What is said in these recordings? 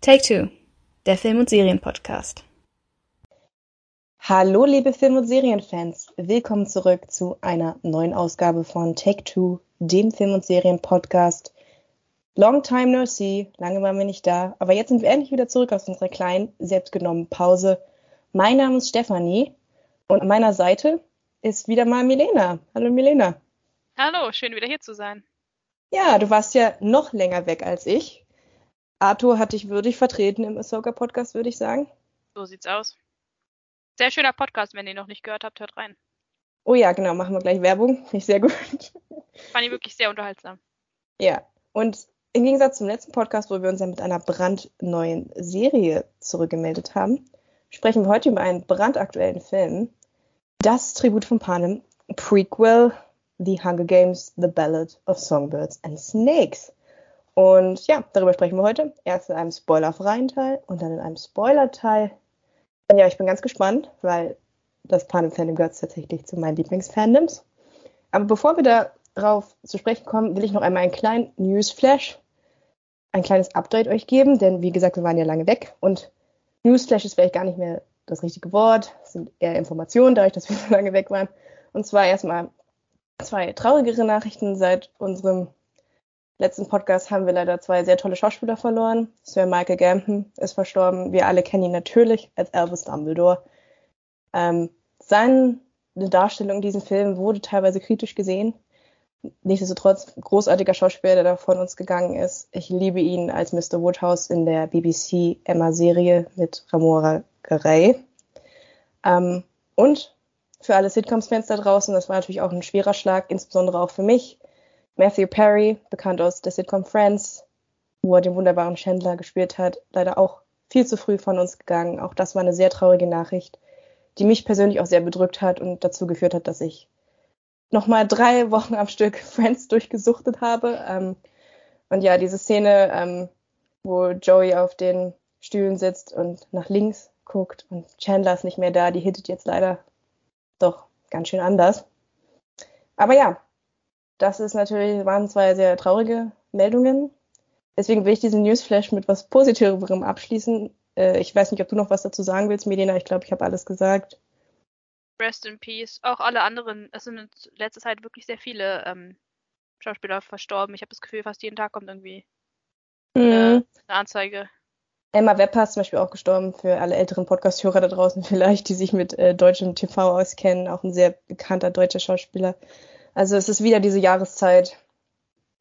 Take Two, der Film- und Serienpodcast. Hallo, liebe Film- und Serienfans. Willkommen zurück zu einer neuen Ausgabe von Take Two, dem Film- und Serienpodcast. Long time no see, lange waren wir nicht da, aber jetzt sind wir endlich wieder zurück aus unserer kleinen, selbstgenommenen Pause. Mein Name ist Stefanie und an meiner Seite ist wieder mal Milena. Hallo Milena. Hallo, schön wieder hier zu sein. Ja, du warst ja noch länger weg als ich. Arthur hat dich würdig vertreten im Ahsoka-Podcast, würde ich sagen. So sieht's aus. Sehr schöner Podcast, wenn ihr noch nicht gehört habt, hört rein. Oh ja, genau, machen wir gleich Werbung. Finde ich sehr gut. Fand ich wirklich sehr unterhaltsam. Ja, und im Gegensatz zum letzten Podcast, wo wir uns ja mit einer brandneuen Serie zurückgemeldet haben, sprechen wir heute über einen brandaktuellen Film. Das Tribut von Panem, Prequel, The Hunger Games, The Ballad of Songbirds and Snakes. Und ja, darüber sprechen wir heute. Erst in einem spoilerfreien Teil und dann in einem Spoiler-Teil. Und ja, ich bin ganz gespannt, weil das Panem-Fandom gehört tatsächlich zu meinen Lieblingsfandoms. Aber bevor wir darauf zu sprechen kommen, will ich noch einmal einen kleinen Newsflash, ein kleines Update euch geben, denn wie gesagt, wir waren ja lange weg und Newsflash ist vielleicht gar nicht mehr das richtige Wort, es sind eher Informationen, dadurch, dass wir so lange weg waren. Und zwar erstmal zwei traurigere Nachrichten seit unserem letzten Podcast haben wir leider zwei sehr tolle Schauspieler verloren. Sir Michael Gambon ist verstorben. Wir alle kennen ihn natürlich als Elvis Dumbledore. Ähm, seine Darstellung in diesem Film wurde teilweise kritisch gesehen. Nichtsdestotrotz großartiger Schauspieler, der da von uns gegangen ist. Ich liebe ihn als Mr. Woodhouse in der BBC Emma-Serie mit Ramora Garay. Ähm, und für alle Sitcoms-Fans da draußen, das war natürlich auch ein schwerer Schlag, insbesondere auch für mich. Matthew Perry, bekannt aus der Sitcom Friends, wo er den wunderbaren Chandler gespielt hat, leider auch viel zu früh von uns gegangen. Auch das war eine sehr traurige Nachricht, die mich persönlich auch sehr bedrückt hat und dazu geführt hat, dass ich nochmal drei Wochen am Stück Friends durchgesuchtet habe. Ähm, und ja, diese Szene, ähm, wo Joey auf den Stühlen sitzt und nach links guckt und Chandler ist nicht mehr da, die hittet jetzt leider doch ganz schön anders. Aber ja, das ist natürlich, waren zwei sehr traurige Meldungen. Deswegen will ich diesen Newsflash mit was Positiverem abschließen. Äh, ich weiß nicht, ob du noch was dazu sagen willst, Medina. Ich glaube, ich habe alles gesagt. Rest in Peace. Auch alle anderen. Es sind in letzter Zeit wirklich sehr viele ähm, Schauspieler verstorben. Ich habe das Gefühl, fast jeden Tag kommt irgendwie mhm. eine, eine Anzeige. Emma Wepper ist zum Beispiel auch gestorben, für alle älteren Podcast-Hörer da draußen vielleicht, die sich mit äh, deutschem TV auskennen. Auch ein sehr bekannter deutscher Schauspieler. Also es ist wieder diese Jahreszeit,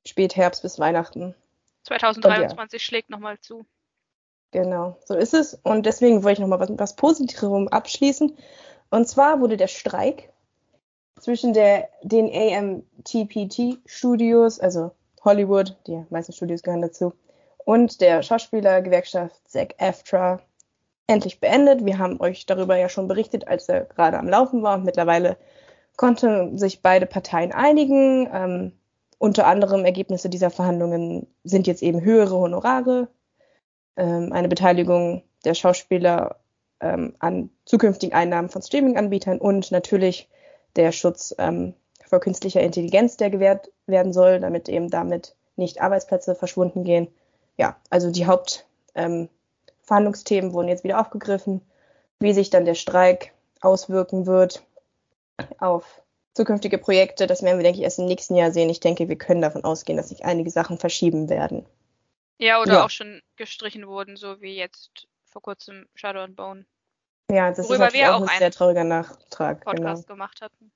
Spätherbst bis Weihnachten. 2023 ja. schlägt nochmal zu. Genau, so ist es. Und deswegen wollte ich nochmal was, was Positives abschließen. Und zwar wurde der Streik zwischen der, den AMTPT-Studios, also Hollywood, die meisten Studios gehören dazu, und der Schauspielergewerkschaft SAG AFTRA endlich beendet. Wir haben euch darüber ja schon berichtet, als er gerade am Laufen war. Und mittlerweile konnten sich beide Parteien einigen. Ähm, unter anderem Ergebnisse dieser Verhandlungen sind jetzt eben höhere Honorare, ähm, eine Beteiligung der Schauspieler ähm, an zukünftigen Einnahmen von Streaming-Anbietern und natürlich der Schutz ähm, vor künstlicher Intelligenz, der gewährt werden soll, damit eben damit nicht Arbeitsplätze verschwunden gehen. Ja, also die Hauptverhandlungsthemen ähm, wurden jetzt wieder aufgegriffen. Wie sich dann der Streik auswirken wird, auf zukünftige Projekte. Das werden wir, denke ich, erst im nächsten Jahr sehen. Ich denke, wir können davon ausgehen, dass sich einige Sachen verschieben werden. Ja, oder ja. auch schon gestrichen wurden, so wie jetzt vor kurzem Shadow and Bone. Ja, das Worüber ist wir auch ein sehr trauriger Nachtrag. Podcast genau. gemacht hatten.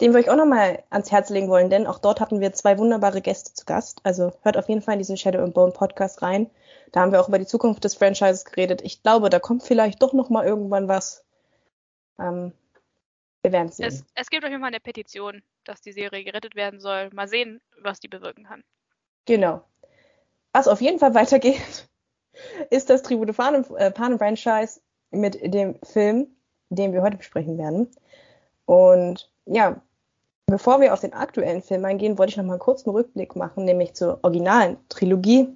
Den würde ich auch nochmal ans Herz legen wollen, denn auch dort hatten wir zwei wunderbare Gäste zu Gast. Also hört auf jeden Fall in diesen Shadow and Bone Podcast rein. Da haben wir auch über die Zukunft des Franchises geredet. Ich glaube, da kommt vielleicht doch nochmal irgendwann was. Ähm, wir werden sehen. Es, es gibt auf jeden Fall eine Petition, dass die Serie gerettet werden soll. Mal sehen, was die bewirken kann. Genau. Was auf jeden Fall weitergeht, ist das Tribute Panem, äh, Panem Franchise mit dem Film, den wir heute besprechen werden. Und ja, bevor wir auf den aktuellen Film eingehen, wollte ich noch mal einen kurzen Rückblick machen, nämlich zur originalen Trilogie,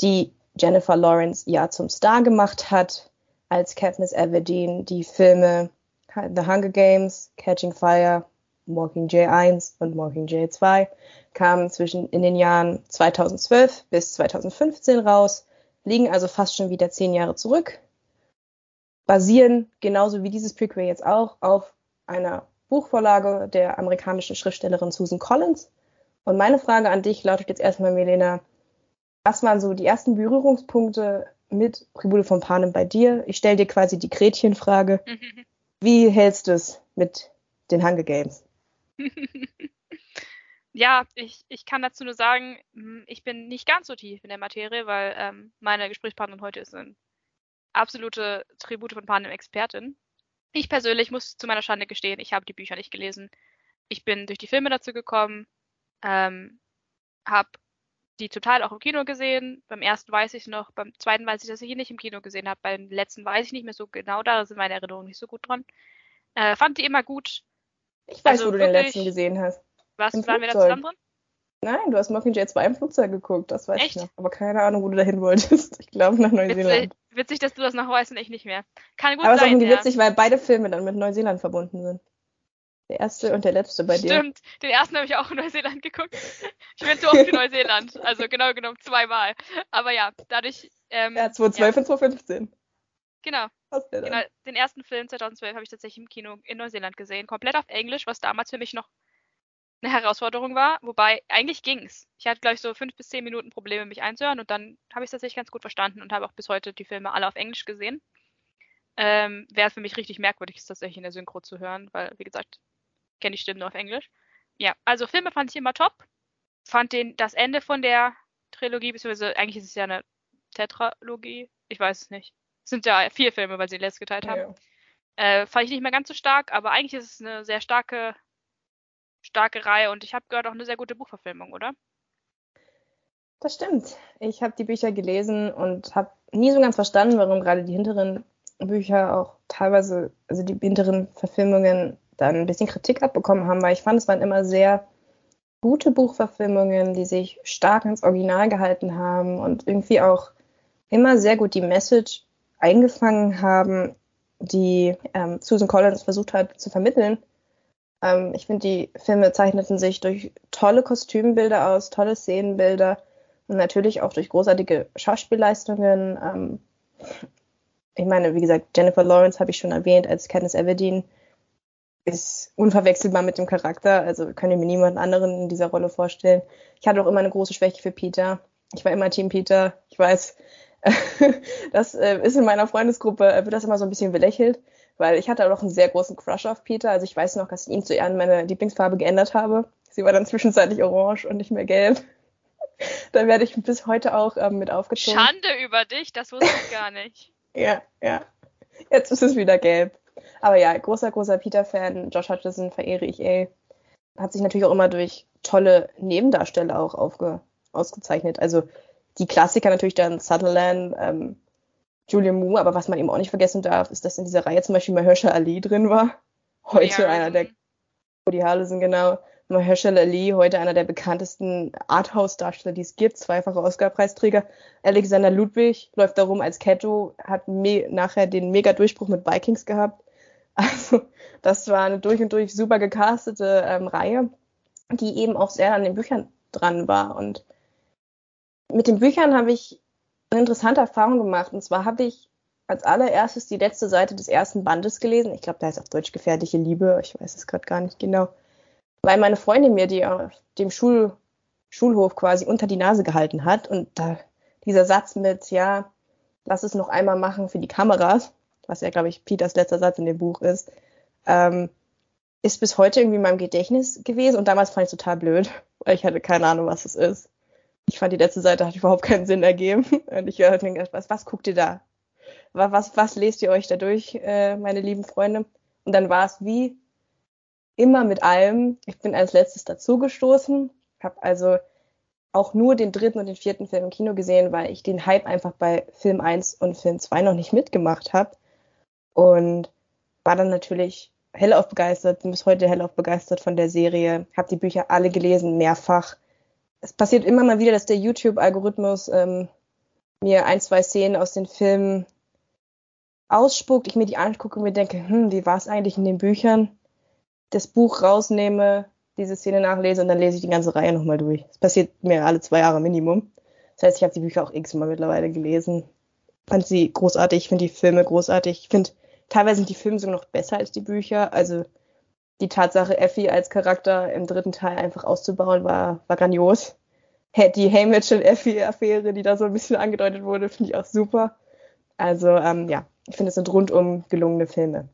die Jennifer Lawrence ja zum Star gemacht hat, als Katniss Everdeen die Filme The Hunger Games, Catching Fire, Mockingjay 1 und Mockingjay 2 kamen zwischen in den Jahren 2012 bis 2015 raus. liegen also fast schon wieder zehn Jahre zurück, basieren genauso wie dieses Prequel jetzt auch auf einer Buchvorlage der amerikanischen Schriftstellerin Susan Collins. Und meine Frage an dich lautet jetzt erstmal, Melena, was waren so die ersten Berührungspunkte mit Tribute von Panem bei dir? Ich stelle dir quasi die Gretchenfrage. Wie hältst du es mit den Hunger Games? ja, ich, ich kann dazu nur sagen, hm, ich bin nicht ganz so tief in der Materie, weil ähm, meine Gesprächspartnerin heute ist eine absolute Tribute von Panem-Expertin. Ich persönlich muss zu meiner Schande gestehen, ich habe die Bücher nicht gelesen. Ich bin durch die Filme dazu gekommen, ähm, habe die total auch im Kino gesehen. Beim ersten weiß ich noch, beim zweiten weiß ich, dass ich ihn nicht im Kino gesehen habe. Beim letzten weiß ich nicht mehr so genau, da sind meine Erinnerungen nicht so gut dran. Äh, fand die immer gut. Ich weiß, also, wo du wirklich, den letzten gesehen hast. Was, waren wir da zusammen drin? Nein, du hast Mockingjay 2 im Flugzeug geguckt, das weiß Echt? ich noch. Aber keine Ahnung, wo du dahin wolltest. Ich glaube nach Neuseeland. Witzig, witzig, dass du das noch weißt und ich nicht mehr. Kann gut Aber sein. Aber es ist auch witzig, weil beide Filme dann mit Neuseeland verbunden sind. Der erste und der letzte bei dir. Stimmt, den ersten habe ich auch in Neuseeland geguckt. Ich bin zu oft in Neuseeland, also genau genommen zweimal. Aber ja, dadurch. Ähm, ja, 2012 ja. und 2015. Genau. genau. Den ersten Film 2012 habe ich tatsächlich im Kino in Neuseeland gesehen, komplett auf Englisch, was damals für mich noch eine Herausforderung war. Wobei eigentlich ging es. Ich hatte, glaube ich, so fünf bis zehn Minuten Probleme, mich einzuhören und dann habe ich es tatsächlich ganz gut verstanden und habe auch bis heute die Filme alle auf Englisch gesehen. Ähm, Wäre für mich richtig merkwürdig, es tatsächlich in der Synchro zu hören, weil, wie gesagt, kenne die Stimmen nur auf Englisch. Ja, also Filme fand ich immer top. Fand den, das Ende von der Trilogie, beziehungsweise eigentlich ist es ja eine Tetralogie. Ich weiß es nicht. Es sind ja vier Filme, weil sie letzt geteilt haben. Ja. Äh, fand ich nicht mehr ganz so stark, aber eigentlich ist es eine sehr starke, starke Reihe und ich habe gehört auch eine sehr gute Buchverfilmung, oder? Das stimmt. Ich habe die Bücher gelesen und habe nie so ganz verstanden, warum gerade die hinteren Bücher auch teilweise, also die hinteren Verfilmungen dann ein bisschen Kritik abbekommen haben, weil ich fand, es waren immer sehr gute Buchverfilmungen, die sich stark ins Original gehalten haben und irgendwie auch immer sehr gut die Message eingefangen haben, die ähm, Susan Collins versucht hat zu vermitteln. Ähm, ich finde, die Filme zeichneten sich durch tolle Kostümbilder aus, tolle Szenenbilder und natürlich auch durch großartige Schauspielleistungen. Ähm, ich meine, wie gesagt, Jennifer Lawrence habe ich schon erwähnt als Katniss Everdeen ist unverwechselbar mit dem Charakter. Also kann ich mir niemanden anderen in dieser Rolle vorstellen. Ich hatte auch immer eine große Schwäche für Peter. Ich war immer Team Peter. Ich weiß, das äh, ist in meiner Freundesgruppe, äh, wird das immer so ein bisschen belächelt, weil ich hatte auch einen sehr großen Crush auf Peter. Also ich weiß noch, dass ich ihn zu Ehren meine Lieblingsfarbe geändert habe. Sie war dann zwischenzeitlich orange und nicht mehr gelb. da werde ich bis heute auch ähm, mit aufgezogen. Schande über dich, das wusste ich gar nicht. ja, ja. Jetzt ist es wieder gelb. Aber ja, großer, großer Peter-Fan. Josh Hutcherson verehre ich eh. Hat sich natürlich auch immer durch tolle Nebendarsteller auch aufge ausgezeichnet. Also die Klassiker natürlich dann Sutherland, ähm, Julian Moore, aber was man eben auch nicht vergessen darf, ist, dass in dieser Reihe zum Beispiel Mahershala Ali drin war. Heute einer der Woody Harrelson, genau. Mahershala Ali, heute einer der bekanntesten Arthouse-Darsteller, die es gibt, zweifache Oscar-Preisträger. Alexander Ludwig läuft da rum als Ketto, hat nachher den Mega-Durchbruch mit Vikings gehabt. Also, das war eine durch und durch super gecastete ähm, Reihe, die eben auch sehr an den Büchern dran war. Und mit den Büchern habe ich eine interessante Erfahrung gemacht. Und zwar habe ich als allererstes die letzte Seite des ersten Bandes gelesen. Ich glaube, da ist auf Deutsch gefährliche Liebe. Ich weiß es gerade gar nicht genau weil meine Freundin mir die auf dem Schul Schulhof quasi unter die Nase gehalten hat und da dieser Satz mit, ja, lass es noch einmal machen für die Kameras, was ja, glaube ich, Peters letzter Satz in dem Buch ist, ähm, ist bis heute irgendwie in meinem Gedächtnis gewesen und damals fand ich total blöd, weil ich hatte keine Ahnung, was es ist. Ich fand die letzte Seite hat überhaupt keinen Sinn ergeben und ich hörte mir was, was guckt ihr da? Was, was lest ihr euch da durch, äh, meine lieben Freunde? Und dann war es wie immer mit allem. Ich bin als letztes dazugestoßen, habe also auch nur den dritten und den vierten Film im Kino gesehen, weil ich den Hype einfach bei Film 1 und Film 2 noch nicht mitgemacht habe. Und war dann natürlich hellauf begeistert, bin bis heute hellauf begeistert von der Serie, habe die Bücher alle gelesen, mehrfach. Es passiert immer mal wieder, dass der YouTube-Algorithmus ähm, mir ein, zwei Szenen aus den Filmen ausspuckt, ich mir die angucke und mir denke, hm, wie war es eigentlich in den Büchern? das Buch rausnehme, diese Szene nachlese und dann lese ich die ganze Reihe nochmal durch. Das passiert mir alle zwei Jahre Minimum. Das heißt, ich habe die Bücher auch x-mal mittlerweile gelesen. Fand sie großartig, ich finde die Filme großartig. Ich finde, teilweise sind die Filme sogar noch besser als die Bücher. Also die Tatsache, Effie als Charakter im dritten Teil einfach auszubauen, war, war grandios. Die Hamish und Effie-Affäre, die da so ein bisschen angedeutet wurde, finde ich auch super. Also ähm, ja, ich finde, es sind rundum gelungene Filme.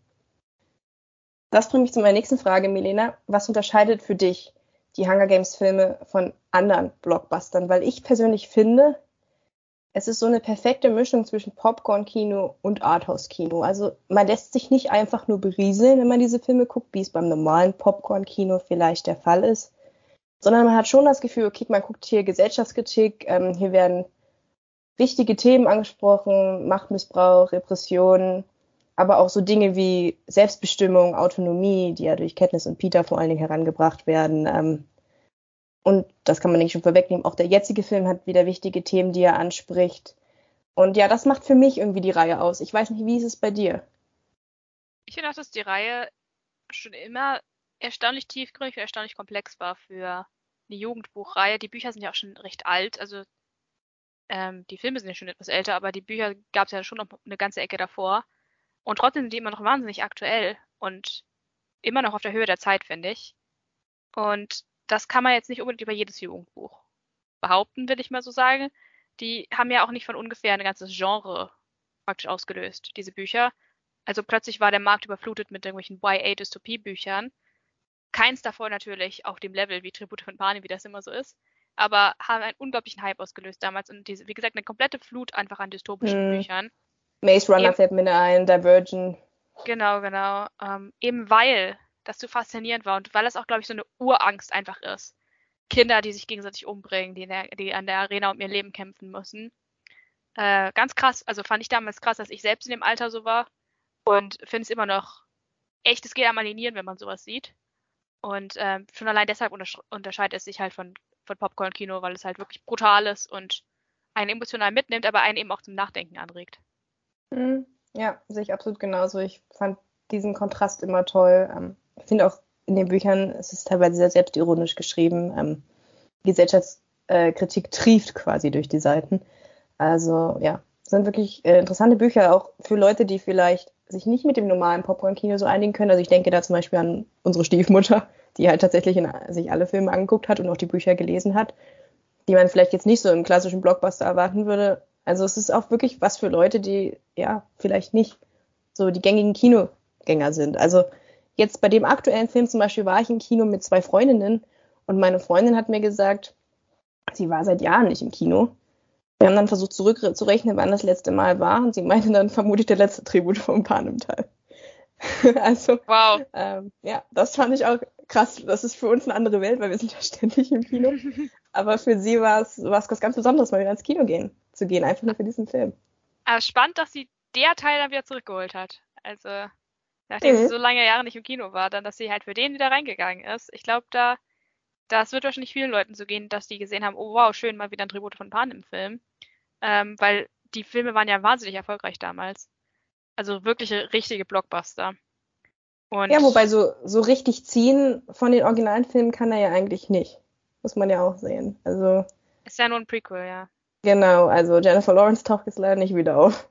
Das bringt mich zu meiner nächsten Frage, Milena. Was unterscheidet für dich die Hunger Games Filme von anderen Blockbustern? Weil ich persönlich finde, es ist so eine perfekte Mischung zwischen Popcorn-Kino und Arthouse-Kino. Also man lässt sich nicht einfach nur berieseln, wenn man diese Filme guckt, wie es beim normalen Popcorn-Kino vielleicht der Fall ist, sondern man hat schon das Gefühl, okay, man guckt hier Gesellschaftskritik, ähm, hier werden wichtige Themen angesprochen, Machtmissbrauch, Repression, aber auch so Dinge wie Selbstbestimmung, Autonomie, die ja durch Katniss und Peter vor allen Dingen herangebracht werden. Ähm, und das kann man nicht schon vorwegnehmen. Auch der jetzige Film hat wieder wichtige Themen, die er anspricht. Und ja, das macht für mich irgendwie die Reihe aus. Ich weiß nicht, wie ist es bei dir? Ich finde auch, dass die Reihe schon immer erstaunlich tiefgründig und erstaunlich komplex war für eine Jugendbuchreihe. Die Bücher sind ja auch schon recht alt. Also ähm, die Filme sind ja schon etwas älter, aber die Bücher gab es ja schon noch eine ganze Ecke davor. Und trotzdem sind die immer noch wahnsinnig aktuell und immer noch auf der Höhe der Zeit, finde ich. Und das kann man jetzt nicht unbedingt über jedes Jugendbuch behaupten, will ich mal so sagen. Die haben ja auch nicht von ungefähr ein ganzes Genre praktisch ausgelöst, diese Bücher. Also plötzlich war der Markt überflutet mit irgendwelchen YA-Dystopie-Büchern. Keins davor natürlich auf dem Level wie Tribute von Panem, wie das immer so ist, aber haben einen unglaublichen Hype ausgelöst damals und diese, wie gesagt, eine komplette Flut einfach an dystopischen hm. Büchern. Maze Runner fällt mir ein, Divergent. Genau, genau. Ähm, eben weil das so faszinierend war und weil es auch, glaube ich, so eine Urangst einfach ist. Kinder, die sich gegenseitig umbringen, die, der, die an der Arena um ihr Leben kämpfen müssen. Äh, ganz krass, also fand ich damals krass, dass ich selbst in dem Alter so war und finde es immer noch echt, es geht am Nieren, wenn man sowas sieht. Und äh, schon allein deshalb unterscheidet es sich halt von, von Popcorn-Kino, weil es halt wirklich brutal ist und einen emotional mitnimmt, aber einen eben auch zum Nachdenken anregt. Mhm. Ja, sehe ich absolut genauso. Ich fand diesen Kontrast immer toll. Ich finde auch in den Büchern, es ist teilweise sehr selbstironisch geschrieben. Ähm, Gesellschaftskritik trieft quasi durch die Seiten. Also ja, sind wirklich äh, interessante Bücher, auch für Leute, die vielleicht sich nicht mit dem normalen Popcorn-Kino so einigen können. Also ich denke da zum Beispiel an unsere Stiefmutter, die halt tatsächlich in, sich alle Filme angeguckt hat und auch die Bücher gelesen hat, die man vielleicht jetzt nicht so im klassischen Blockbuster erwarten würde. Also es ist auch wirklich was für Leute, die ja vielleicht nicht so die gängigen Kinogänger sind. Also jetzt bei dem aktuellen Film zum Beispiel war ich im Kino mit zwei Freundinnen und meine Freundin hat mir gesagt, sie war seit Jahren nicht im Kino. Wir haben dann versucht zurückzurechnen, wann das letzte Mal war und sie meinte dann vermutlich der letzte Tribut vom Panem-Teil. also, wow. Ähm, ja, das fand ich auch krass. Das ist für uns eine andere Welt, weil wir sind ja ständig im Kino. Aber für sie war es was ganz Besonderes, mal wieder ins Kino gehen, zu gehen, einfach nur für diesen Film. Aber spannend, dass sie der Teil dann wieder zurückgeholt hat. Also, nachdem mhm. sie so lange Jahre nicht im Kino war, dann, dass sie halt für den wieder reingegangen ist. Ich glaube, da, das wird wahrscheinlich vielen Leuten so gehen, dass die gesehen haben, oh wow, schön, mal wieder ein Tribut von Pan im Film. Ähm, weil die Filme waren ja wahnsinnig erfolgreich damals. Also wirkliche, richtige Blockbuster. Und ja, wobei so, so richtig ziehen von den originalen Filmen kann er ja eigentlich nicht. Muss man ja auch sehen. Also. Ist ja nur ein Prequel, ja. Genau, also Jennifer Lawrence taucht jetzt leider nicht wieder auf.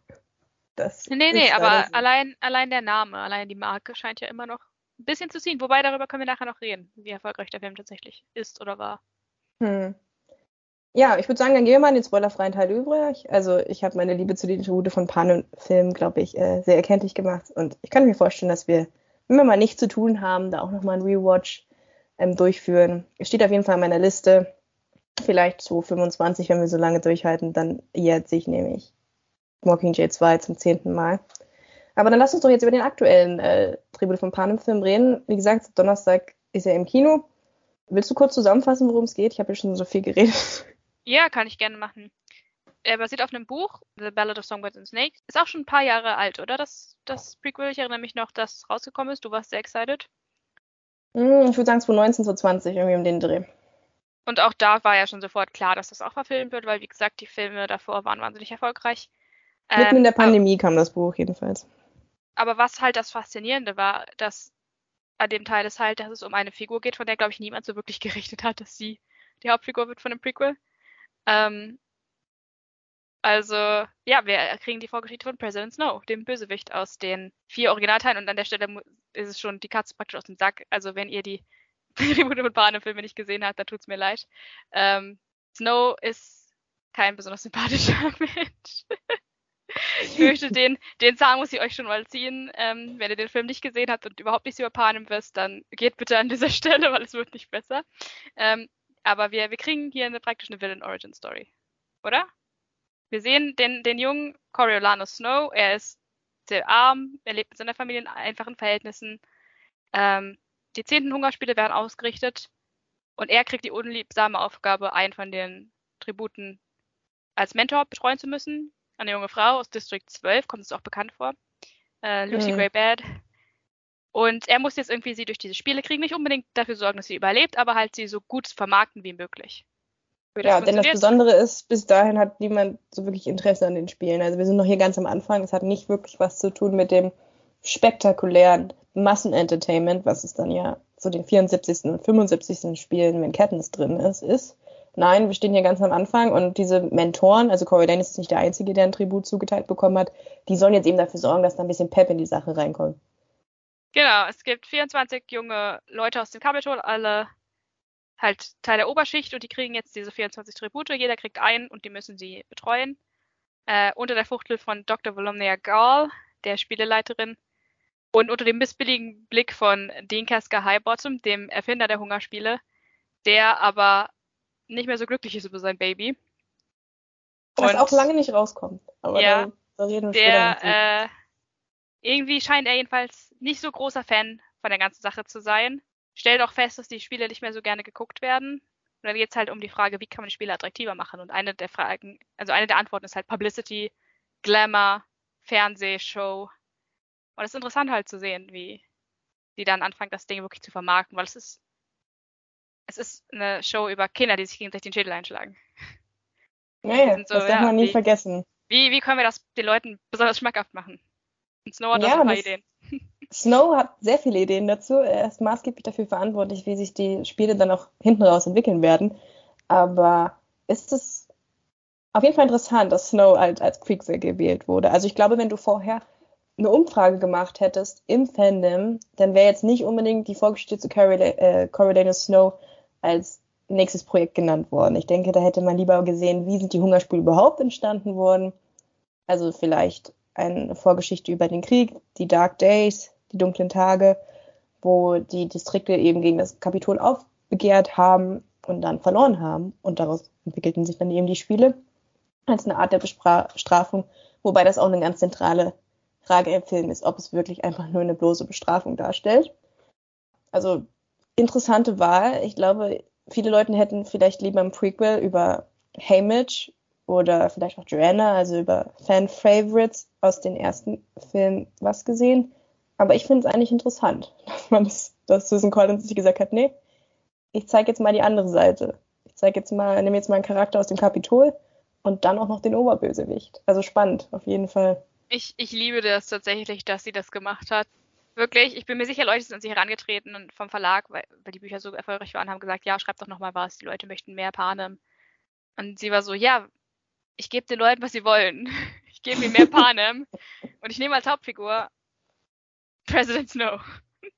Das nee, nee, aber so. allein, allein der Name, allein die Marke scheint ja immer noch ein bisschen zu ziehen. Wobei, darüber können wir nachher noch reden, wie erfolgreich der Film tatsächlich ist oder war. Hm. Ja, ich würde sagen, dann gehen wir mal in den spoilerfreien Teil über. Also ich habe meine Liebe zu den Tribute von Panem-Filmen, glaube ich, äh, sehr erkenntlich gemacht. Und ich kann mir vorstellen, dass wir, wenn wir mal nichts zu tun haben, da auch nochmal ein Rewatch ähm, durchführen. Es steht auf jeden Fall in meiner Liste. Vielleicht zu 25, wenn wir so lange durchhalten, dann jährt sich nämlich Mockingjay 2 zum zehnten Mal. Aber dann lass uns doch jetzt über den aktuellen äh, Tribute von Panem-Film reden. Wie gesagt, Donnerstag ist er im Kino. Willst du kurz zusammenfassen, worum es geht? Ich habe ja schon so viel geredet. Ja, kann ich gerne machen. Er basiert auf einem Buch, The Ballad of Songbirds and Snakes. Ist auch schon ein paar Jahre alt, oder? Das, das Prequel. Ich erinnere mich noch, dass es rausgekommen ist. Du warst sehr excited. Hm, ich würde sagen 2019, 2020, irgendwie um den Dreh. Und auch da war ja schon sofort klar, dass das auch verfilmt wird, weil, wie gesagt, die Filme davor waren wahnsinnig erfolgreich. Mitten ähm, in der Pandemie aber, kam das Buch jedenfalls. Aber was halt das Faszinierende war, dass an dem Teil ist halt, dass es um eine Figur geht, von der, glaube ich, niemand so wirklich gerichtet hat, dass sie die Hauptfigur wird von dem Prequel. Ähm, Also, ja, wir kriegen die Vorgeschichte von President Snow, dem Bösewicht aus den vier Originalteilen. Und an der Stelle ist es schon die Katze praktisch aus dem Sack. Also, wenn ihr die Tribute von Panem-Filme nicht gesehen habt, dann tut's mir leid. Ähm, Snow ist kein besonders sympathischer Mensch. Ich fürchte, den, den Zahn muss ich euch schon mal ziehen. Ähm, wenn ihr den Film nicht gesehen habt und überhaupt nichts über Panem wisst, dann geht bitte an dieser Stelle, weil es wird nicht besser. Ähm, aber wir, wir kriegen hier eine praktisch eine Villain Origin Story. Oder? Wir sehen den, den jungen Coriolanus Snow. Er ist sehr arm, er lebt mit seiner Familie in einfachen Verhältnissen. Ähm, die zehnten Hungerspiele werden ausgerichtet und er kriegt die unliebsame Aufgabe, einen von den Tributen als Mentor betreuen zu müssen. Eine junge Frau aus District 12, kommt es auch bekannt vor. Äh, Lucy mhm. Grey Bad. Und er muss jetzt irgendwie sie durch diese Spiele kriegen, nicht unbedingt dafür sorgen, dass sie überlebt, aber halt sie so gut vermarkten wie möglich. Ja, denn das Besondere ist, bis dahin hat niemand so wirklich Interesse an den Spielen. Also wir sind noch hier ganz am Anfang. Es hat nicht wirklich was zu tun mit dem spektakulären Massenentertainment, was es dann ja zu den 74. und 75. Spielen, wenn Katniss drin ist, ist. Nein, wir stehen hier ganz am Anfang und diese Mentoren, also Corey Lane ist nicht der Einzige, der ein Tribut zugeteilt bekommen hat, die sollen jetzt eben dafür sorgen, dass da ein bisschen Pep in die Sache reinkommt. Genau, es gibt 24 junge Leute aus dem Capitol, alle halt Teil der Oberschicht und die kriegen jetzt diese 24 Tribute. Jeder kriegt einen und die müssen sie betreuen. Äh, unter der Fuchtel von Dr. Volumnia Gall, der Spieleleiterin, und unter dem missbilligen Blick von Dean Kasker Highbottom, dem Erfinder der Hungerspiele, der aber nicht mehr so glücklich ist über sein Baby. Was und, auch lange nicht rauskommt. Aber ja, da, da reden wir der, äh, irgendwie scheint er jedenfalls nicht so großer Fan von der ganzen Sache zu sein. Stellt auch fest, dass die Spiele nicht mehr so gerne geguckt werden. Und dann geht es halt um die Frage, wie kann man die Spiele attraktiver machen? Und eine der Fragen, also eine der Antworten ist halt Publicity, Glamour, Fernsehshow, und es ist interessant halt zu sehen, wie die dann anfangen, das Ding wirklich zu vermarkten, weil es ist, es ist eine Show über Kinder, die sich gegenseitig den Schädel einschlagen. Nee, so, das darf ja, man nie wie, vergessen. Wie, wie können wir das den Leuten besonders schmackhaft machen? Und Snow hat ja, da ein paar Ideen. Snow hat sehr viele Ideen dazu. Er ist maßgeblich dafür verantwortlich, wie sich die Spiele dann auch hinten raus entwickeln werden. Aber ist es auf jeden Fall interessant, dass Snow halt als Kriegsel gewählt wurde. Also ich glaube, wenn du vorher eine Umfrage gemacht hättest im Fandom, dann wäre jetzt nicht unbedingt die Vorgeschichte zu äh, Coriolanus Snow als nächstes Projekt genannt worden. Ich denke, da hätte man lieber gesehen, wie sind die Hungerspiele überhaupt entstanden worden. Also vielleicht eine Vorgeschichte über den Krieg, die Dark Days, die dunklen Tage, wo die Distrikte eben gegen das Kapitol aufbegehrt haben und dann verloren haben. Und daraus entwickelten sich dann eben die Spiele als eine Art der Bestrafung, wobei das auch eine ganz zentrale Frage im Film ist, ob es wirklich einfach nur eine bloße Bestrafung darstellt. Also interessante Wahl. Ich glaube, viele Leute hätten vielleicht lieber im Prequel über Haymitch oder vielleicht auch Joanna, also über Fan-Favorites aus den ersten Filmen was gesehen. Aber ich finde es eigentlich interessant, dass man das, dass Susan Collins sich gesagt hat, nee, ich zeige jetzt mal die andere Seite. Ich zeige jetzt mal, nehme jetzt mal einen Charakter aus dem Kapitol und dann auch noch den Oberbösewicht. Also spannend, auf jeden Fall. Ich, ich liebe das tatsächlich, dass sie das gemacht hat. Wirklich, ich bin mir sicher, Leute sind an sie herangetreten und vom Verlag, weil, weil die Bücher so erfolgreich waren, haben gesagt, ja, schreib doch nochmal was, die Leute möchten mehr Panem. Und sie war so, ja, ich gebe den Leuten, was sie wollen. Ich gebe ihnen mehr Panem und ich nehme als Hauptfigur President Snow.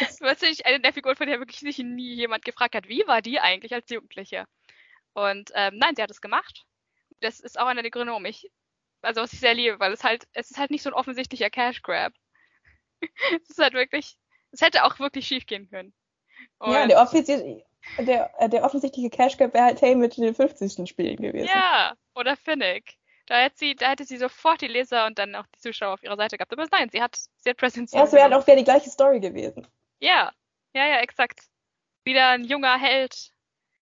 Das war tatsächlich eine der Figuren, von der wirklich sich nie jemand gefragt hat, wie war die eigentlich als Jugendliche? Und ähm, nein, sie hat es gemacht. Das ist auch einer der Gründe, warum ich also was ich sehr liebe, weil es halt, es ist halt nicht so ein offensichtlicher Cash Grab. es ist halt wirklich, es hätte auch wirklich schief gehen können. Und ja, der, offizielle, der, der offensichtliche Cash Grab wäre halt Hey mit den 50. Spielen gewesen. Ja, oder Finnick. Da hätte sie, da hätte sie sofort die Leser und dann auch die Zuschauer auf ihrer Seite gehabt. Aber nein, sie hat, sie hat Presence. Ja, es wäre halt auch wieder die gleiche Story gewesen. Ja, ja, ja, exakt. Wieder ein junger Held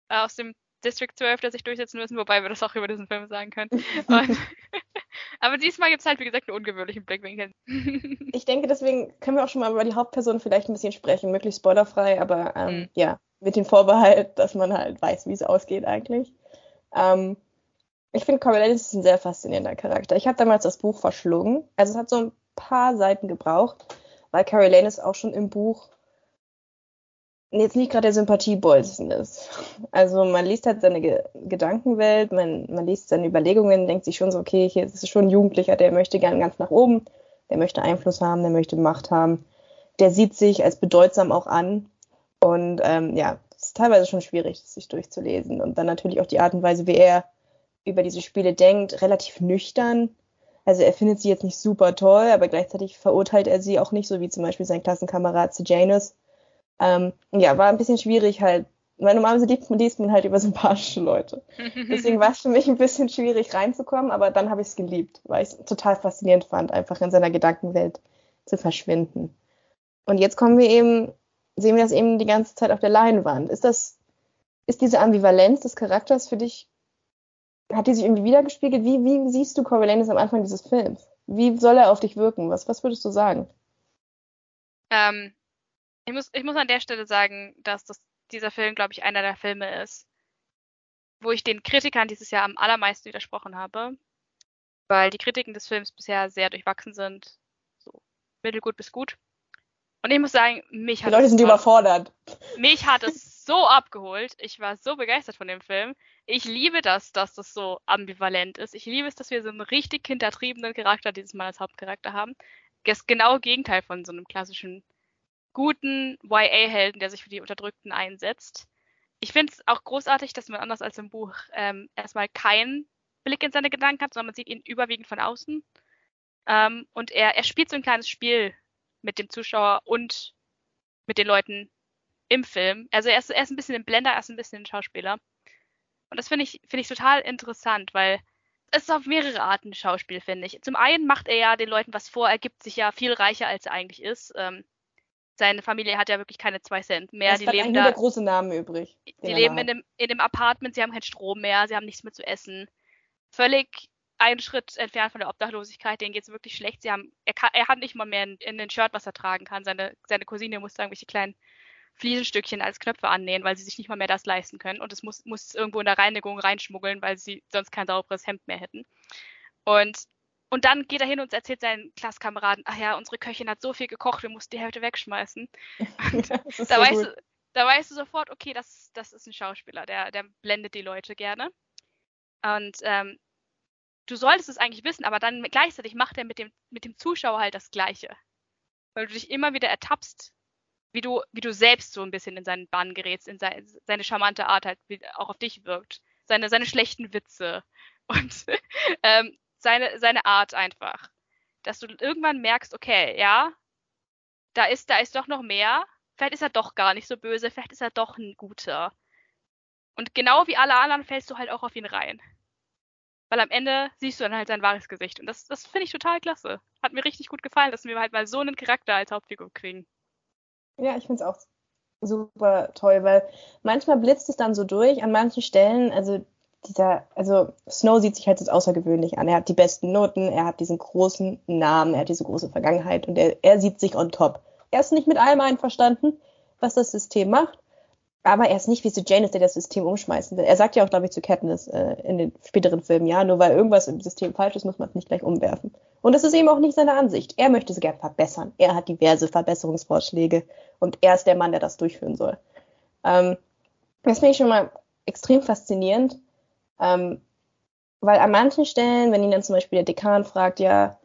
äh, aus dem District 12, der sich durchsetzen müssen, wobei wir das auch über diesen Film sagen können. Und, aber diesmal gibt es halt, wie gesagt, einen ungewöhnlichen Blickwinkel. ich denke, deswegen können wir auch schon mal über die Hauptperson vielleicht ein bisschen sprechen, möglichst spoilerfrei, aber ähm, mhm. ja, mit dem Vorbehalt, dass man halt weiß, wie es ausgeht eigentlich. Ähm, ich finde, Coriolanus ist ein sehr faszinierender Charakter. Ich habe damals das Buch verschlungen. Also es hat so ein paar Seiten gebraucht, weil Coriolanus auch schon im Buch jetzt nicht gerade der Sympathiebolzen ist. Also man liest halt seine Ge Gedankenwelt, man, man liest seine Überlegungen, denkt sich schon so, okay, hier ist schon ein Jugendlicher, der möchte gern ganz nach oben, der möchte Einfluss haben, der möchte Macht haben, der sieht sich als bedeutsam auch an. Und ähm, ja, es ist teilweise schon schwierig, sich durchzulesen. Und dann natürlich auch die Art und Weise, wie er über diese Spiele denkt, relativ nüchtern. Also er findet sie jetzt nicht super toll, aber gleichzeitig verurteilt er sie auch nicht, so wie zum Beispiel sein Klassenkamerad Sejanus. Ähm, ja, war ein bisschen schwierig halt, weil normalerweise liest man, liest man halt über sympathische Leute. Deswegen war es für mich ein bisschen schwierig reinzukommen, aber dann habe ich es geliebt, weil ich es total faszinierend fand, einfach in seiner Gedankenwelt zu verschwinden. Und jetzt kommen wir eben, sehen wir das eben die ganze Zeit auf der Leinwand. Ist das, ist diese Ambivalenz des Charakters für dich hat die sich irgendwie wiedergespiegelt? Wie, wie siehst du Coriolanus am Anfang dieses Films? Wie soll er auf dich wirken? Was, was würdest du sagen? Ähm, ich, muss, ich muss an der Stelle sagen, dass das, dieser Film, glaube ich, einer der Filme ist, wo ich den Kritikern dieses Jahr am allermeisten widersprochen habe, weil die Kritiken des Films bisher sehr durchwachsen sind. So mittelgut bis gut. Und ich muss sagen, mich hat. Die Leute sind überfordert. Mich hat es so abgeholt. Ich war so begeistert von dem Film. Ich liebe das, dass das so ambivalent ist. Ich liebe es, dass wir so einen richtig hintertriebenen Charakter dieses Mal als Hauptcharakter haben. Das genaue Gegenteil von so einem klassischen guten YA-Helden, der sich für die Unterdrückten einsetzt. Ich finde es auch großartig, dass man anders als im Buch ähm, erstmal keinen Blick in seine Gedanken hat, sondern man sieht ihn überwiegend von außen. Ähm, und er, er spielt so ein kleines Spiel mit dem Zuschauer und mit den Leuten im Film. Also er ist, er ist ein bisschen ein Blender, er ist ein bisschen ein Schauspieler. Und das finde ich, finde ich total interessant, weil es ist auf mehrere Arten Schauspiel, finde ich. Zum einen macht er ja den Leuten was vor, er gibt sich ja viel reicher, als er eigentlich ist. Ähm, seine Familie hat ja wirklich keine zwei Cent mehr. Es die leben da. Nur der große Name übrig. Die leben in dem, in dem Apartment, sie haben keinen Strom mehr, sie haben nichts mehr zu essen. Völlig einen Schritt entfernt von der Obdachlosigkeit, denen geht es wirklich schlecht. Sie haben, er, kann, er hat nicht mal mehr in, in den Shirt, was er tragen kann. Seine, seine Cousine muss da irgendwelche kleinen Fliesenstückchen als Knöpfe annähen, weil sie sich nicht mal mehr das leisten können. Und es muss, muss irgendwo in der Reinigung reinschmuggeln, weil sie sonst kein sauberes Hemd mehr hätten. Und, und dann geht er hin und erzählt seinen Klasskameraden, ach ja, unsere Köchin hat so viel gekocht, wir mussten die Hälfte wegschmeißen. da, so weißt du, da weißt du sofort, okay, das, das ist ein Schauspieler, der, der blendet die Leute gerne. Und ähm, du solltest es eigentlich wissen, aber dann gleichzeitig macht er mit dem, mit dem Zuschauer halt das Gleiche. Weil du dich immer wieder ertappst, wie du, wie du selbst so ein bisschen in seinen Bann gerätst, in seine, seine charmante Art halt wie auch auf dich wirkt. Seine, seine schlechten Witze und ähm, seine, seine Art einfach. Dass du irgendwann merkst, okay, ja, da ist, da ist doch noch mehr. Vielleicht ist er doch gar nicht so böse, vielleicht ist er doch ein guter. Und genau wie alle anderen fällst du halt auch auf ihn rein. Weil am Ende siehst du dann halt sein wahres Gesicht. Und das, das finde ich total klasse. Hat mir richtig gut gefallen, dass wir halt mal so einen Charakter als Hauptfigur kriegen. Ja, ich finde es auch super toll, weil manchmal blitzt es dann so durch, an manchen Stellen, also dieser, also Snow sieht sich halt jetzt außergewöhnlich an. Er hat die besten Noten, er hat diesen großen Namen, er hat diese große Vergangenheit und er, er sieht sich on top. Er ist nicht mit allem einverstanden, was das System macht, aber er ist nicht wie so Janus, der das System umschmeißen will. Er sagt ja auch, glaube ich, zu Katniss äh, in den späteren Filmen, ja, nur weil irgendwas im System falsch ist, muss man es nicht gleich umwerfen. Und das ist eben auch nicht seine Ansicht. Er möchte es gern verbessern. Er hat diverse Verbesserungsvorschläge und er ist der Mann, der das durchführen soll. Ähm, das finde ich schon mal extrem faszinierend, ähm, weil an manchen Stellen, wenn ihn dann zum Beispiel der Dekan fragt, ja,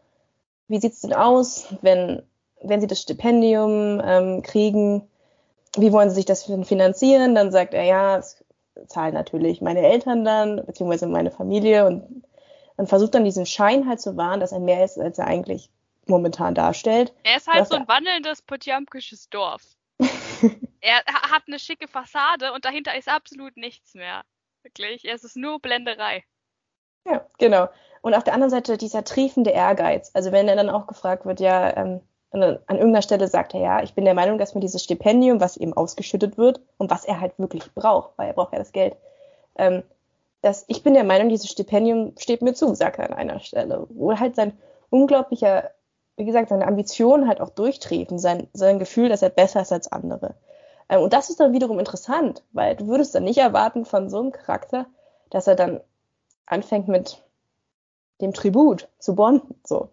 wie sieht's denn aus, wenn, wenn Sie das Stipendium ähm, kriegen, wie wollen sie sich das finanzieren? Dann sagt er, ja, es zahlen natürlich meine Eltern dann, beziehungsweise meine Familie und man versucht dann diesen Schein halt zu wahren, dass er mehr ist, als er eigentlich momentan darstellt. Er ist halt so ein wandelndes potjamkisches Dorf. er hat eine schicke Fassade und dahinter ist absolut nichts mehr. Wirklich, es ist nur Blenderei. Ja, genau. Und auf der anderen Seite dieser triefende Ehrgeiz. Also wenn er dann auch gefragt wird, ja, ähm, an irgendeiner Stelle sagt er, ja, ich bin der Meinung, dass mir dieses Stipendium, was ihm ausgeschüttet wird und was er halt wirklich braucht, weil er braucht ja das Geld, ähm, dass ich bin der Meinung, dieses Stipendium steht mir zu, sagt er an einer Stelle, wo halt sein unglaublicher, wie gesagt, seine Ambitionen halt auch durchtreten, sein, sein Gefühl, dass er besser ist als andere. Ähm, und das ist dann wiederum interessant, weil du würdest dann nicht erwarten von so einem Charakter, dass er dann anfängt mit dem Tribut zu bonden, so.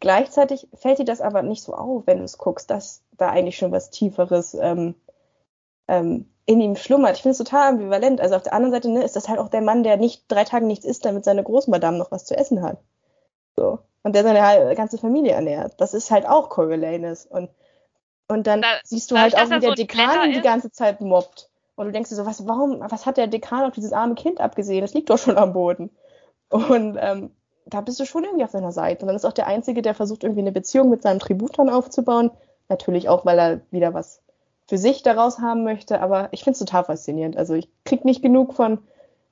Gleichzeitig fällt dir das aber nicht so auf, wenn du es guckst, dass da eigentlich schon was Tieferes ähm, ähm, in ihm schlummert. Ich finde es total ambivalent. Also auf der anderen Seite ne, ist das halt auch der Mann, der nicht drei Tage nichts isst, damit seine Großmadame noch was zu essen hat. So. Und der seine ganze Familie ernährt. Das ist halt auch Coriolanus. Und, und dann da, siehst du halt auch, wie der so Dekan die ganze Zeit mobbt. Und du denkst dir so, was, warum, was hat der Dekan auf dieses arme Kind abgesehen? Das liegt doch schon am Boden. Und ähm, da bist du schon irgendwie auf seiner Seite. Und dann ist auch der Einzige, der versucht, irgendwie eine Beziehung mit seinem Tributon aufzubauen. Natürlich auch, weil er wieder was für sich daraus haben möchte. Aber ich finde es total faszinierend. Also ich krieg nicht genug von,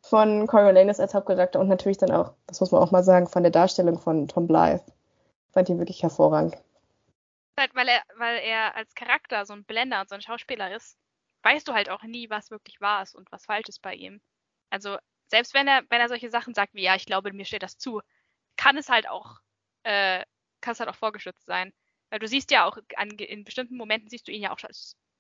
von Coriolanus als Hauptcharakter und natürlich dann auch, das muss man auch mal sagen, von der Darstellung von Tom Blythe. Fand ihn wirklich hervorragend. Weil er, weil er als Charakter so ein Blender und so ein Schauspieler ist, weißt du halt auch nie, was wirklich wahr ist und was falsch ist bei ihm. Also selbst wenn er, wenn er solche Sachen sagt wie, ja, ich glaube, mir steht das zu, kann es halt auch, äh, kann es halt auch vorgeschützt sein. Weil du siehst ja auch, an, in bestimmten Momenten siehst du ihn ja auch,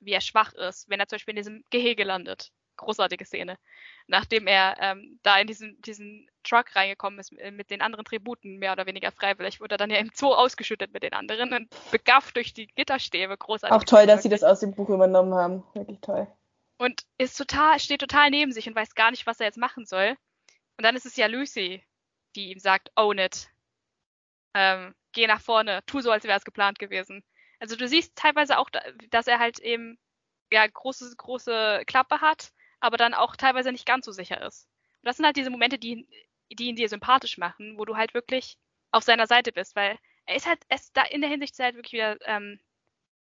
wie er schwach ist, wenn er zum Beispiel in diesem Gehege landet. Großartige Szene. Nachdem er ähm, da in diesen, diesen Truck reingekommen ist äh, mit den anderen Tributen, mehr oder weniger freiwillig, wurde er dann ja im Zoo ausgeschüttet mit den anderen und begafft durch die Gitterstäbe. Großartig. Auch toll, dass sie das aus dem Buch übernommen haben. Wirklich toll. Und ist total, steht total neben sich und weiß gar nicht, was er jetzt machen soll. Und dann ist es ja Lucy, die ihm sagt, own it. Ähm, geh nach vorne, tu so, als wäre es geplant gewesen. Also du siehst teilweise auch, dass er halt eben ja große, große Klappe hat, aber dann auch teilweise nicht ganz so sicher ist. Und das sind halt diese Momente, die, die ihn dir sympathisch machen, wo du halt wirklich auf seiner Seite bist, weil er ist halt, er ist da in der Hinsicht halt wirklich wieder ähm,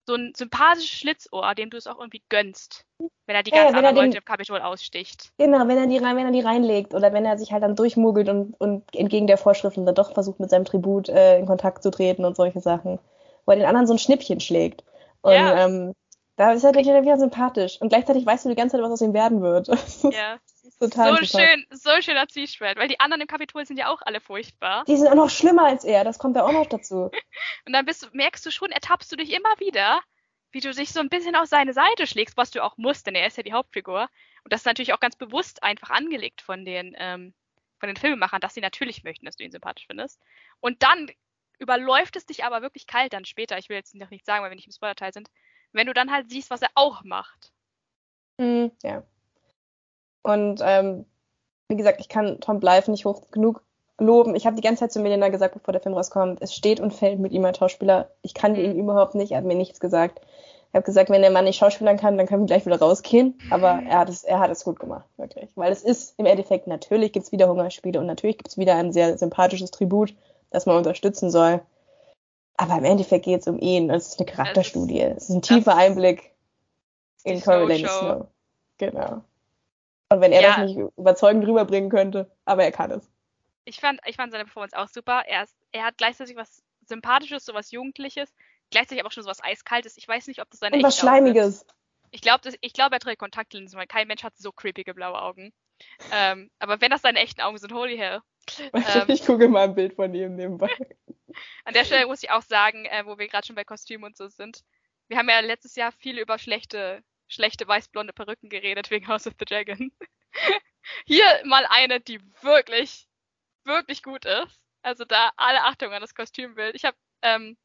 so ein sympathisches Schlitzohr, dem du es auch irgendwie gönnst, wenn er die ja, ganz anderen Leute im Kapitol aussticht. Genau, wenn er die rein, wenn er die reinlegt oder wenn er sich halt dann durchmogelt und, und entgegen der Vorschriften dann doch versucht, mit seinem Tribut äh, in Kontakt zu treten und solche Sachen. Wo er den anderen so ein Schnippchen schlägt. Und ja. ähm, da ist er wieder sympathisch. Und gleichzeitig weißt du die ganze Zeit, was aus ihm werden wird. Ja. Total so schön, so schöner Zwiespalt, weil die anderen im Kapitol sind ja auch alle furchtbar. Die sind auch noch schlimmer als er, das kommt ja auch noch dazu. und dann bist merkst du schon, ertappst du dich immer wieder, wie du dich so ein bisschen auf seine Seite schlägst, was du auch musst, denn er ist ja die Hauptfigur. Und das ist natürlich auch ganz bewusst einfach angelegt von den, ähm, von den Filmemachern, dass sie natürlich möchten, dass du ihn sympathisch findest. Und dann überläuft es dich aber wirklich kalt dann später, ich will jetzt noch nicht sagen, weil wir nicht im Spoilerteil sind, wenn du dann halt siehst, was er auch macht. Mhm, ja. Und ähm, wie gesagt, ich kann Tom Blythe nicht hoch genug loben. Ich habe die ganze Zeit zu Melina gesagt, bevor der Film rauskommt, es steht und fällt mit ihm als Schauspieler. Ich kann ihn überhaupt nicht, er hat mir nichts gesagt. Ich habe gesagt, wenn der Mann nicht schauspielern kann, dann können wir gleich wieder rausgehen. Aber er hat es, er hat es gut gemacht, wirklich. Weil es ist im Endeffekt, natürlich gibt es wieder Hungerspiele und natürlich gibt es wieder ein sehr sympathisches Tribut, das man unterstützen soll. Aber im Endeffekt geht es um ihn. Es ist eine Charakterstudie. Es ist ein tiefer Einblick in Coriolanus Snow. Genau. Und wenn er ja. das nicht überzeugend rüberbringen könnte, aber er kann es. Ich fand, ich fand seine Performance auch super. Er, ist, er hat gleichzeitig was Sympathisches, so was Jugendliches, gleichzeitig aber auch schon so was Eiskaltes. Ich weiß nicht, ob das seine Und was Schleimiges. Ich glaube, glaub, er trägt Kontaktlinsen, weil kein Mensch hat so creepige blaue Augen. ähm, aber wenn das seine echten Augen sind, holy hell. Ähm, ich gucke mal ein Bild von ihm nebenbei. An der Stelle muss ich auch sagen, äh, wo wir gerade schon bei Kostümen und so sind. Wir haben ja letztes Jahr viel über schlechte schlechte weißblonde Perücken geredet wegen House of the Dragon. Hier mal eine, die wirklich, wirklich gut ist. Also da alle Achtung an das Kostümbild. Ich habe ähm,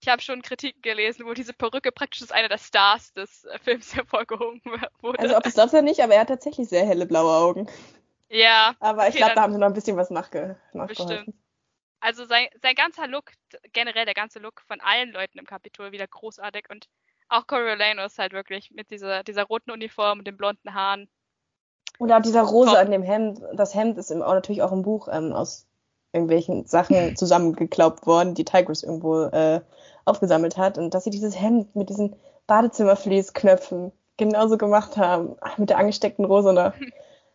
ich habe schon Kritiken gelesen, wo diese Perücke praktisch als einer der Stars des äh, Films hervorgehoben wurde. Also ob es das ja nicht, aber er hat tatsächlich sehr helle blaue Augen. Ja. Aber okay, ich glaube, da haben sie noch ein bisschen was nachge nachgeholfen. Bestimmt. Also sein, sein ganzer Look, generell der ganze Look von allen Leuten im Kapitol wieder großartig und auch Coriolanus halt wirklich mit dieser, dieser roten Uniform und den blonden Haaren. Und auch dieser Rose Top. an dem Hemd. Das Hemd ist im, auch natürlich auch im Buch ähm, aus irgendwelchen Sachen zusammengeklaubt worden, die Tigris irgendwo äh, aufgesammelt hat. Und dass sie dieses Hemd mit diesen Badezimmerfließknöpfen genauso gemacht haben. Ach, mit der angesteckten Rose noch.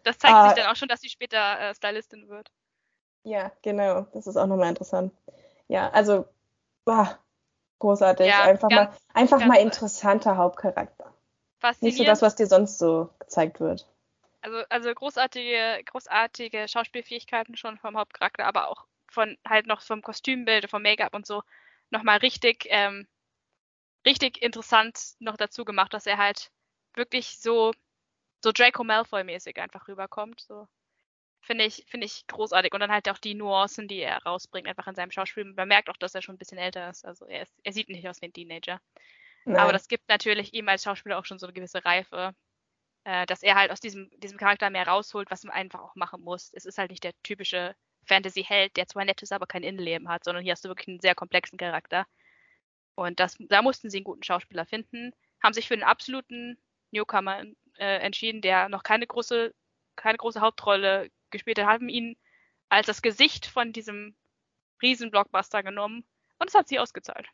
Das zeigt ah, sich dann auch schon, dass sie später äh, Stylistin wird. Ja, genau. Das ist auch nochmal interessant. Ja, also, bah, großartig. Ja, einfach ganz, mal, einfach mal interessanter Hauptcharakter. Nicht so das, was dir sonst so gezeigt wird. Also, also großartige, großartige Schauspielfähigkeiten schon vom Hauptcharakter, aber auch von halt noch vom Kostümbild, vom Make-up und so nochmal richtig, ähm, richtig interessant noch dazu gemacht, dass er halt wirklich so, so Draco Malfoy-mäßig einfach rüberkommt. So. Finde ich, finde ich großartig. Und dann halt auch die Nuancen, die er rausbringt, einfach in seinem Schauspiel. Man merkt auch, dass er schon ein bisschen älter ist. Also er, ist, er sieht nicht aus wie ein Teenager. Nein. Aber das gibt natürlich ihm als Schauspieler auch schon so eine gewisse Reife, äh, dass er halt aus diesem, diesem Charakter mehr rausholt, was man einfach auch machen muss. Es ist halt nicht der typische Fantasy-Held, der zwar nett ist, aber kein Innenleben hat, sondern hier hast du wirklich einen sehr komplexen Charakter. Und das, da mussten sie einen guten Schauspieler finden, haben sich für einen absoluten Newcomer äh, entschieden, der noch keine große, keine große Hauptrolle gespielt hat, haben ihn als das Gesicht von diesem Riesen-Blockbuster genommen und es hat sie ausgezahlt.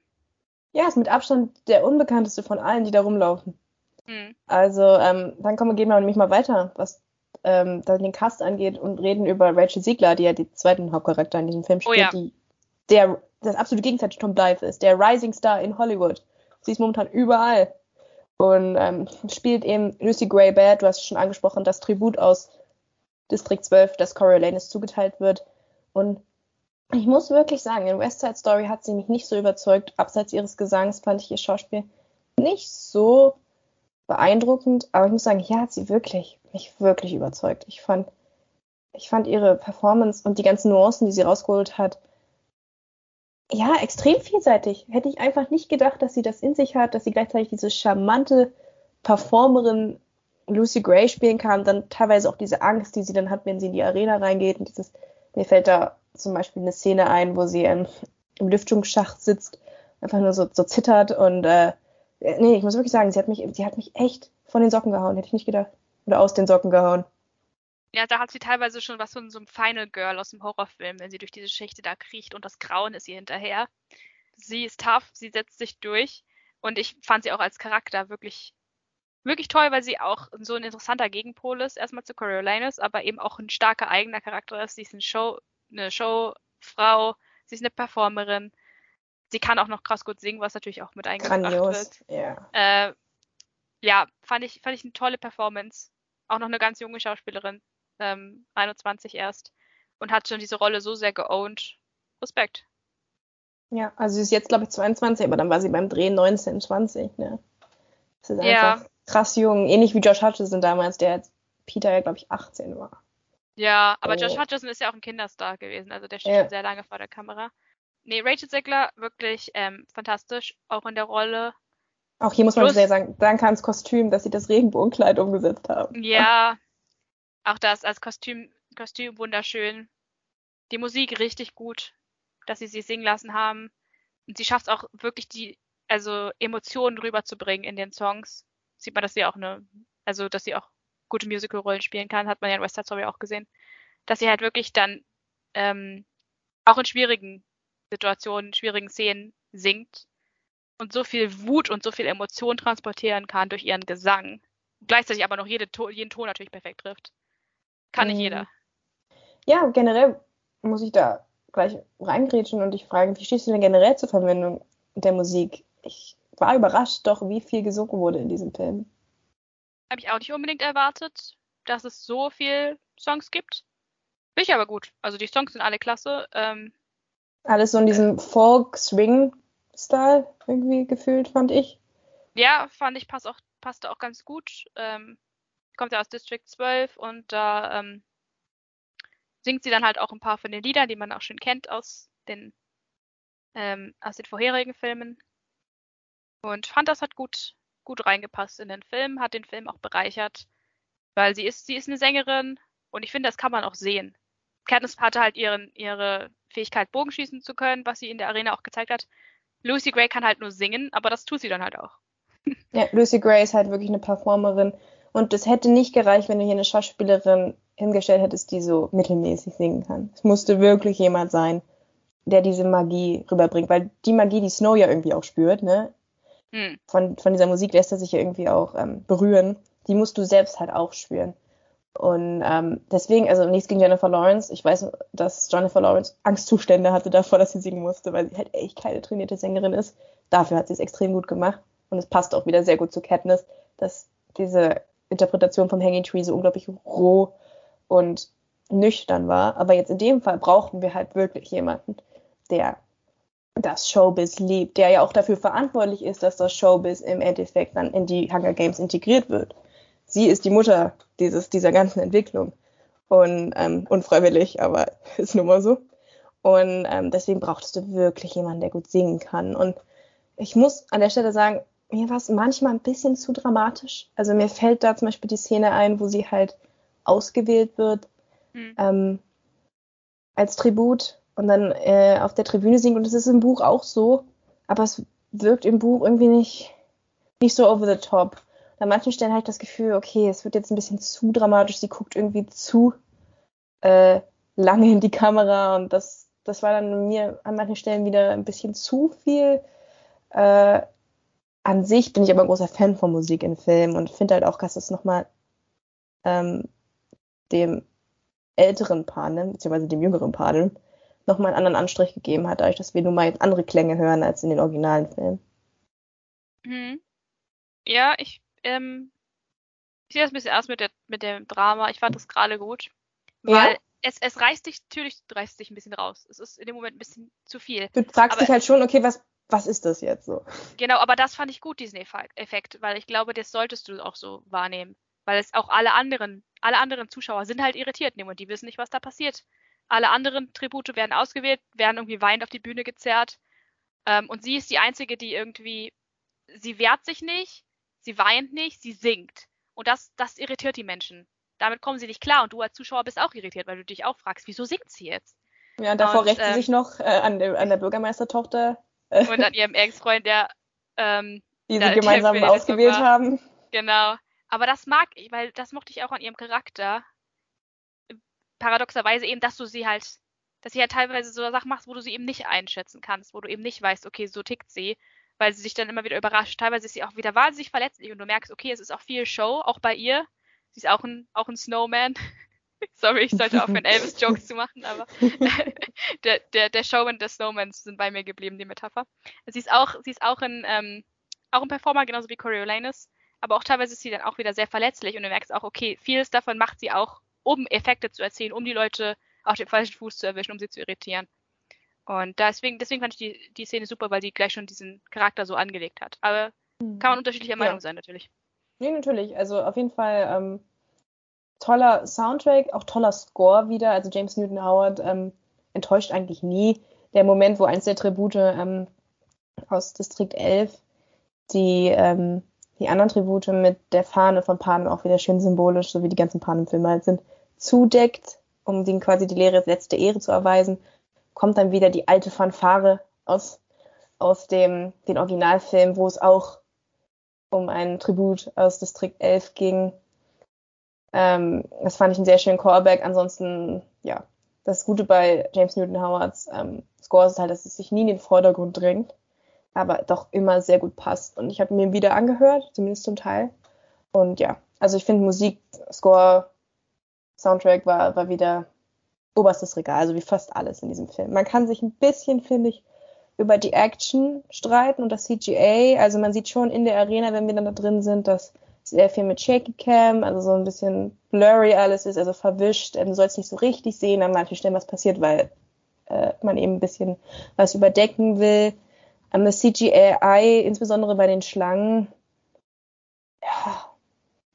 Ja, ist mit Abstand der unbekannteste von allen, die da rumlaufen. Mhm. Also, ähm, dann kommen, gehen wir nämlich mal weiter, was ähm, den Cast angeht und reden über Rachel Ziegler, die ja die zweiten Hauptcharakter in diesem Film oh spielt, oh, ja. die der das absolute Gegenteil Tom Blythe ist, der Rising Star in Hollywood. Sie ist momentan überall und ähm, spielt eben Lucy Gray Baird, du hast es schon angesprochen, das Tribut aus District 12, das Coriolanus zugeteilt wird. Und ich muss wirklich sagen, in West Side Story hat sie mich nicht so überzeugt. Abseits ihres Gesangs fand ich ihr Schauspiel nicht so beeindruckend, aber ich muss sagen, hier hat sie wirklich, mich wirklich überzeugt. Ich fand, ich fand ihre Performance und die ganzen Nuancen, die sie rausgeholt hat, ja, extrem vielseitig. Hätte ich einfach nicht gedacht, dass sie das in sich hat, dass sie gleichzeitig diese charmante Performerin Lucy Gray spielen kann, dann teilweise auch diese Angst, die sie dann hat, wenn sie in die Arena reingeht. Und dieses, mir fällt da zum Beispiel eine Szene ein, wo sie ähm, im Lüftungsschacht sitzt, einfach nur so, so zittert und äh, nee, ich muss wirklich sagen, sie hat mich, sie hat mich echt von den Socken gehauen, hätte ich nicht gedacht. Oder aus den Socken gehauen. Ja, da hat sie teilweise schon was von so einem Final Girl aus dem Horrorfilm, wenn sie durch diese Schichte da kriecht und das Grauen ist ihr hinterher. Sie ist tough, sie setzt sich durch und ich fand sie auch als Charakter wirklich wirklich toll, weil sie auch so ein interessanter Gegenpol ist, erstmal zu Coriolanus, aber eben auch ein starker eigener Charakter ist. Sie ist eine, Show, eine Showfrau, sie ist eine Performerin. Sie kann auch noch krass gut singen, was natürlich auch mit eingebracht Grandios, wird. Yeah. Äh, ja, fand ich, fand ich eine tolle Performance. Auch noch eine ganz junge Schauspielerin, ähm, 21 erst, und hat schon diese Rolle so sehr geowned. Respekt. Ja, also sie ist jetzt, glaube ich, 22, aber dann war sie beim Drehen 19, 20, ne? Das ist ja. einfach krass jung, ähnlich wie Josh Hutcherson damals, der jetzt Peter ja, glaube ich, 18 war. Ja, aber oh. Josh Hutcherson ist ja auch ein Kinderstar gewesen, also der steht ja. schon sehr lange vor der Kamera. Nee, Rachel Zegler, wirklich ähm, fantastisch, auch in der Rolle. Auch hier muss man Plus, sehr sagen, danke ans Kostüm, dass sie das Regenbogenkleid umgesetzt haben. Ja, auch das als Kostüm, Kostüm wunderschön. Die Musik richtig gut, dass sie sie singen lassen haben. Und sie schafft es auch wirklich die, also Emotionen rüberzubringen in den Songs sieht man, dass sie auch eine, also dass sie auch gute Musical-Rollen spielen kann, hat man ja in West Side Story auch gesehen. Dass sie halt wirklich dann ähm, auch in schwierigen Situationen, schwierigen Szenen singt und so viel Wut und so viel Emotion transportieren kann durch ihren Gesang. Gleichzeitig aber noch jede jeden Ton natürlich perfekt trifft. Kann mhm. nicht jeder. Ja, generell muss ich da gleich reingrätschen und dich fragen, wie stehst du denn generell zur Verwendung der Musik? Ich war überrascht doch, wie viel gesungen wurde in diesem Film. Habe ich auch nicht unbedingt erwartet, dass es so viel Songs gibt. Bin ich aber gut. Also die Songs sind alle klasse. Ähm, Alles so in diesem Folk-Swing-Style irgendwie gefühlt, fand ich. Ja, fand ich passt auch, passte auch ganz gut. Ähm, kommt ja aus District 12 und da ähm, singt sie dann halt auch ein paar von den Liedern, die man auch schon kennt aus den, ähm, aus den vorherigen Filmen. Und fand, das hat gut, gut reingepasst in den Film, hat den Film auch bereichert, weil sie ist, sie ist eine Sängerin und ich finde, das kann man auch sehen. Katniss hatte halt ihren, ihre Fähigkeit, Bogenschießen zu können, was sie in der Arena auch gezeigt hat. Lucy Gray kann halt nur singen, aber das tut sie dann halt auch. Ja, Lucy Gray ist halt wirklich eine Performerin. Und es hätte nicht gereicht, wenn du hier eine Schauspielerin hingestellt hättest, die so mittelmäßig singen kann. Es musste wirklich jemand sein, der diese Magie rüberbringt, weil die Magie, die Snow ja irgendwie auch spürt, ne, hm. Von, von dieser Musik lässt er sich irgendwie auch ähm, berühren. Die musst du selbst halt auch spüren. Und ähm, deswegen, also nichts gegen Jennifer Lawrence. Ich weiß, dass Jennifer Lawrence Angstzustände hatte davor, dass sie singen musste, weil sie halt echt keine trainierte Sängerin ist. Dafür hat sie es extrem gut gemacht. Und es passt auch wieder sehr gut zu Katniss, dass diese Interpretation vom Hanging Tree so unglaublich roh und nüchtern war. Aber jetzt in dem Fall brauchten wir halt wirklich jemanden, der das Showbiz liebt, der ja auch dafür verantwortlich ist, dass das Showbiz im Endeffekt dann in die Hunger Games integriert wird. Sie ist die Mutter dieses, dieser ganzen Entwicklung. Und ähm, unfreiwillig, aber ist nun mal so. Und ähm, deswegen brauchtest du wirklich jemanden, der gut singen kann. Und ich muss an der Stelle sagen, mir war es manchmal ein bisschen zu dramatisch. Also mir fällt da zum Beispiel die Szene ein, wo sie halt ausgewählt wird hm. ähm, als Tribut und dann äh, auf der Tribüne singt. Und das ist im Buch auch so, aber es wirkt im Buch irgendwie nicht, nicht so over the top. An manchen Stellen habe ich das Gefühl, okay, es wird jetzt ein bisschen zu dramatisch, sie guckt irgendwie zu äh, lange in die Kamera und das, das war dann mir an manchen Stellen wieder ein bisschen zu viel. Äh, an sich bin ich aber ein großer Fan von Musik in Filmen und finde halt auch, dass es nochmal ähm, dem älteren Panen, beziehungsweise dem jüngeren Panen, nochmal einen anderen Anstrich gegeben hat, dadurch, dass wir nun mal jetzt andere Klänge hören als in den originalen Filmen. Mhm. Ja, ich, ähm, ich sehe das ein bisschen erst mit, der, mit dem Drama. Ich fand das gerade gut. Weil ja? es, es reißt dich, natürlich reißt dich ein bisschen raus. Es ist in dem Moment ein bisschen zu viel. Du fragst aber, dich halt schon, okay, was, was ist das jetzt so? Genau, aber das fand ich gut, diesen Effekt, weil ich glaube, das solltest du auch so wahrnehmen. Weil es auch alle anderen, alle anderen Zuschauer sind halt irritiert und die wissen nicht, was da passiert. Alle anderen Tribute werden ausgewählt, werden irgendwie weinend auf die Bühne gezerrt. Ähm, und sie ist die Einzige, die irgendwie, sie wehrt sich nicht, sie weint nicht, sie singt. Und das, das irritiert die Menschen. Damit kommen sie nicht klar und du als Zuschauer bist auch irritiert, weil du dich auch fragst, wieso singt sie jetzt? Ja, und davor und, rächt sie ähm, sich noch äh, an, der, an der Bürgermeistertochter. Äh, und an ihrem Ex-Freund, der ähm, die sie gemeinsam ausgewählt haben. Genau. Aber das mag ich, weil das mochte ich auch an ihrem Charakter paradoxerweise eben, dass du sie halt, dass sie halt teilweise so Sachen machst, wo du sie eben nicht einschätzen kannst, wo du eben nicht weißt, okay, so tickt sie, weil sie sich dann immer wieder überrascht. Teilweise ist sie auch wieder wahnsinnig verletzlich und du merkst, okay, es ist auch viel Show, auch bei ihr. Sie ist auch ein, auch ein Snowman. Sorry, ich sollte aufhören, Elvis-Jokes zu machen, aber der, der, der Showman der Snowmans sind bei mir geblieben, die Metapher. Sie ist auch, sie ist auch ein, ähm, auch ein Performer, genauso wie Coriolanus, aber auch teilweise ist sie dann auch wieder sehr verletzlich und du merkst auch, okay, vieles davon macht sie auch um Effekte zu erzielen, um die Leute auf den falschen Fuß zu erwischen, um sie zu irritieren. Und deswegen, deswegen fand ich die, die Szene super, weil sie gleich schon diesen Charakter so angelegt hat. Aber mhm. kann man unterschiedlicher Meinung ja. sein, natürlich. Nee, natürlich. Also auf jeden Fall ähm, toller Soundtrack, auch toller Score wieder. Also James Newton Howard ähm, enttäuscht eigentlich nie. Der Moment, wo eins der Tribute ähm, aus Distrikt 11 die, ähm, die anderen Tribute mit der Fahne von Panem auch wieder schön symbolisch, so wie die ganzen Panem-Filme halt sind, zudeckt, um denen quasi die letzte Ehre zu erweisen, kommt dann wieder die alte Fanfare aus, aus dem den Originalfilm, wo es auch um einen Tribut aus Distrikt 11 ging. Ähm, das fand ich einen sehr schönen Callback. Ansonsten, ja, das Gute bei James Newton Howards ähm, Score ist halt, dass es sich nie in den Vordergrund drängt, aber doch immer sehr gut passt. Und ich habe mir wieder angehört, zumindest zum Teil. Und ja, also ich finde Musik, Score, Soundtrack war, war wieder oberstes Regal, also wie fast alles in diesem Film. Man kann sich ein bisschen, finde ich, über die Action streiten und das CGA. Also man sieht schon in der Arena, wenn wir dann da drin sind, dass sehr viel mit Shaky Cam, also so ein bisschen blurry alles ist, also verwischt. Ähm, du sollst nicht so richtig sehen an manchen Stellen, was passiert, weil äh, man eben ein bisschen was überdecken will. Ähm, das CGI, insbesondere bei den Schlangen, ja,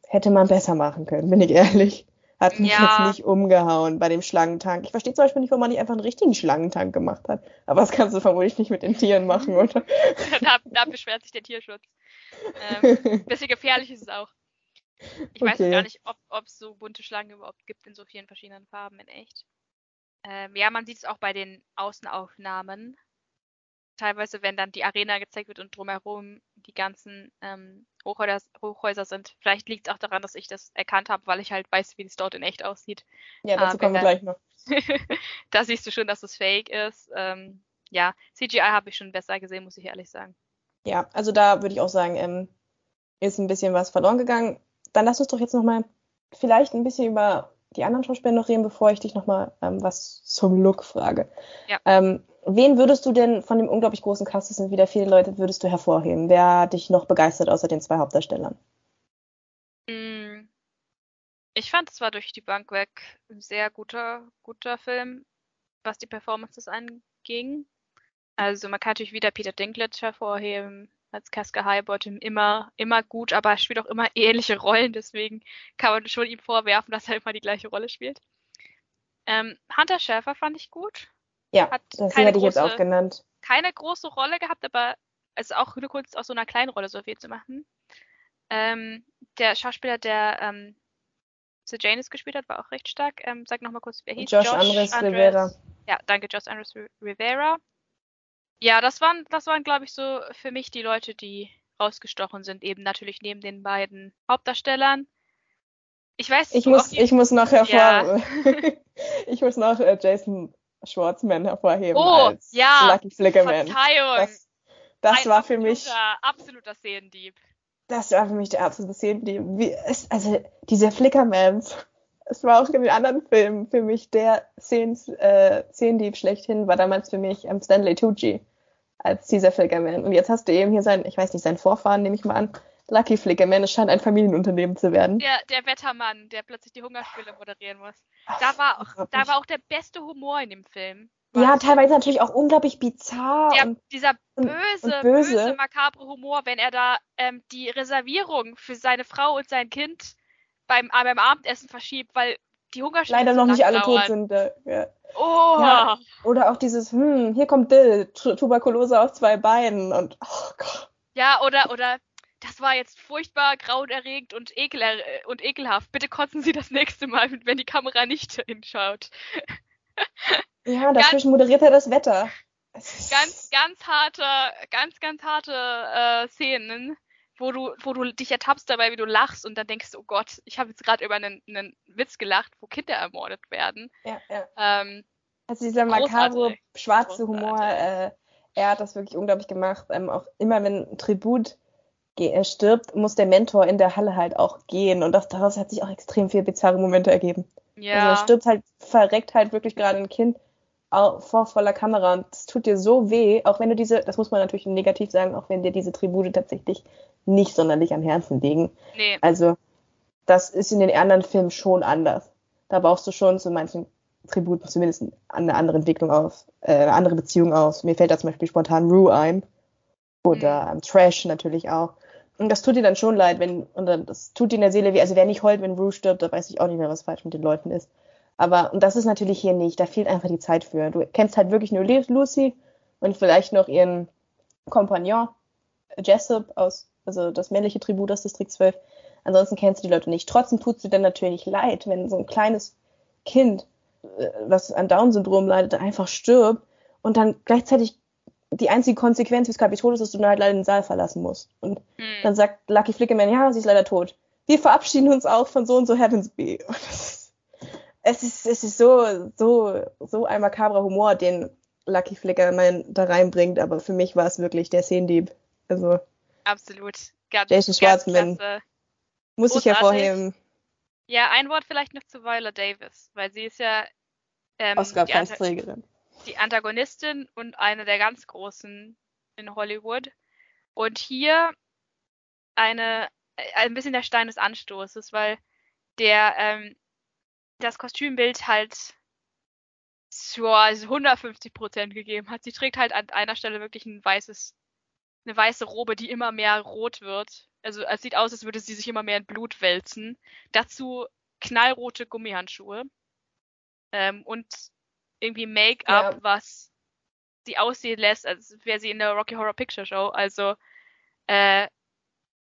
hätte man besser machen können, bin ich ehrlich. Hat mich ja. jetzt nicht umgehauen bei dem Schlangentank. Ich verstehe zum Beispiel nicht, warum man nicht einfach einen richtigen Schlangentank gemacht hat. Aber das kannst du vermutlich nicht mit den Tieren machen, oder? da, da, beschwert sich der Tierschutz. Ähm, bisschen gefährlich ist es auch. Ich okay. weiß gar nicht, ob es so bunte Schlangen überhaupt gibt in so vielen verschiedenen Farben in echt. Ähm, ja, man sieht es auch bei den Außenaufnahmen teilweise, wenn dann die Arena gezeigt wird und drumherum die ganzen ähm, Hochhäuser, Hochhäuser, sind. Vielleicht liegt es auch daran, dass ich das erkannt habe, weil ich halt weiß, wie es dort in echt aussieht. Ja, dazu äh, kommen wir gleich noch. da siehst du schon, dass es fake ist. Ähm, ja, CGI habe ich schon besser gesehen, muss ich ehrlich sagen. Ja, also da würde ich auch sagen, ähm, ist ein bisschen was verloren gegangen. Dann lass uns doch jetzt nochmal vielleicht ein bisschen über die anderen Schauspieler noch reden, bevor ich dich nochmal ähm, was zum Look frage. Ja. Ähm, wen würdest du denn von dem unglaublich großen Cast, das sind wieder viele Leute, würdest du hervorheben? Wer hat dich noch begeistert außer den zwei Hauptdarstellern? Mm, ich fand es war durch die Bank weg ein sehr guter, guter Film, was die Performances anging. Also man kann natürlich wieder Peter Dinklage hervorheben als Casca Highbottom immer, immer gut, aber er spielt auch immer ähnliche Rollen, deswegen kann man schon ihm vorwerfen, dass er immer die gleiche Rolle spielt. Ähm, Hunter Schäfer fand ich gut. Ja, Hat das hätte ich jetzt auch genannt. Keine große Rolle gehabt, aber es ist auch eine Kunst, aus so einer kleinen Rolle so viel zu machen. Ähm, der Schauspieler, der ähm, Sir Janus gespielt hat, war auch recht stark. Ähm, sag nochmal kurz, wer hieß Josh, Josh Andres, Andres Rivera. Ja, danke, Josh Andres Rivera. Ja, das waren, das waren, glaube ich, so für mich die Leute, die rausgestochen sind, eben natürlich neben den beiden Hauptdarstellern. Ich weiß, ich muss, ich muss noch hervor, ja. ich muss noch äh, Jason Schwartzman hervorheben oh, als ja, Lucky Flickerman. Verzeihung. Das, das war für mich absoluter Sehendieb. Das war für mich der absolute. Wie, es, also diese Flickermans. Es war auch in den anderen Filmen für mich der Szenen, äh, Sehendieb schlechthin, war damals für mich ähm, Stanley Tucci als dieser Flickerman. Und jetzt hast du eben hier sein, ich weiß nicht, sein Vorfahren, nehme ich mal an, Lucky Flickerman. Es scheint ein Familienunternehmen zu werden. Der, der Wettermann, der plötzlich die Hungerspiele moderieren muss. Da war, auch, da war auch der beste Humor in dem Film. Ja, teilweise natürlich auch unglaublich bizarr. Der, und, dieser böse, und böse, böse, makabre Humor, wenn er da ähm, die Reservierung für seine Frau und sein Kind beim, beim Abendessen verschiebt, weil die Hungerspiele leider noch nicht alle dauern. tot sind. Äh, ja. Oh. Ja, oder auch dieses, hm, hier kommt Dill, Tuberkulose auf zwei Beinen und oh Gott. Ja, oder, oder das war jetzt furchtbar grauenerregend und, ekel, und ekelhaft. Bitte kotzen Sie das nächste Mal, wenn die Kamera nicht hinschaut. Ja, dazwischen ganz, moderiert er das Wetter. Ganz, ganz harte, ganz, ganz harte äh, Szenen, wo du, wo du dich ertappst dabei, wie du lachst und dann denkst, oh Gott, ich habe jetzt gerade über einen, einen Witz gelacht, wo Kinder ermordet werden. Ja, ja. Ähm, also dieser makabre, schwarze Humor, äh, er hat das wirklich unglaublich gemacht. Ähm, auch immer wenn ein Tribut äh, stirbt, muss der Mentor in der Halle halt auch gehen. Und das, daraus hat sich auch extrem viele bizarre Momente ergeben. Ja. Also er stirbt halt, verreckt halt wirklich gerade ein Kind vor voller Kamera und es tut dir so weh, auch wenn du diese, das muss man natürlich negativ sagen, auch wenn dir diese Tribute tatsächlich nicht sonderlich am Herzen liegen. Nee. Also das ist in den anderen Filmen schon anders. Da baust du schon zu manchen Tributen zumindest eine andere Entwicklung auf, äh, eine andere Beziehung aus. Mir fällt da zum Beispiel spontan Rue ein. Oder mhm. Trash natürlich auch. Und das tut dir dann schon leid, wenn, und dann, das tut dir in der Seele weh. Also wer nicht heult, wenn Rue stirbt, da weiß ich auch nicht mehr, was falsch mit den Leuten ist. Aber, und das ist natürlich hier nicht, da fehlt einfach die Zeit für. Du kennst halt wirklich nur Lucy und vielleicht noch ihren Kompagnon, Jessup aus, also das männliche Tribut aus Distrikt 12. Ansonsten kennst du die Leute nicht. Trotzdem tut es dir dann natürlich leid, wenn so ein kleines Kind, äh, was an Down-Syndrom leidet, einfach stirbt und dann gleichzeitig die einzige Konsequenz fürs Kapitol ist, dass du dann halt leider den Saal verlassen musst. Und hm. dann sagt Lucky Flickerman, ja, sie ist leider tot. Wir verabschieden uns auch von so und so Heavensby. Und das ist es ist, es ist so, so, so ein makabrer Humor, den Lucky Flickerman da reinbringt, aber für mich war es wirklich der Szenendieb. Also. Absolut. Ganz, Jason Schwartzman. Muss ich hervorheben. Ja, ein Wort vielleicht noch zu Viola Davis, weil sie ist ja ähm, Oscar-Preisträgerin. Die Antagonistin und eine der ganz großen in Hollywood. Und hier eine, äh, ein bisschen der Stein des Anstoßes, weil der ähm, das Kostümbild halt ja, 150 Prozent gegeben hat. Sie trägt halt an einer Stelle wirklich ein weißes, eine weiße Robe, die immer mehr rot wird. Also es sieht aus, als würde sie sich immer mehr in Blut wälzen. Dazu knallrote Gummihandschuhe ähm, und irgendwie Make-up, ja. was sie aussehen lässt, als wäre sie in der Rocky Horror Picture Show. Also äh, ja,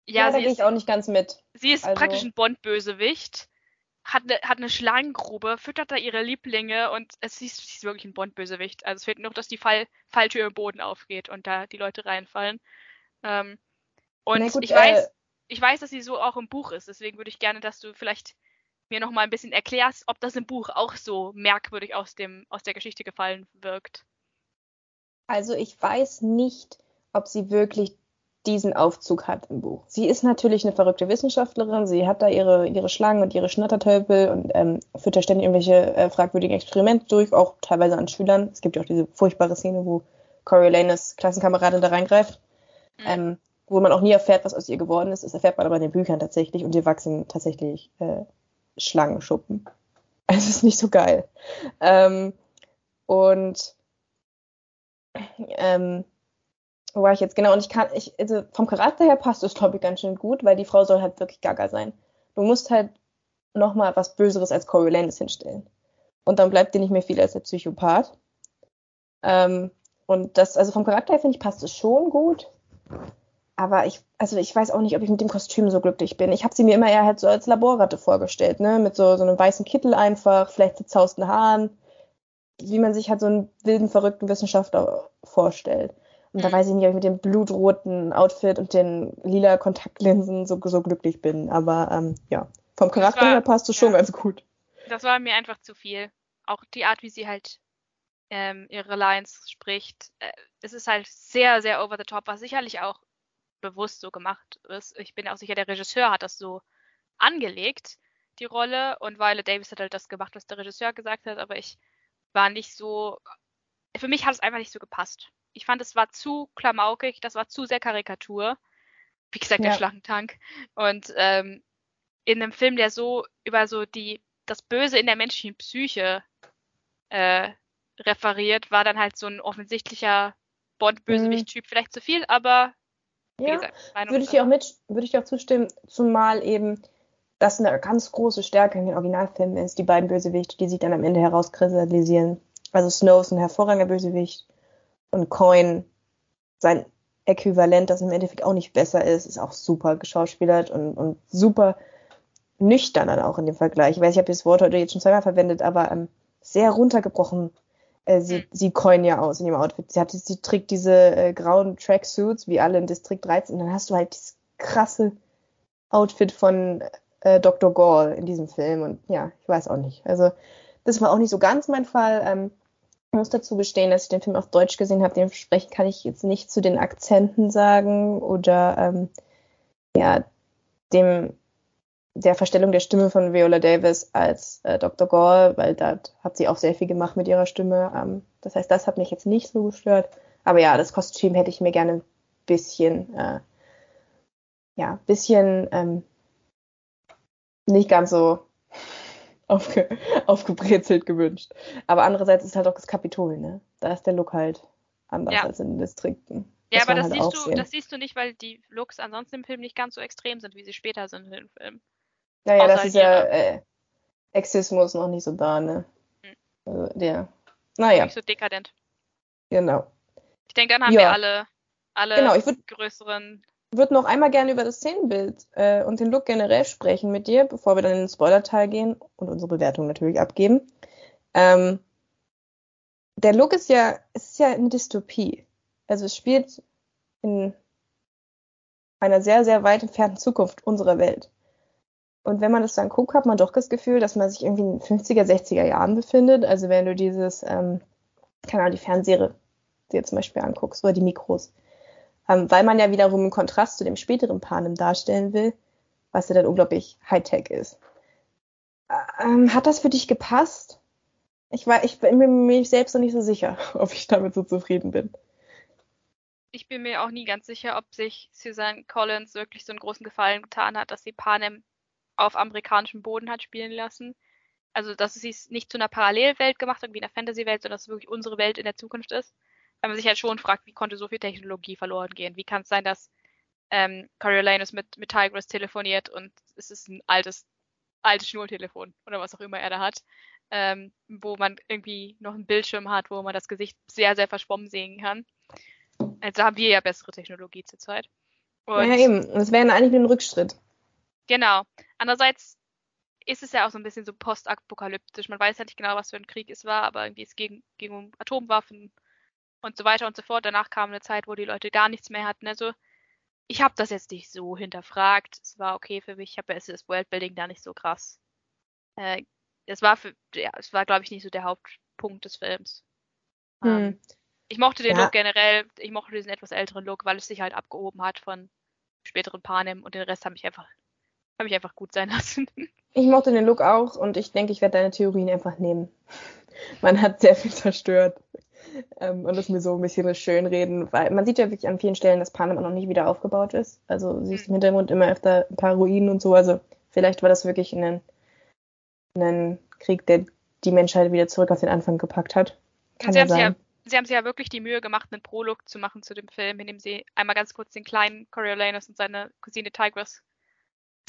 ja da gehe ich auch nicht ganz mit. Sie ist also... praktisch ein Bond-Bösewicht hat eine, hat eine Schlangengrube, füttert da ihre Lieblinge und es ist, ist wirklich ein Bond-Bösewicht. Also es fehlt nur, dass die Fall, Falltür im Boden aufgeht und da die Leute reinfallen. Ähm, und gut, ich, äh, weiß, ich weiß, dass sie so auch im Buch ist. Deswegen würde ich gerne, dass du vielleicht mir noch mal ein bisschen erklärst, ob das im Buch auch so merkwürdig aus, dem, aus der Geschichte gefallen wirkt. Also ich weiß nicht, ob sie wirklich diesen Aufzug hat im Buch. Sie ist natürlich eine verrückte Wissenschaftlerin, sie hat da ihre, ihre Schlangen und ihre Schnattertölpel und ähm, führt da ständig irgendwelche äh, fragwürdigen Experimente durch, auch teilweise an Schülern. Es gibt ja auch diese furchtbare Szene, wo Coriolanus Klassenkameradin da reingreift, mhm. ähm, wo man auch nie erfährt, was aus ihr geworden ist. Das erfährt man aber in den Büchern tatsächlich und ihr wachsen tatsächlich äh, Schlangenschuppen. Es ist nicht so geil. Ähm, und ähm, wo war ich jetzt genau? Und ich kann, ich, also vom Charakter her passt es, glaube ich, ganz schön gut, weil die Frau soll halt wirklich gaga sein. Du musst halt nochmal was Böseres als Coriolanus hinstellen. Und dann bleibt dir nicht mehr viel als der Psychopath. Ähm, und das, also vom Charakter her finde ich, passt es schon gut. aber ich, also ich weiß auch nicht, ob ich mit dem Kostüm so glücklich bin. Ich habe sie mir immer eher halt so als Laborratte vorgestellt, ne? Mit so, so einem weißen Kittel einfach, vielleicht zerzausten Haaren, wie man sich halt so einen wilden, verrückten Wissenschaftler vorstellt. Und da weiß ich nicht, ob ich mit dem blutroten Outfit und den lila Kontaktlinsen so, so glücklich bin. Aber ähm, ja, vom Charakter war, her passt es ja, schon ganz gut. Das war mir einfach zu viel. Auch die Art, wie sie halt ähm, ihre Lines spricht. Äh, es ist halt sehr, sehr over the top, was sicherlich auch bewusst so gemacht ist. Ich bin auch sicher, der Regisseur hat das so angelegt, die Rolle. Und Viola Davis hat halt das gemacht, was der Regisseur gesagt hat. Aber ich war nicht so. Für mich hat es einfach nicht so gepasst. Ich fand, es war zu klamaukig, das war zu sehr Karikatur. Wie gesagt, ja. der Schlangentank. Und ähm, in einem Film, der so über so die das Böse in der menschlichen Psyche äh, referiert, war dann halt so ein offensichtlicher Bond-Bösewicht-Typ mhm. vielleicht zu viel, aber ja, gesagt, würde ich dir auch mit, würde ich dir auch zustimmen, zumal eben das eine ganz große Stärke in den Originalfilmen ist, die beiden Bösewichte, die sich dann am Ende herauskristallisieren. Also Snow ist ein hervorragender Bösewicht und Coin sein Äquivalent, das im Endeffekt auch nicht besser ist, ist auch super geschauspielert und, und super nüchtern dann auch in dem Vergleich. Ich weiß, ich habe das Wort heute jetzt schon zweimal verwendet, aber ähm, sehr runtergebrochen äh, sieht, hm. sieht Coin ja aus in ihrem Outfit. Sie, hat, sie trägt diese äh, grauen Tracksuits, wie alle in Distrikt 13, und dann hast du halt dieses krasse Outfit von äh, Dr. Gall in diesem Film. Und ja, ich weiß auch nicht. Also, das war auch nicht so ganz mein Fall. Ähm, ich muss dazu gestehen, dass ich den Film auf Deutsch gesehen habe. Dementsprechend kann ich jetzt nicht zu den Akzenten sagen oder ähm, ja, dem der Verstellung der Stimme von Viola Davis als äh, Dr. Gore, weil da hat sie auch sehr viel gemacht mit ihrer Stimme. Ähm, das heißt, das hat mich jetzt nicht so gestört. Aber ja, das Kostüm hätte ich mir gerne ein bisschen, äh, ja, bisschen ähm, nicht ganz so aufge aufgebrezelt gewünscht. Aber andererseits ist halt auch das Kapitol, ne? Da ist der Look halt anders ja. als in den Distrikten. Ja, aber das, halt siehst du, das siehst du nicht, weil die Looks ansonsten im Film nicht ganz so extrem sind, wie sie später sind im Film. Naja, Außer das ist ja äh, Exismus noch nicht so da, ne? Hm. Also, der. Naja. Nicht so dekadent. Genau. Ich denke, dann haben ja. wir alle, alle genau, würd, größeren. Würde noch einmal gerne über das Szenenbild äh, und den Look generell sprechen mit dir, bevor wir dann in den Spoiler-Teil gehen und unsere Bewertung natürlich abgeben. Ähm, der Look ist ja, es ist ja eine Dystopie. Also es spielt in einer sehr, sehr weit entfernten Zukunft unserer Welt. Und wenn man das dann guckt, hat man doch das Gefühl, dass man sich irgendwie in den 50er, 60er Jahren befindet. Also wenn du dieses, ähm, keine Ahnung, die Fernseher dir zum Beispiel anguckst oder die Mikros. Ähm, weil man ja wiederum im Kontrast zu dem späteren Panem darstellen will, was ja dann unglaublich Hightech ist. Ähm, hat das für dich gepasst? Ich, war, ich bin mir selbst noch nicht so sicher, ob ich damit so zufrieden bin. Ich bin mir auch nie ganz sicher, ob sich Suzanne Collins wirklich so einen großen Gefallen getan hat, dass sie Panem auf amerikanischem Boden hat spielen lassen. Also, dass sie es nicht zu einer Parallelwelt gemacht hat, wie einer Fantasy-Welt, sondern dass es wirklich unsere Welt in der Zukunft ist. Weil man sich halt schon fragt, wie konnte so viel Technologie verloren gehen? Wie kann es sein, dass ähm, Coriolanus mit, mit Tigris telefoniert und es ist ein altes, altes Schnurtelefon oder was auch immer er da hat, ähm, wo man irgendwie noch einen Bildschirm hat, wo man das Gesicht sehr, sehr verschwommen sehen kann. Also haben wir ja bessere Technologie zurzeit. Und ja, eben. Das wäre eigentlich nur ein Rückschritt. Genau. Andererseits ist es ja auch so ein bisschen so postapokalyptisch. Man weiß ja nicht genau, was für ein Krieg es war, aber irgendwie es ging, ging um Atomwaffen und so weiter und so fort. Danach kam eine Zeit, wo die Leute gar nichts mehr hatten. Also ich habe das jetzt nicht so hinterfragt. Es war okay für mich. Ich habe ja das Worldbuilding da nicht so krass. Äh, es war für, ja, es war glaube ich nicht so der Hauptpunkt des Films. Hm. Ähm, ich mochte den ja. Look generell. Ich mochte diesen etwas älteren Look, weil es sich halt abgehoben hat von späteren Panem und den Rest habe ich einfach habe ich einfach gut sein lassen. Ich mochte den Look auch und ich denke, ich werde deine Theorien einfach nehmen. Man hat sehr viel zerstört ähm, und das mir so ein bisschen schön reden, weil man sieht ja wirklich an vielen Stellen, dass Panama noch nicht wieder aufgebaut ist. Also siehst im Hintergrund immer öfter ein paar Ruinen und so. Also vielleicht war das wirklich ein, ein Krieg, der die Menschheit wieder zurück auf den Anfang gepackt hat. Kann ja sein. Ja, sie haben sich ja wirklich die Mühe gemacht, einen Prolog zu machen zu dem Film, in dem sie einmal ganz kurz den kleinen Coriolanus und seine Cousine Tigris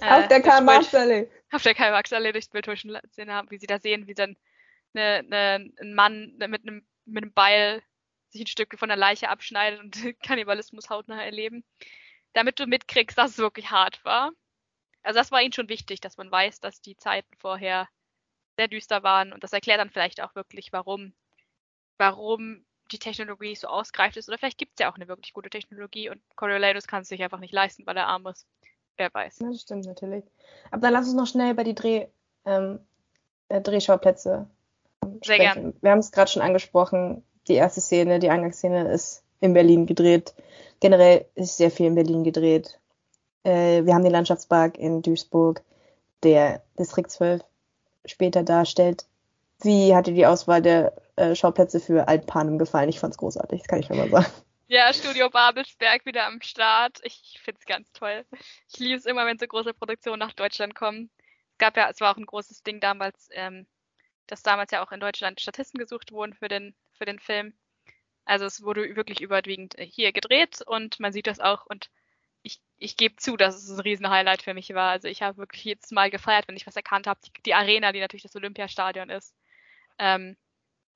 auf äh, der Karl-Marx-Allee. Auf der Karl-Marx-Allee durchs Bild huschen haben, wie sie da sehen, wie dann eine, eine, ein Mann mit einem, mit einem Beil sich ein Stück von der Leiche abschneidet und Kannibalismus hautnah erleben. damit du mitkriegst, dass es wirklich hart war. Also das war ihnen schon wichtig, dass man weiß, dass die Zeiten vorher sehr düster waren und das erklärt dann vielleicht auch wirklich, warum, warum die Technologie so ausgereift ist. Oder vielleicht gibt es ja auch eine wirklich gute Technologie und Coriolanus kann es sich einfach nicht leisten, weil er arm ist. Wer weiß. Das stimmt natürlich. Aber dann lass uns noch schnell bei die Dreh, ähm, äh, Drehschauplätze Sehr sprechen. Gern. Wir haben es gerade schon angesprochen. Die erste Szene, die Eingangsszene ist in Berlin gedreht. Generell ist sehr viel in Berlin gedreht. Äh, wir haben den Landschaftspark in Duisburg, der Distrikt 12 später darstellt. Wie hat dir die Auswahl der äh, Schauplätze für Altpanem gefallen? Ich fand es großartig, das kann ich schon mal sagen. Ja, Studio Babelsberg wieder am Start. Ich finde es ganz toll. Ich liebe es immer, wenn so große Produktionen nach Deutschland kommen. Es gab ja, es war auch ein großes Ding damals, ähm, dass damals ja auch in Deutschland Statisten gesucht wurden für den, für den Film. Also es wurde wirklich überwiegend hier gedreht und man sieht das auch und ich, ich gebe zu, dass es ein Riesenhighlight für mich war. Also ich habe wirklich jedes Mal gefeiert, wenn ich was erkannt habe. Die, die, Arena, die natürlich das Olympiastadion ist. Ähm,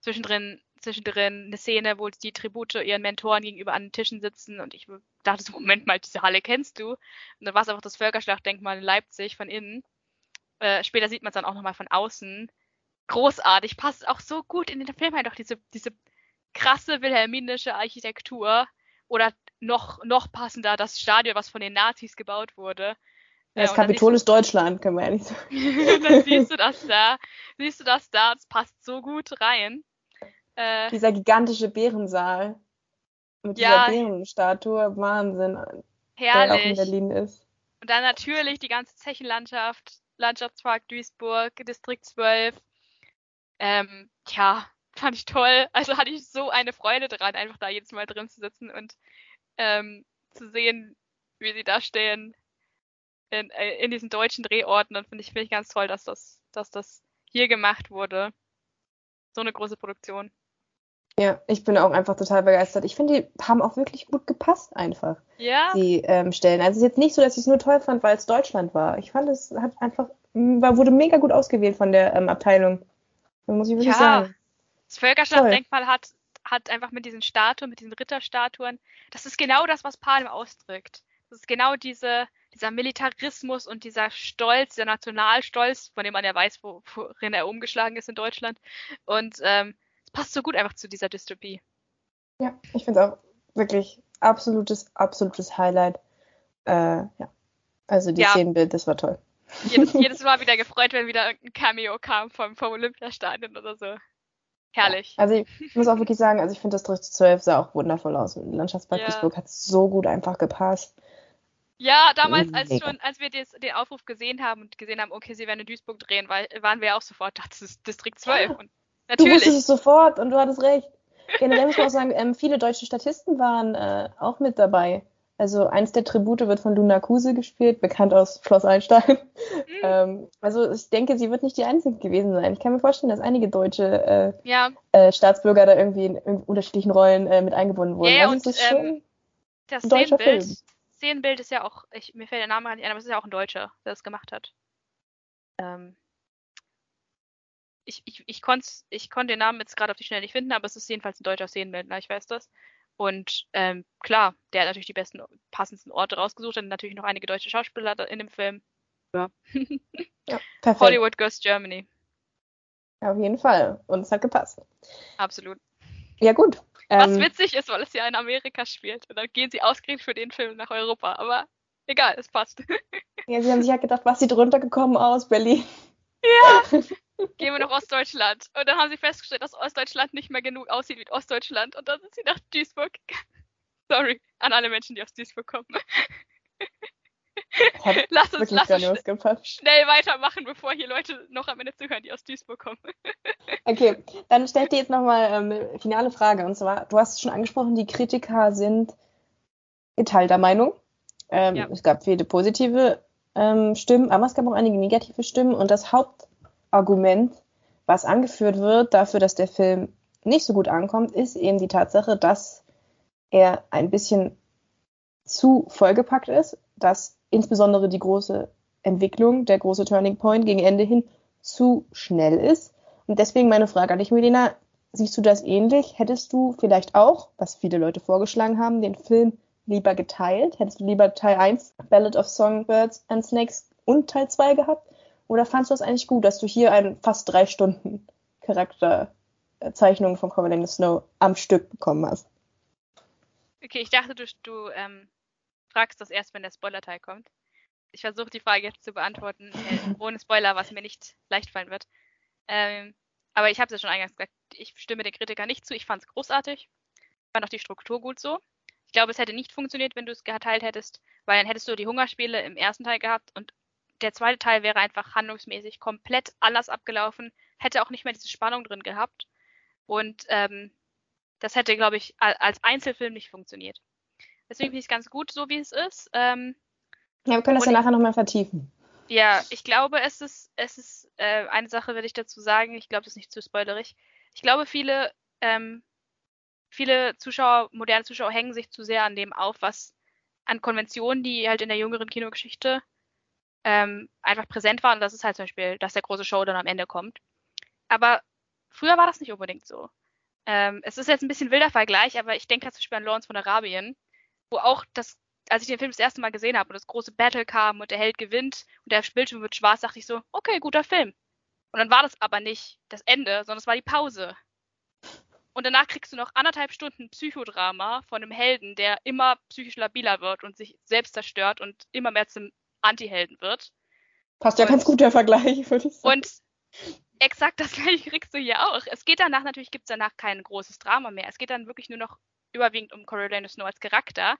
zwischendrin, zwischendrin eine Szene, wo die Tribute ihren Mentoren gegenüber an den Tischen sitzen und ich dachte so, Moment mal, diese Halle kennst du. Und dann war es einfach das Völkerschlachtdenkmal in Leipzig von innen. Äh, später sieht man es dann auch nochmal von außen. Großartig, passt auch so gut in den Film halt auch diese, diese krasse wilhelminische Architektur oder noch, noch passender das Stadion, was von den Nazis gebaut wurde. Das äh, Kapitol ist Deutschland, können wir ehrlich sagen. dann siehst du das da, siehst du das da, das passt so gut rein. Äh, dieser gigantische Bärensaal mit ja, dieser Bärenstatue, Wahnsinn. Herrlich. Der auch in Berlin ist. Und dann natürlich die ganze Zechenlandschaft, Landschaftspark Duisburg, Distrikt 12. Ähm, ja, fand ich toll. Also hatte ich so eine Freude daran, einfach da jedes Mal drin zu sitzen und ähm, zu sehen, wie sie da stehen in, äh, in diesen deutschen Drehorten. Und finde ich, finde ich ganz toll, dass das, dass das hier gemacht wurde. So eine große Produktion. Ja, ich bin auch einfach total begeistert. Ich finde, die haben auch wirklich gut gepasst einfach. Ja. Die ähm, Stellen. Also es ist jetzt nicht so, dass ich es nur toll fand, weil es Deutschland war. Ich fand, es hat einfach, war, wurde mega gut ausgewählt von der ähm, Abteilung. Das muss ich wirklich ja. sagen. Das Völkerschlachtdenkmal hat, hat einfach mit diesen Statuen, mit diesen Ritterstatuen, das ist genau das, was Panem ausdrückt. Das ist genau diese, dieser Militarismus und dieser Stolz, der Nationalstolz, von dem man ja weiß, worin er umgeschlagen ist in Deutschland. Und ähm, es passt so gut einfach zu dieser Dystopie. Ja, ich finde es auch wirklich absolutes, absolutes Highlight. Äh, ja. Also die ja. Szenenbild, das war toll. Jedes, jedes Mal wieder gefreut, wenn wieder ein Cameo kam vom, vom Olympiastadion oder so. Herrlich. Also ich muss auch wirklich sagen, also ich finde das 3 zu 12 sah auch wundervoll aus. Und Landschaftspark ja. Duisburg hat so gut einfach gepasst. Ja, damals, als schon, als wir des, den Aufruf gesehen haben und gesehen haben, okay, sie werden in Duisburg drehen, weil, waren wir auch sofort, das ist Distrikt 12. Und natürlich. Du wusstest es sofort und du hattest recht. Generell muss man auch sagen, ähm, viele deutsche Statisten waren äh, auch mit dabei. Also eins der Tribute wird von Luna Kuse gespielt, bekannt aus Schloss Einstein. Mhm. ähm, also ich denke, sie wird nicht die einzige gewesen sein. Ich kann mir vorstellen, dass einige deutsche äh, ja. äh, Staatsbürger da irgendwie in, in unterschiedlichen Rollen äh, mit eingebunden wurden. Ja, also und, ist ähm, das Szenenbild, Szenenbild ist ja auch, ich, mir fällt der Name gar nicht ein, aber es ist ja auch ein Deutscher, der das gemacht hat. Ähm, ich, ich, ich, ich konnte den Namen jetzt gerade auf die Schnelle nicht finden, aber es ist jedenfalls ein deutscher Szenenbildner, ich weiß das. Und ähm, klar, der hat natürlich die besten, passendsten Orte rausgesucht. und natürlich noch einige deutsche Schauspieler in dem Film. Ja. ja perfekt. Hollywood Goes Germany. Auf jeden Fall. Und es hat gepasst. Absolut. Ja, gut. Was ähm, witzig ist, weil es ja in Amerika spielt. Und dann gehen sie ausgerechnet für den Film nach Europa. Aber egal, es passt. Ja, sie haben sich ja gedacht, was sieht runtergekommen aus Berlin? Ja. Gehen wir nach Ostdeutschland. Und dann haben sie festgestellt, dass Ostdeutschland nicht mehr genug aussieht wie Ostdeutschland. Und dann sind sie nach Duisburg gegangen. Sorry an alle Menschen, die aus Duisburg kommen. lass uns, lass uns schnell weitermachen, bevor hier Leute noch am Ende zuhören, die aus Duisburg kommen. okay, dann stell dir jetzt nochmal ähm, eine finale Frage. Und zwar, du hast es schon angesprochen, die Kritiker sind geteilter Meinung. Ähm, ja. Es gab viele positive ähm, Stimmen, aber es gab auch einige negative Stimmen. Und das Hauptargument, was angeführt wird dafür, dass der Film nicht so gut ankommt, ist eben die Tatsache, dass er ein bisschen zu vollgepackt ist, dass insbesondere die große Entwicklung, der große Turning Point gegen Ende hin zu schnell ist. Und deswegen meine Frage an dich, Melina, siehst du das ähnlich? Hättest du vielleicht auch, was viele Leute vorgeschlagen haben, den Film lieber geteilt? Hättest du lieber Teil 1 Ballad of Songbirds and Snakes und Teil 2 gehabt? Oder fandest du es eigentlich gut, dass du hier einen fast drei Stunden Charakterzeichnung von Coriolanus Snow am Stück bekommen hast? Okay, ich dachte, du, du ähm, fragst das erst, wenn der Spoiler-Teil kommt. Ich versuche die Frage jetzt zu beantworten, äh, ohne Spoiler, was mir nicht leicht fallen wird. Ähm, aber ich habe es ja schon eingangs gesagt, ich stimme den Kritikern nicht zu. Ich fand es großartig. Ich fand auch die Struktur gut so. Ich glaube, es hätte nicht funktioniert, wenn du es geteilt hättest, weil dann hättest du die Hungerspiele im ersten Teil gehabt und der zweite Teil wäre einfach handlungsmäßig komplett anders abgelaufen, hätte auch nicht mehr diese Spannung drin gehabt. Und ähm, das hätte, glaube ich, als Einzelfilm nicht funktioniert. Deswegen finde ich es ganz gut, so wie es ist. Ähm, ja, wir können das ja nachher nochmal vertiefen. Ja, ich glaube, es ist, es ist, äh, eine Sache werde ich dazu sagen, ich glaube, das ist nicht zu spoilerig. Ich glaube, viele, ähm, viele Zuschauer, moderne Zuschauer hängen sich zu sehr an dem auf, was an Konventionen, die halt in der jüngeren Kinogeschichte ähm, einfach präsent waren. Das ist halt zum Beispiel, dass der große Show dann am Ende kommt. Aber früher war das nicht unbedingt so. Ähm, es ist jetzt ein bisschen wilder Vergleich, aber ich denke zum Beispiel an Lawrence von Arabien, wo auch das als ich den Film das erste Mal gesehen habe und das große Battle kam und der Held gewinnt und der Bildschirm wird schwarz, dachte ich so, okay, guter Film. Und dann war das aber nicht das Ende, sondern es war die Pause. Und danach kriegst du noch anderthalb Stunden Psychodrama von einem Helden, der immer psychisch labiler wird und sich selbst zerstört und immer mehr zum Anti-Helden wird. Passt ja und, ganz gut der Vergleich, würde ich sagen. Und exakt das gleiche kriegst du hier auch. Es geht danach, natürlich gibt es danach kein großes Drama mehr. Es geht dann wirklich nur noch überwiegend um Coriolanus Snow als Charakter.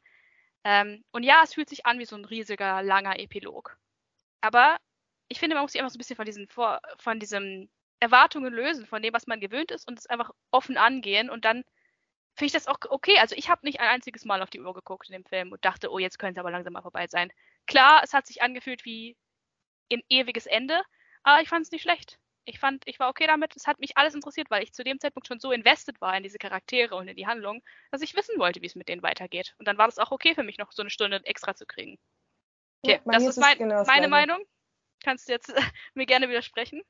Ähm, und ja, es fühlt sich an wie so ein riesiger, langer Epilog. Aber ich finde, man muss sich einfach so ein bisschen von diesen, von diesen Erwartungen lösen, von dem, was man gewöhnt ist und es einfach offen angehen und dann finde ich das auch okay. Also ich habe nicht ein einziges Mal auf die Uhr geguckt in dem Film und dachte, oh, jetzt könnte es aber langsam mal vorbei sein. Klar, es hat sich angefühlt wie ein ewiges Ende, aber ich fand es nicht schlecht ich fand, ich war okay damit. Es hat mich alles interessiert, weil ich zu dem Zeitpunkt schon so invested war in diese Charaktere und in die Handlung, dass ich wissen wollte, wie es mit denen weitergeht. Und dann war das auch okay für mich, noch so eine Stunde extra zu kriegen. Okay, ja, das ist, mein, genau meine Meinung. Kannst du jetzt äh, mir gerne widersprechen?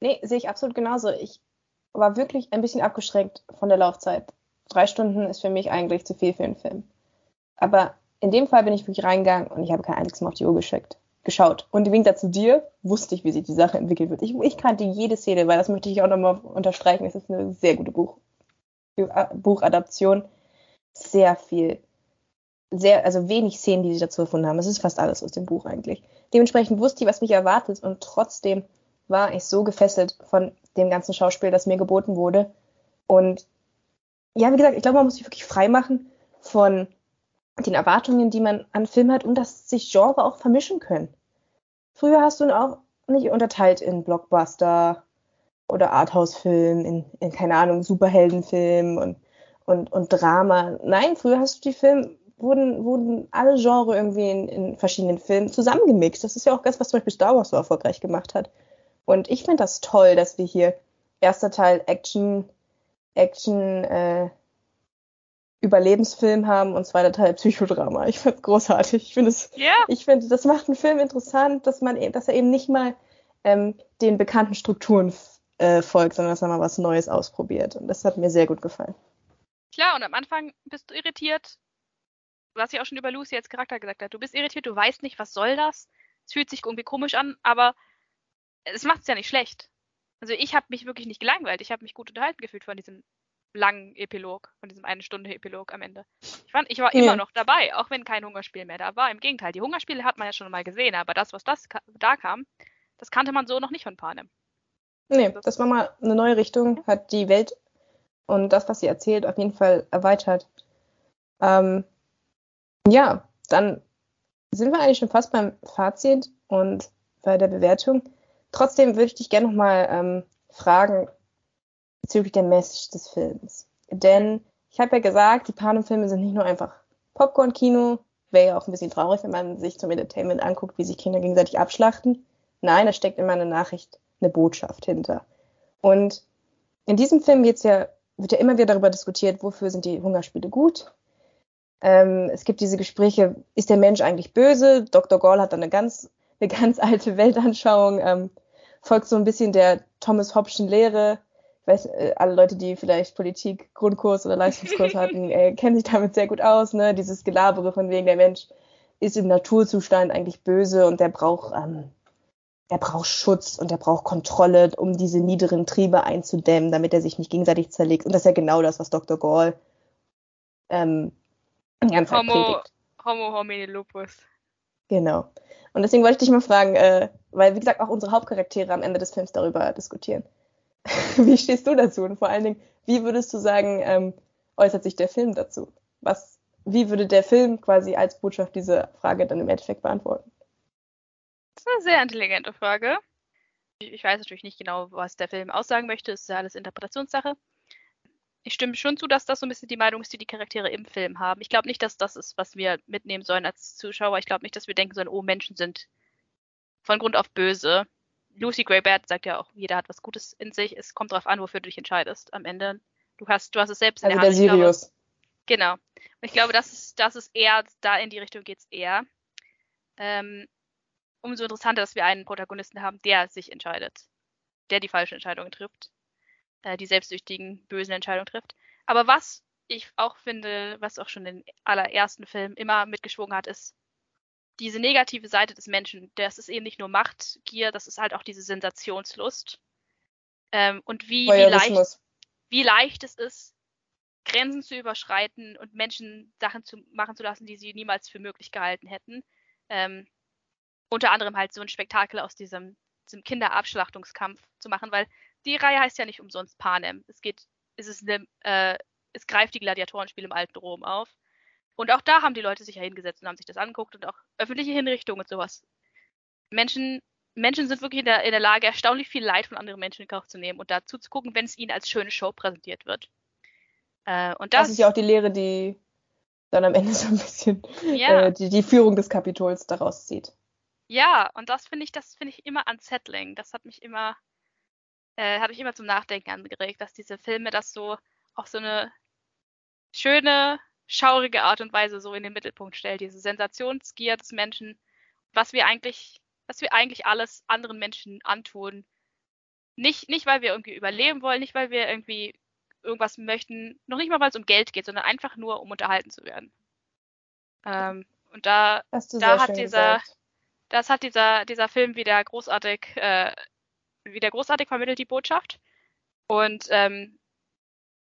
Nee, sehe ich absolut genauso. Ich war wirklich ein bisschen abgeschränkt von der Laufzeit. Drei Stunden ist für mich eigentlich zu viel für einen Film. Aber in dem Fall bin ich wirklich reingegangen und ich habe kein einziges Mal auf die Uhr geschickt geschaut. Und im Gegensatz zu dir wusste ich, wie sich die Sache entwickelt wird. Ich, ich kannte jede Szene, weil das möchte ich auch nochmal unterstreichen. Es ist eine sehr gute Buch, Buchadaption. Sehr viel. Sehr, also wenig Szenen, die sie dazu erfunden haben. Es ist fast alles aus dem Buch eigentlich. Dementsprechend wusste ich, was mich erwartet und trotzdem war ich so gefesselt von dem ganzen Schauspiel, das mir geboten wurde. Und ja, wie gesagt, ich glaube, man muss sich wirklich frei machen von den Erwartungen, die man an Film hat und dass sich Genre auch vermischen können. Früher hast du ihn auch nicht unterteilt in Blockbuster oder Arthouse-Film, in, in, keine Ahnung, Superheldenfilm und, und, und Drama. Nein, früher hast du die Filme, wurden, wurden alle Genre irgendwie in, in verschiedenen Filmen zusammengemixt. Das ist ja auch das, was zum Beispiel Star Wars so erfolgreich gemacht hat. Und ich finde das toll, dass wir hier erster Teil Action, Action, äh, Überlebensfilm haben und zweiter Teil Psychodrama. Ich finde es großartig. Ich finde es, yeah. ich finde, das macht einen Film interessant, dass man, dass er eben nicht mal ähm, den bekannten Strukturen äh, folgt, sondern dass er mal was Neues ausprobiert. Und das hat mir sehr gut gefallen. Klar, und am Anfang bist du irritiert, was ja auch schon über Lucy als Charakter gesagt hat. Du bist irritiert, du weißt nicht, was soll das? Es fühlt sich irgendwie komisch an, aber es macht es ja nicht schlecht. Also ich habe mich wirklich nicht gelangweilt. Ich habe mich gut unterhalten gefühlt von diesem langen Epilog, von diesem eine Stunde Epilog am Ende. Ich fand, ich war immer noch dabei, auch wenn kein Hungerspiel mehr da war. Im Gegenteil, die Hungerspiele hat man ja schon mal gesehen, aber das, was das da kam, das kannte man so noch nicht von Panem. Nee, das war mal eine neue Richtung, hat die Welt und das, was sie erzählt, auf jeden Fall erweitert. Ähm, ja, dann sind wir eigentlich schon fast beim Fazit und bei der Bewertung. Trotzdem würde ich dich gerne nochmal ähm, fragen, bezüglich der Message des Films. Denn ich habe ja gesagt, die Panem-Filme sind nicht nur einfach Popcorn-Kino, wäre ja auch ein bisschen traurig, wenn man sich zum Entertainment anguckt, wie sich Kinder gegenseitig abschlachten. Nein, da steckt immer eine Nachricht, eine Botschaft hinter. Und in diesem Film wird's ja, wird ja immer wieder darüber diskutiert, wofür sind die Hungerspiele gut. Ähm, es gibt diese Gespräche, ist der Mensch eigentlich böse? Dr. Gall hat dann eine ganz, eine ganz alte Weltanschauung, ähm, folgt so ein bisschen der Thomas Hobbschen Lehre, weiß, äh, alle Leute, die vielleicht Politik, Grundkurs oder Leistungskurs hatten, äh, kennen sich damit sehr gut aus, ne? Dieses Gelabere von wegen der Mensch ist im Naturzustand eigentlich böse und der braucht, ähm, er braucht Schutz und er braucht Kontrolle, um diese niederen Triebe einzudämmen, damit er sich nicht gegenseitig zerlegt. Und das ist ja genau das, was Dr. Gall ähm, die ganze Zeit Homo, predigt. Homo homini lupus. Genau. Und deswegen wollte ich dich mal fragen, äh, weil wie gesagt auch unsere Hauptcharaktere am Ende des Films darüber diskutieren. wie stehst du dazu? Und vor allen Dingen, wie würdest du sagen, ähm, äußert sich der Film dazu? Was, wie würde der Film quasi als Botschaft diese Frage dann im Endeffekt beantworten? Das ist eine sehr intelligente Frage. Ich weiß natürlich nicht genau, was der Film aussagen möchte. Es ist ja alles Interpretationssache. Ich stimme schon zu, dass das so ein bisschen die Meinung ist, die die Charaktere im Film haben. Ich glaube nicht, dass das ist, was wir mitnehmen sollen als Zuschauer. Ich glaube nicht, dass wir denken sollen, oh, Menschen sind von Grund auf böse. Lucy Greybat sagt ja auch, jeder hat was Gutes in sich. Es kommt darauf an, wofür du dich entscheidest am Ende. Du hast, du hast es selbst in also der Hand. Der Sirius. Glaube, genau. Und ich glaube, das ist, das ist eher, da in die Richtung geht es eher. Ähm, umso interessanter, dass wir einen Protagonisten haben, der sich entscheidet. Der die falschen Entscheidungen trifft. Äh, die selbstsüchtigen, bösen Entscheidungen trifft. Aber was ich auch finde, was auch schon in allerersten Filmen immer mitgeschwungen hat, ist, diese negative Seite des Menschen, das ist eben nicht nur Machtgier, das ist halt auch diese Sensationslust. Ähm, und wie, wie, leicht, wie leicht es ist, Grenzen zu überschreiten und Menschen Sachen zu machen zu lassen, die sie niemals für möglich gehalten hätten. Ähm, unter anderem halt so ein Spektakel aus diesem, diesem Kinderabschlachtungskampf zu machen, weil die Reihe heißt ja nicht umsonst Panem. Es geht, es ist eine, äh, es greift die Gladiatorenspiele im alten Rom auf. Und auch da haben die Leute sich ja hingesetzt und haben sich das angeguckt und auch öffentliche Hinrichtungen und sowas. Menschen, Menschen sind wirklich in der, in der Lage, erstaunlich viel Leid von anderen Menschen in Kauf zu nehmen und dazu zu gucken, wenn es ihnen als schöne Show präsentiert wird. Äh, und das, das, ist ja auch die Lehre, die dann am Ende so ein bisschen ja. äh, die, die Führung des Kapitols daraus zieht. Ja, und das finde ich, das finde ich immer unsettling. Das hat mich immer, äh, hat mich immer zum Nachdenken angeregt, dass diese Filme das so auf so eine schöne, schaurige Art und Weise so in den Mittelpunkt stellt. Diese Sensationsgier des Menschen, was wir eigentlich, was wir eigentlich alles anderen Menschen antun. Nicht, nicht, weil wir irgendwie überleben wollen, nicht, weil wir irgendwie irgendwas möchten, noch nicht mal, weil es um Geld geht, sondern einfach nur, um unterhalten zu werden. Ähm, und da, da hat dieser, gesagt das hat dieser, dieser Film wieder großartig, äh, wieder großartig vermittelt, die Botschaft. Und ähm,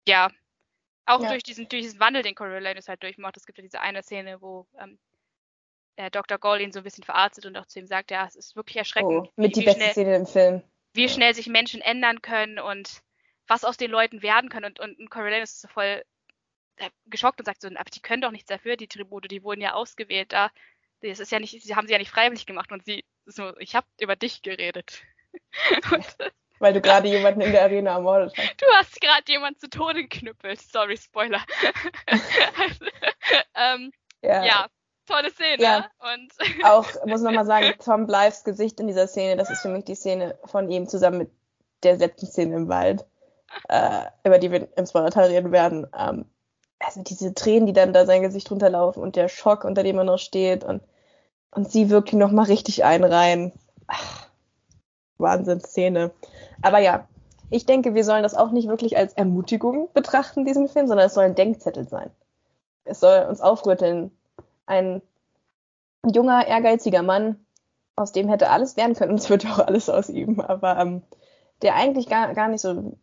ja, auch ja. durch diesen, durch diesen Wandel, den Coriolanus halt durchmacht. Es gibt ja diese eine Szene, wo ähm, der Dr. Gold ihn so ein bisschen verarztet und auch zu ihm sagt, ja, es ist wirklich erschreckend. Oh, mit wie, die wie beste schnell, Szene im Film. Wie schnell sich Menschen ändern können und was aus den Leuten werden können. Und, und, und Coriolanus ist so voll äh, geschockt und sagt so, aber die können doch nichts dafür, die Tribute, die wurden ja ausgewählt. Da das ist ja nicht, sie haben sie ja nicht freiwillig gemacht und sie so, ich habe über dich geredet. Weil du gerade jemanden in der Arena ermordet hast. Du hast gerade jemanden zu Tode geknüppelt. Sorry, Spoiler. also, ähm, ja. ja. tolle Szene. Ja. Und auch, muss man mal sagen, Tom Blythes Gesicht in dieser Szene, das ist für mich die Szene von ihm zusammen mit der letzten Szene im Wald, äh, über die wir im Spoiler reden werden. Ähm, also diese Tränen, die dann da sein Gesicht runterlaufen und der Schock, unter dem er noch steht und, und sie wirklich noch mal richtig einreihen. Ach, Wahnsinnsszene. Aber ja, ich denke, wir sollen das auch nicht wirklich als Ermutigung betrachten, diesen Film, sondern es soll ein Denkzettel sein. Es soll uns aufrütteln. Ein junger, ehrgeiziger Mann, aus dem hätte alles werden können, und es wird auch alles aus ihm, aber ähm, der eigentlich gar, gar nicht so,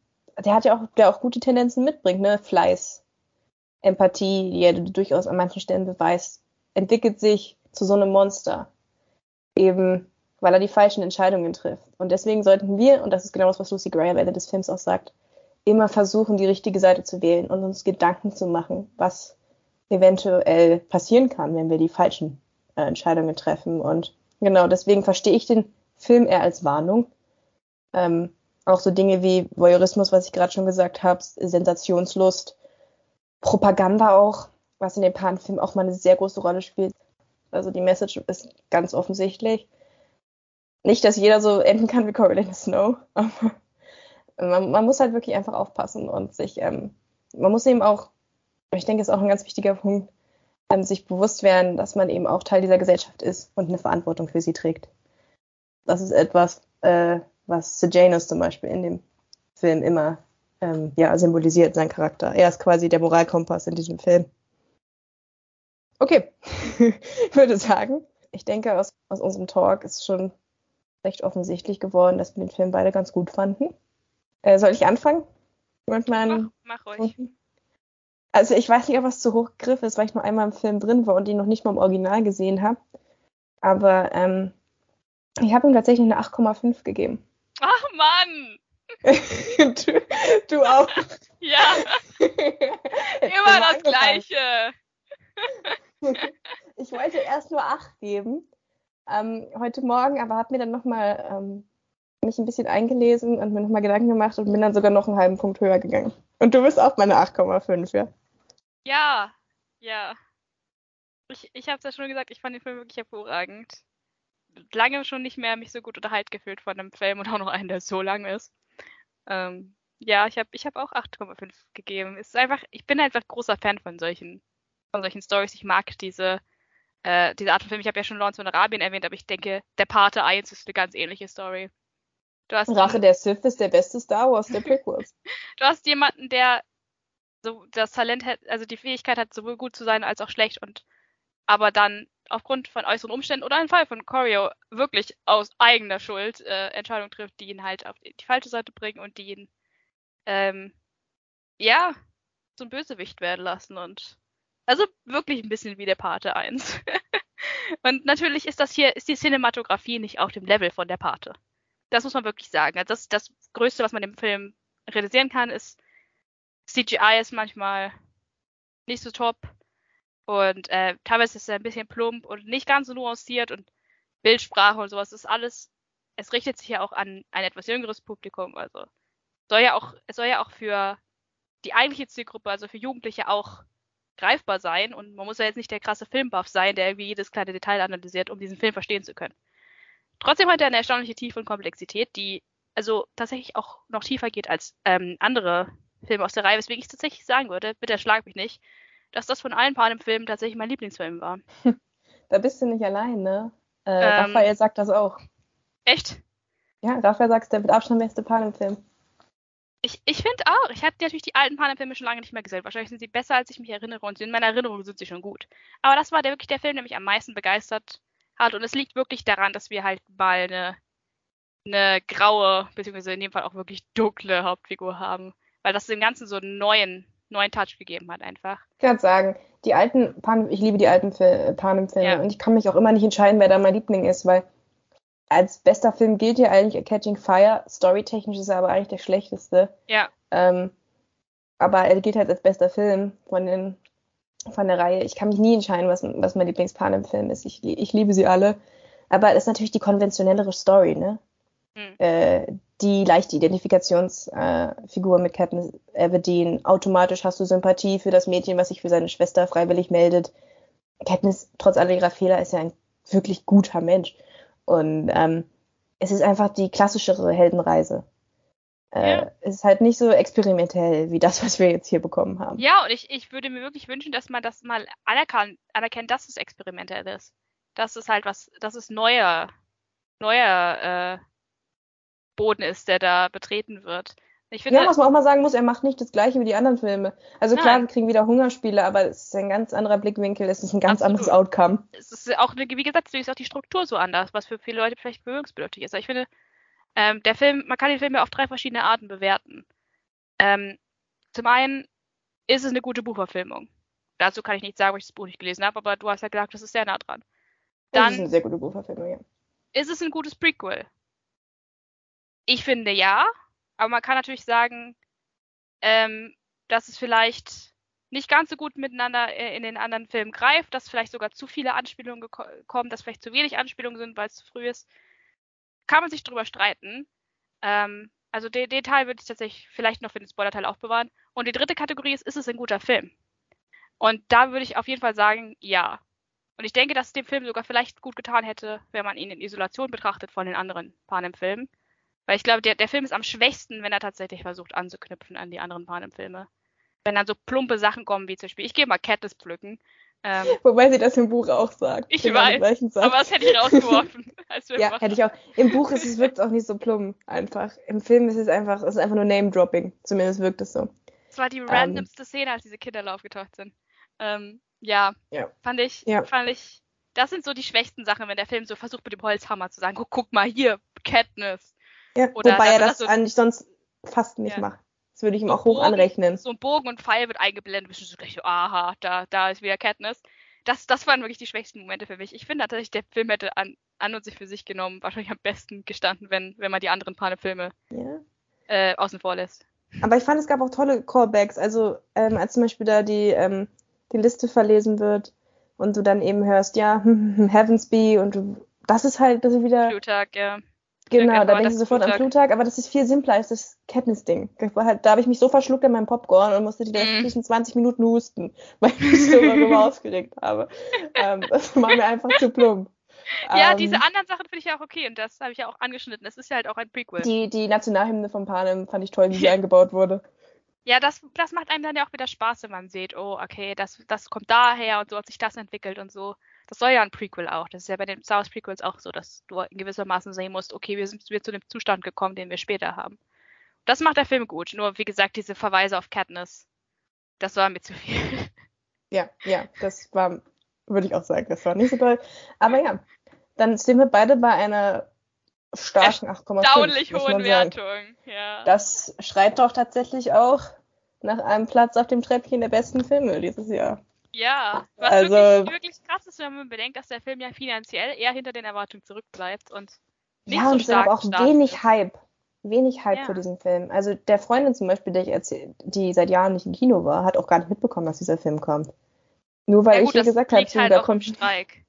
der hat ja auch, der auch gute Tendenzen mitbringt, ne? Fleiß, Empathie, die er durchaus an manchen Stellen beweist, entwickelt sich zu so einem Monster. Eben, weil er die falschen Entscheidungen trifft. Und deswegen sollten wir, und das ist genau das, was Lucy Gray am Ende des Films auch sagt, immer versuchen, die richtige Seite zu wählen und uns Gedanken zu machen, was eventuell passieren kann, wenn wir die falschen äh, Entscheidungen treffen. Und genau deswegen verstehe ich den Film eher als Warnung. Ähm, auch so Dinge wie Voyeurismus, was ich gerade schon gesagt habe, Sensationslust, Propaganda auch, was in dem Pan-Film auch mal eine sehr große Rolle spielt. Also die Message ist ganz offensichtlich. Nicht, dass jeder so enden kann wie Coriolanus Snow, aber man, man, muss halt wirklich einfach aufpassen und sich, ähm, man muss eben auch, ich denke, ist auch ein ganz wichtiger Punkt, ähm, sich bewusst werden, dass man eben auch Teil dieser Gesellschaft ist und eine Verantwortung für sie trägt. Das ist etwas, äh, was Sejanus zum Beispiel in dem Film immer ähm, ja, symbolisiert, sein Charakter. Er ist quasi der Moralkompass in diesem Film. Okay, ich würde sagen, ich denke, aus, aus unserem Talk ist schon recht offensichtlich geworden, dass wir den Film beide ganz gut fanden. Äh, soll ich anfangen? Mit meinen mach, mach ruhig. Also ich weiß nicht, ob was zu hochgriff ist, weil ich nur einmal im Film drin war und ihn noch nicht mal im Original gesehen habe. Aber ähm, ich habe ihm tatsächlich eine 8,5 gegeben. Ach Mann! du, du, auch. ja. Immer das Gleiche. ich wollte erst nur 8 geben. Ähm, heute Morgen, aber habe mir dann nochmal ähm, mich ein bisschen eingelesen und mir nochmal Gedanken gemacht und bin dann sogar noch einen halben Punkt höher gegangen. Und du bist auch meine 8,5, ja? Ja, ja. Ich, ich habe es ja schon gesagt, ich fand den Film wirklich hervorragend. Lange schon nicht mehr mich so gut unterhalten gefühlt von einem Film und auch noch einen, der so lang ist. Ähm, ja, ich habe ich hab auch 8,5 gegeben. Es ist einfach, ich bin einfach großer Fan von solchen, von solchen Stories. Ich mag diese, äh, diese Art von Film. Ich habe ja schon Lawrence von Arabien erwähnt, aber ich denke, der Pate 1 ist eine ganz ähnliche Story. Rache der Sith ist der beste Star Wars der Prequels. du hast jemanden, der so das Talent hat, also die Fähigkeit hat, sowohl gut zu sein als auch schlecht und aber dann aufgrund von äußeren Umständen oder im Fall von Corio wirklich aus eigener Schuld äh, Entscheidungen trifft, die ihn halt auf die, die falsche Seite bringen und die ihn ähm, ja zum Bösewicht werden lassen und also wirklich ein bisschen wie der Pate 1. und natürlich ist das hier, ist die Cinematografie nicht auf dem Level von der Pate. Das muss man wirklich sagen. Also das, das Größte, was man im Film realisieren kann, ist, CGI ist manchmal nicht so top. Und äh, teilweise ist es ein bisschen plump und nicht ganz so nuanciert und Bildsprache und sowas ist alles. Es richtet sich ja auch an ein etwas jüngeres Publikum. Also soll ja auch, es soll ja auch für die eigentliche Zielgruppe, also für Jugendliche auch greifbar sein. Und man muss ja jetzt nicht der krasse Filmbuff sein, der irgendwie jedes kleine Detail analysiert, um diesen Film verstehen zu können. Trotzdem hat er eine erstaunliche Tiefe und Komplexität, die also tatsächlich auch noch tiefer geht als ähm, andere Filme aus der Reihe, weswegen ich tatsächlich sagen würde, bitte schlag mich nicht, dass das von allen Panem-Filmen tatsächlich mein Lieblingsfilm war. Da bist du nicht allein, ne? Äh, ähm, Raphael sagt das auch. Echt? Ja, Raphael sagt, der mit Abstand beste Panem-Film. Ich, ich finde auch. Ich habe natürlich die alten Panem-Filme schon lange nicht mehr gesehen. Wahrscheinlich sind sie besser, als ich mich erinnere. Und in meiner Erinnerung sind sie schon gut. Aber das war der, wirklich der Film, der mich am meisten begeistert hat. Und es liegt wirklich daran, dass wir halt mal eine, eine graue, beziehungsweise in dem Fall auch wirklich dunkle Hauptfigur haben weil das dem Ganzen so einen neuen, neuen Touch gegeben hat einfach. Ich kann sagen, die alten Pan ich liebe die alten Panem-Filme ja. und ich kann mich auch immer nicht entscheiden, wer da mein Liebling ist, weil als bester Film gilt ja eigentlich Catching Fire. Storytechnisch ist er aber eigentlich der schlechteste. Ja. Ähm, aber er gilt halt als bester Film von den von der Reihe. Ich kann mich nie entscheiden, was, was mein Lieblings-Panem-Film ist. Ich, ich liebe sie alle. Aber es ist natürlich die konventionellere Story, ne? Hm. Äh, die leichte Identifikationsfigur äh, mit Katniss Everdeen. Automatisch hast du Sympathie für das Mädchen, was sich für seine Schwester freiwillig meldet. Katniss, trotz aller ihrer Fehler, ist ja ein wirklich guter Mensch. Und ähm, es ist einfach die klassischere Heldenreise. Äh, ja. Es ist halt nicht so experimentell wie das, was wir jetzt hier bekommen haben. Ja, und ich, ich würde mir wirklich wünschen, dass man das mal anerkannt, anerkennt, dass es experimentell ist. Dass es halt was, dass es neuer, neuer äh, Boden ist, der da betreten wird. Ich finde, ja, was man auch mal sagen muss, er macht nicht das gleiche wie die anderen Filme. Also Nein. klar, wir kriegen wieder Hungerspiele, aber es ist ein ganz anderer Blickwinkel, es ist ein ganz Absolut. anderes Outcome. Es ist auch, wie gesagt, ist auch die Struktur so anders, was für viele Leute vielleicht berührungsbedürftig ist. Aber ich finde, ähm, der Film, man kann den Film ja auf drei verschiedene Arten bewerten. Ähm, zum einen ist es eine gute Buchverfilmung. Dazu kann ich nicht sagen, weil ich das Buch nicht gelesen habe, aber du hast ja gesagt, das ist sehr nah dran. Dann das ist eine sehr gute Buchverfilmung, ja. Ist es ein gutes Prequel? Ich finde ja, aber man kann natürlich sagen, ähm, dass es vielleicht nicht ganz so gut miteinander äh, in den anderen Filmen greift, dass vielleicht sogar zu viele Anspielungen kommen, dass vielleicht zu wenig Anspielungen sind, weil es zu früh ist. Kann man sich drüber streiten. Ähm, also den, den Teil würde ich tatsächlich vielleicht noch für den Spoiler-Teil aufbewahren. Und die dritte Kategorie ist, ist es ein guter Film? Und da würde ich auf jeden Fall sagen, ja. Und ich denke, dass es dem Film sogar vielleicht gut getan hätte, wenn man ihn in Isolation betrachtet von den anderen Panem-Filmen. Weil ich glaube, der, der Film ist am schwächsten, wenn er tatsächlich versucht anzuknüpfen an die anderen Panem-Filme. Wenn dann so plumpe Sachen kommen, wie zum Beispiel, ich gehe mal Katniss pflücken, Ähm, Wobei sie das im Buch auch sagt. Ich genau weiß, aber das hätte ich rausgeworfen. ja, hätte ich auch. Im Buch ist es wirkt auch nicht so plump einfach. Im Film ist es einfach, es ist einfach nur Name-Dropping. Zumindest wirkt es so. Es war die ähm, randomste Szene, als diese Kinder aufgetaucht sind. Ähm, ja, ja, fand ich, ja. fand ich, das sind so die schwächsten Sachen, wenn der Film so versucht mit dem Holzhammer zu sagen, guck, guck mal hier, Katniss. Ja, Oder wobei er das, das so, eigentlich sonst fast nicht ja. macht. Das würde ich ihm auch hoch Bogen, anrechnen. So ein Bogen und Pfeil wird eingeblendet, bist du so gleich, aha, da, da ist wieder Katniss. Das, das waren wirklich die schwächsten Momente für mich. Ich finde tatsächlich, der Film hätte an, an und sich für sich genommen wahrscheinlich am besten gestanden, wenn, wenn man die anderen Pane-Filme ja. äh, außen vor lässt. Aber ich fand, es gab auch tolle Callbacks. Also, ähm, als zum Beispiel da die, ähm, die Liste verlesen wird und du dann eben hörst, ja, Heavensby und du, das ist halt, das ist wieder. Plutarch, ja. Genau, da denkst du sofort Plutarch. an Plutarch, aber das ist viel simpler als das Katniss-Ding. Halt, da habe ich mich so verschluckt an meinem Popcorn und musste die restlichen mm. 20 Minuten husten, weil ich mich so darüber aufgeregt habe. Ähm, das war mir einfach zu plump. Ja, ähm, diese anderen Sachen finde ich ja auch okay und das habe ich ja auch angeschnitten. Es ist ja halt auch ein Prequel. Die, die Nationalhymne von Panem fand ich toll, wie sie eingebaut wurde. Ja, das, das macht einem dann ja auch wieder Spaß, wenn man sieht, oh, okay, das, das kommt daher und so hat sich das entwickelt und so. Das soll ja ein Prequel auch. Das ist ja bei den Star Wars Prequels auch so, dass du in gewissermaßen sehen musst, okay, wir sind wir zu dem Zustand gekommen, den wir später haben. Das macht der Film gut. Nur, wie gesagt, diese Verweise auf Katniss, das war mir zu viel. Ja, ja, das war, würde ich auch sagen, das war nicht so toll. Aber ja, dann sind wir beide bei einer starken 8,5. Erstaunlich hohen Wertung, ja. Das schreit doch tatsächlich auch nach einem Platz auf dem Treppchen der besten Filme dieses Jahr. Ja, was also, wirklich, wirklich krass ist, wenn man bedenkt, dass der Film ja finanziell eher hinter den Erwartungen zurückbleibt und nicht ja, so und stark auch wenig ist. Hype. Wenig Hype ja. für diesen Film. Also der Freundin zum Beispiel, der ich erzähl, die seit Jahren nicht im Kino war, hat auch gar nicht mitbekommen, dass dieser Film kommt. Nur weil ja, gut, ich, wie gesagt habe, halt da kommt Streik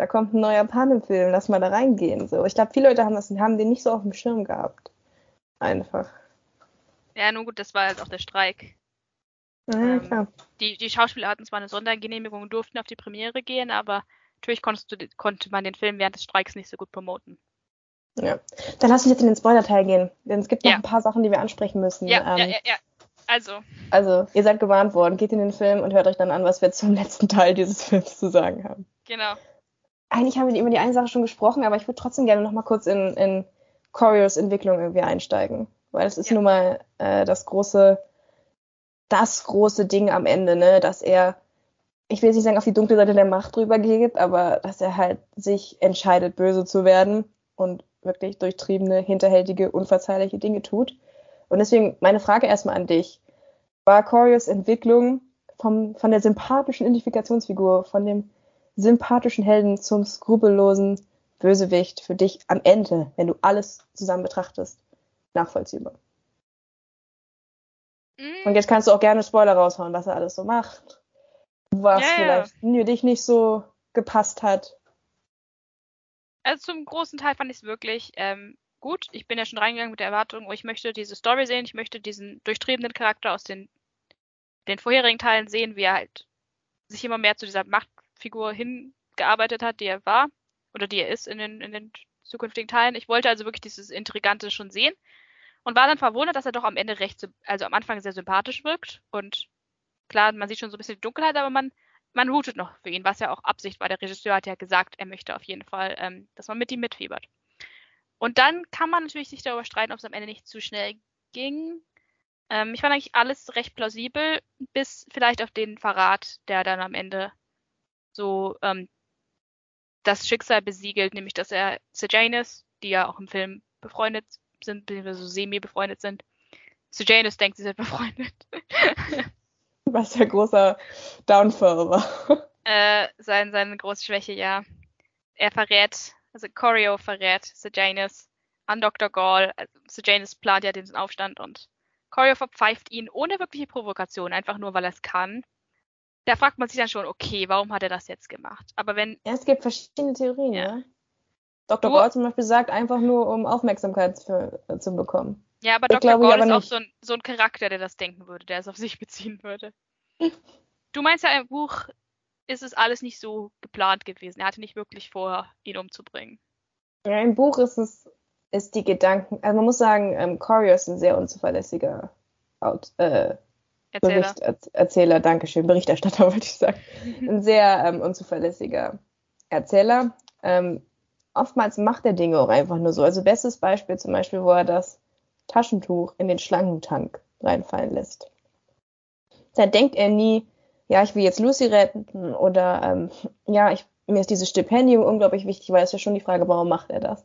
da kommt ein neuer Panem-Film, lass mal da reingehen. So. Ich glaube, viele Leute haben, das, haben den nicht so auf dem Schirm gehabt. Einfach. Ja, nun gut, das war halt auch der Streik. Ja, ähm. Die, die Schauspieler hatten zwar eine Sondergenehmigung und durften auf die Premiere gehen, aber natürlich du, konnte man den Film während des Streiks nicht so gut promoten. Ja. Dann lass uns jetzt in den Spoiler-Teil gehen, denn es gibt noch ja. ein paar Sachen, die wir ansprechen müssen. Ja, ähm, ja, ja, ja. Also. Also, ihr seid gewarnt worden. Geht in den Film und hört euch dann an, was wir zum letzten Teil dieses Films zu sagen haben. Genau eigentlich haben wir über die eine Sache schon gesprochen, aber ich würde trotzdem gerne noch mal kurz in, in Corios Entwicklung irgendwie einsteigen. Weil das ist ja. nun mal äh, das große, das große Ding am Ende, ne, dass er, ich will jetzt nicht sagen, auf die dunkle Seite der Macht drüber geht, aber dass er halt sich entscheidet, böse zu werden und wirklich durchtriebene, hinterhältige, unverzeihliche Dinge tut. Und deswegen meine Frage erstmal an dich. War Corios Entwicklung vom, von der sympathischen Identifikationsfigur, von dem sympathischen Helden zum skrupellosen Bösewicht für dich am Ende, wenn du alles zusammen betrachtest, nachvollziehbar. Mm. Und jetzt kannst du auch gerne Spoiler raushauen, was er alles so macht. Was yeah. vielleicht für dich nicht so gepasst hat. Also zum großen Teil fand ich es wirklich ähm, gut. Ich bin ja schon reingegangen mit der Erwartung, oh, ich möchte diese Story sehen, ich möchte diesen durchtriebenen Charakter aus den, den vorherigen Teilen sehen, wie er halt sich immer mehr zu dieser Macht Figur hingearbeitet hat, die er war oder die er ist in den, in den zukünftigen Teilen. Ich wollte also wirklich dieses Intrigante schon sehen und war dann verwundert, dass er doch am Ende recht, also am Anfang sehr sympathisch wirkt und klar, man sieht schon so ein bisschen die Dunkelheit, aber man, man routet noch für ihn, was ja auch Absicht war. Der Regisseur hat ja gesagt, er möchte auf jeden Fall, ähm, dass man mit ihm mitfiebert. Und dann kann man natürlich sich darüber streiten, ob es am Ende nicht zu schnell ging. Ähm, ich fand eigentlich alles recht plausibel, bis vielleicht auf den Verrat, der dann am Ende so ähm, das Schicksal besiegelt, nämlich dass er Sejanus, die ja auch im Film befreundet sind, beziehungsweise so semi-befreundet sind. Sejanus denkt, sie sind befreundet. Was ja großer Downfall war. Äh, sein, seine große Schwäche, ja. Er verrät, also Corio verrät Sejanus an Dr. Gall. Also Sejanus plant ja den Aufstand und Corio verpfeift ihn ohne wirkliche Provokation, einfach nur, weil er es kann da fragt man sich dann schon, okay, warum hat er das jetzt gemacht? Aber wenn. Ja, es gibt verschiedene Theorien, ja. ja. Dr. Gore zum Beispiel sagt einfach nur, um Aufmerksamkeit für, äh, zu bekommen. Ja, aber Dr. Gore ist auch so ein, so ein Charakter, der das denken würde, der es auf sich beziehen würde. du meinst ja, im Buch ist es alles nicht so geplant gewesen. Er hatte nicht wirklich vor, ihn umzubringen. Ja, im Buch ist es, ist die Gedanken, also man muss sagen, ähm, Corio ist ein sehr unzuverlässiger Out, äh, Erzähler. Bericht, Erzähler, Dankeschön, Berichterstatter wollte ich sagen. Ein sehr ähm, unzuverlässiger Erzähler. Ähm, oftmals macht er Dinge auch einfach nur so. Also bestes Beispiel zum Beispiel, wo er das Taschentuch in den Schlangentank reinfallen lässt. Da denkt er nie, ja, ich will jetzt Lucy retten oder ähm, ja, ich, mir ist dieses Stipendium unglaublich wichtig, weil es ja schon die Frage, warum macht er das?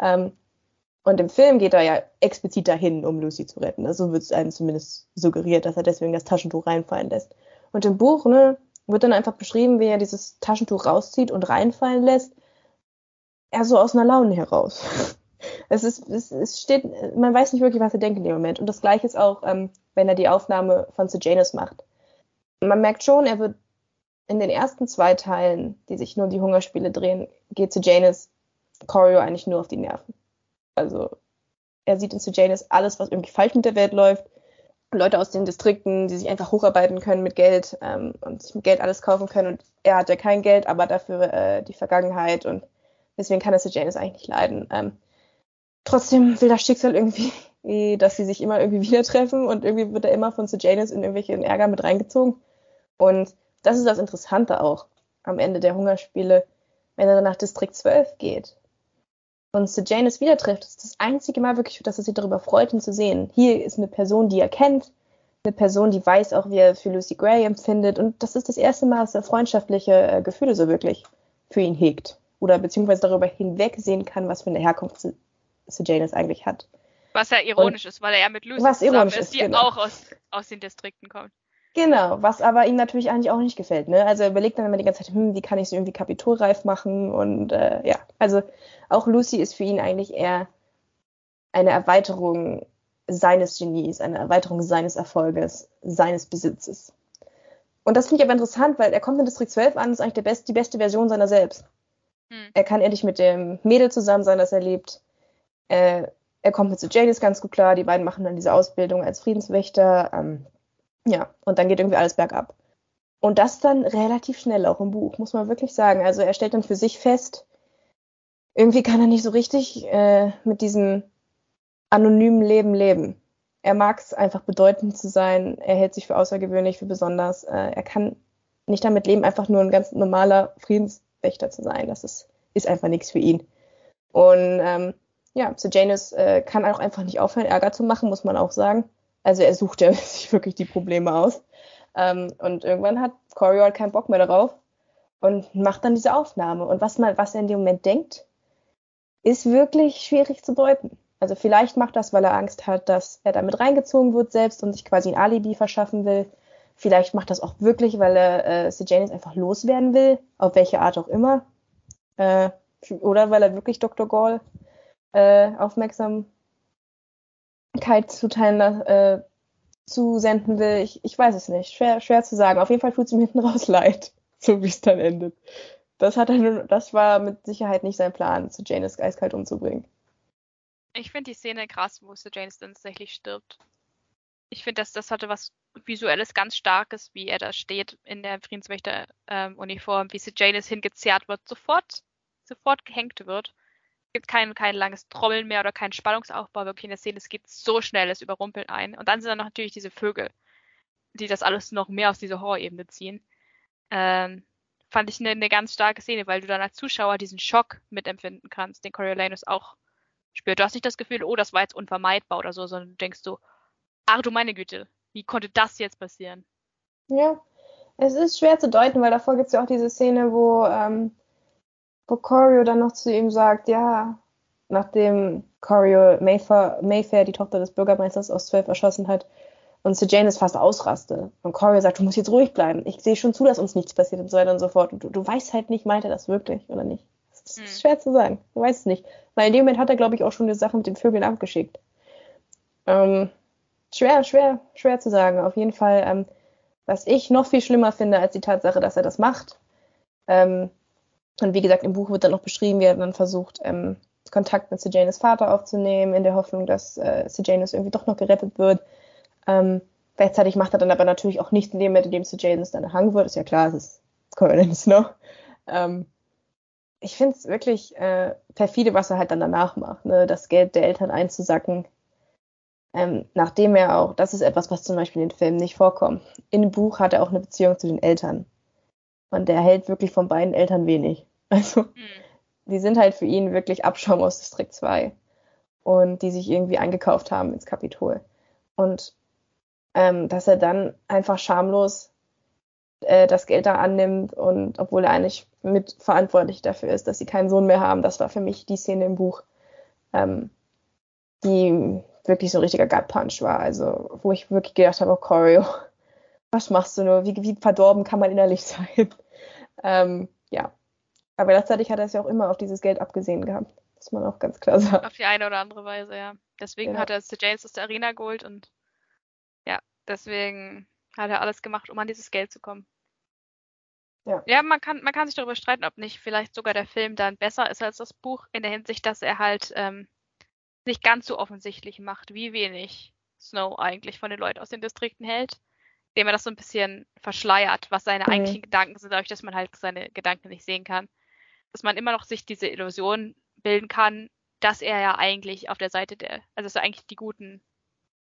Ähm, und im Film geht er ja explizit dahin, um Lucy zu retten. Also wird es einem zumindest suggeriert, dass er deswegen das Taschentuch reinfallen lässt. Und im Buch, ne, wird dann einfach beschrieben, wie er dieses Taschentuch rauszieht und reinfallen lässt. Er so aus einer Laune heraus. Es ist, es, es steht, man weiß nicht wirklich, was er denkt in dem Moment. Und das gleiche ist auch, ähm, wenn er die Aufnahme von Sejanus macht. Man merkt schon, er wird in den ersten zwei Teilen, die sich nur um die Hungerspiele drehen, geht Sejanus Choreo eigentlich nur auf die Nerven. Also er sieht in Sejanus alles, was irgendwie falsch mit der Welt läuft. Leute aus den Distrikten, die sich einfach hocharbeiten können mit Geld ähm, und sich mit Geld alles kaufen können. Und er hat ja kein Geld, aber dafür äh, die Vergangenheit und deswegen kann er Sejanus eigentlich nicht leiden. Ähm, trotzdem will das Schicksal irgendwie, dass sie sich immer irgendwie wieder treffen und irgendwie wird er immer von Sejanus in irgendwelche Ärger mit reingezogen. Und das ist das Interessante auch am Ende der Hungerspiele, wenn er dann nach Distrikt 12 geht und Sejanus wieder trifft, ist das einzige Mal wirklich, dass er sich darüber freut, ihn zu sehen. Hier ist eine Person, die er kennt, eine Person, die weiß auch, wie er für Lucy Gray empfindet. Und das ist das erste Mal, dass er freundschaftliche äh, Gefühle so wirklich für ihn hegt. Oder beziehungsweise darüber hinwegsehen kann, was für eine Herkunft Sejanus eigentlich hat. Was ja ironisch und, ist, weil er ja mit Lucy was zusammen ist, ist die genau. auch aus, aus den Distrikten kommt. Genau, was aber ihm natürlich eigentlich auch nicht gefällt. Ne? Also er überlegt dann immer die ganze Zeit, hm, wie kann ich sie irgendwie kapitolreif machen und äh, ja, also auch Lucy ist für ihn eigentlich eher eine Erweiterung seines Genies, eine Erweiterung seines Erfolges, seines Besitzes. Und das finde ich aber interessant, weil er kommt in Distrikt 12 an, ist eigentlich der best, die beste Version seiner selbst. Hm. Er kann endlich mit dem Mädel zusammen sein, das er liebt. Äh, er kommt mit Jadis ganz gut klar, die beiden machen dann diese Ausbildung als Friedenswächter. Ähm, ja, und dann geht irgendwie alles bergab. Und das dann relativ schnell auch im Buch, muss man wirklich sagen. Also er stellt dann für sich fest, irgendwie kann er nicht so richtig äh, mit diesem anonymen Leben leben. Er mag es einfach bedeutend zu sein, er hält sich für außergewöhnlich, für besonders. Äh, er kann nicht damit leben, einfach nur ein ganz normaler Friedenswächter zu sein. Das ist, ist einfach nichts für ihn. Und ähm, ja, Sejanus äh, kann auch einfach nicht aufhören, Ärger zu machen, muss man auch sagen. Also er sucht ja sich wirklich die Probleme aus. Ähm, und irgendwann hat Corio halt keinen Bock mehr darauf und macht dann diese Aufnahme. Und was, man, was er in dem Moment denkt, ist wirklich schwierig zu deuten. Also vielleicht macht das, weil er Angst hat, dass er damit reingezogen wird selbst und sich quasi ein Alibi verschaffen will. Vielleicht macht das auch wirklich, weil er äh, Sejanus einfach loswerden will, auf welche Art auch immer. Äh, oder weil er wirklich Dr. Gall äh, aufmerksam zuteilen, äh, zusenden will. Ich, ich weiß es nicht. Schwer, schwer zu sagen. Auf jeden Fall tut es ihm hinten raus leid, so wie es dann endet. Das, hat er, das war mit Sicherheit nicht sein Plan, zu Janice eiskalt umzubringen. Ich finde die Szene krass, wo Janice dann tatsächlich stirbt. Ich finde, das, das hatte was Visuelles ganz Starkes, wie er da steht in der Friedenswächter-Uniform, ähm, wie Janice hingezerrt wird, sofort, sofort gehängt wird gibt kein, kein langes Trommeln mehr oder keinen Spannungsaufbau wirklich in der Szene. Es geht so schnell, es überrumpelt ein. Und dann sind da noch natürlich diese Vögel, die das alles noch mehr aus dieser Horrorebene ziehen. Ähm, fand ich eine, eine ganz starke Szene, weil du dann als Zuschauer diesen Schock mitempfinden kannst, den Coriolanus auch spürt. Du hast nicht das Gefühl, oh, das war jetzt unvermeidbar oder so, sondern du denkst so, ach du meine Güte, wie konnte das jetzt passieren? Ja, es ist schwer zu deuten, weil davor gibt es ja auch diese Szene, wo ähm, wo Corio dann noch zu ihm sagt, ja, nachdem Corio Mayfair, Mayfair die Tochter des Bürgermeisters aus 12 erschossen hat und Sejanus fast ausraste. Und Corio sagt, du musst jetzt ruhig bleiben. Ich sehe schon zu, dass uns nichts passiert und so weiter und so fort. Und du, du weißt halt nicht, meint er das wirklich oder nicht. Das ist hm. schwer zu sagen. Du weißt es nicht. Weil in dem Moment hat er, glaube ich, auch schon die Sache mit den Vögeln abgeschickt. Ähm, schwer, schwer, schwer zu sagen. Auf jeden Fall, ähm, was ich noch viel schlimmer finde als die Tatsache, dass er das macht, ähm, und wie gesagt, im Buch wird dann noch beschrieben, wie er dann versucht, ähm, Kontakt mit Sejanus Vater aufzunehmen, in der Hoffnung, dass äh, Sejanus irgendwie doch noch gerettet wird. Ähm, gleichzeitig macht er dann aber natürlich auch nichts in dem in dem Sejanus dann erhangen wird. Ist ja klar, es ist Conan Snow. Ähm, ich finde es wirklich äh, perfide, was er halt dann danach macht, ne? das Geld der Eltern einzusacken. Ähm, nachdem er auch, das ist etwas, was zum Beispiel in den Filmen nicht vorkommt. In dem Buch hat er auch eine Beziehung zu den Eltern. Und der hält wirklich von beiden Eltern wenig. Also, mhm. die sind halt für ihn wirklich Abschaum aus Distrikt 2. Und die sich irgendwie eingekauft haben ins Kapitol. Und ähm, dass er dann einfach schamlos äh, das Geld da annimmt und obwohl er eigentlich mitverantwortlich dafür ist, dass sie keinen Sohn mehr haben, das war für mich die Szene im Buch, ähm, die wirklich so ein richtiger Gut Punch war. Also, wo ich wirklich gedacht habe, oh Choreo, was machst du nur? Wie, wie verdorben kann man innerlich sein? ähm, ja. Aber gleichzeitig hat er es ja auch immer auf dieses Geld abgesehen gehabt. Das man auch ganz klar sagen. Auf die eine oder andere Weise, ja. Deswegen ja. hat er es zu James aus der Arena geholt und ja, deswegen hat er alles gemacht, um an dieses Geld zu kommen. Ja. ja, man kann, man kann sich darüber streiten, ob nicht vielleicht sogar der Film dann besser ist als das Buch, in der Hinsicht, dass er halt ähm, nicht ganz so offensichtlich macht, wie wenig Snow eigentlich von den Leuten aus den Distrikten hält, indem er das so ein bisschen verschleiert, was seine mhm. eigentlichen Gedanken sind, dadurch, dass man halt seine Gedanken nicht sehen kann. Dass man immer noch sich diese Illusion bilden kann, dass er ja eigentlich auf der Seite der, also dass er eigentlich die guten,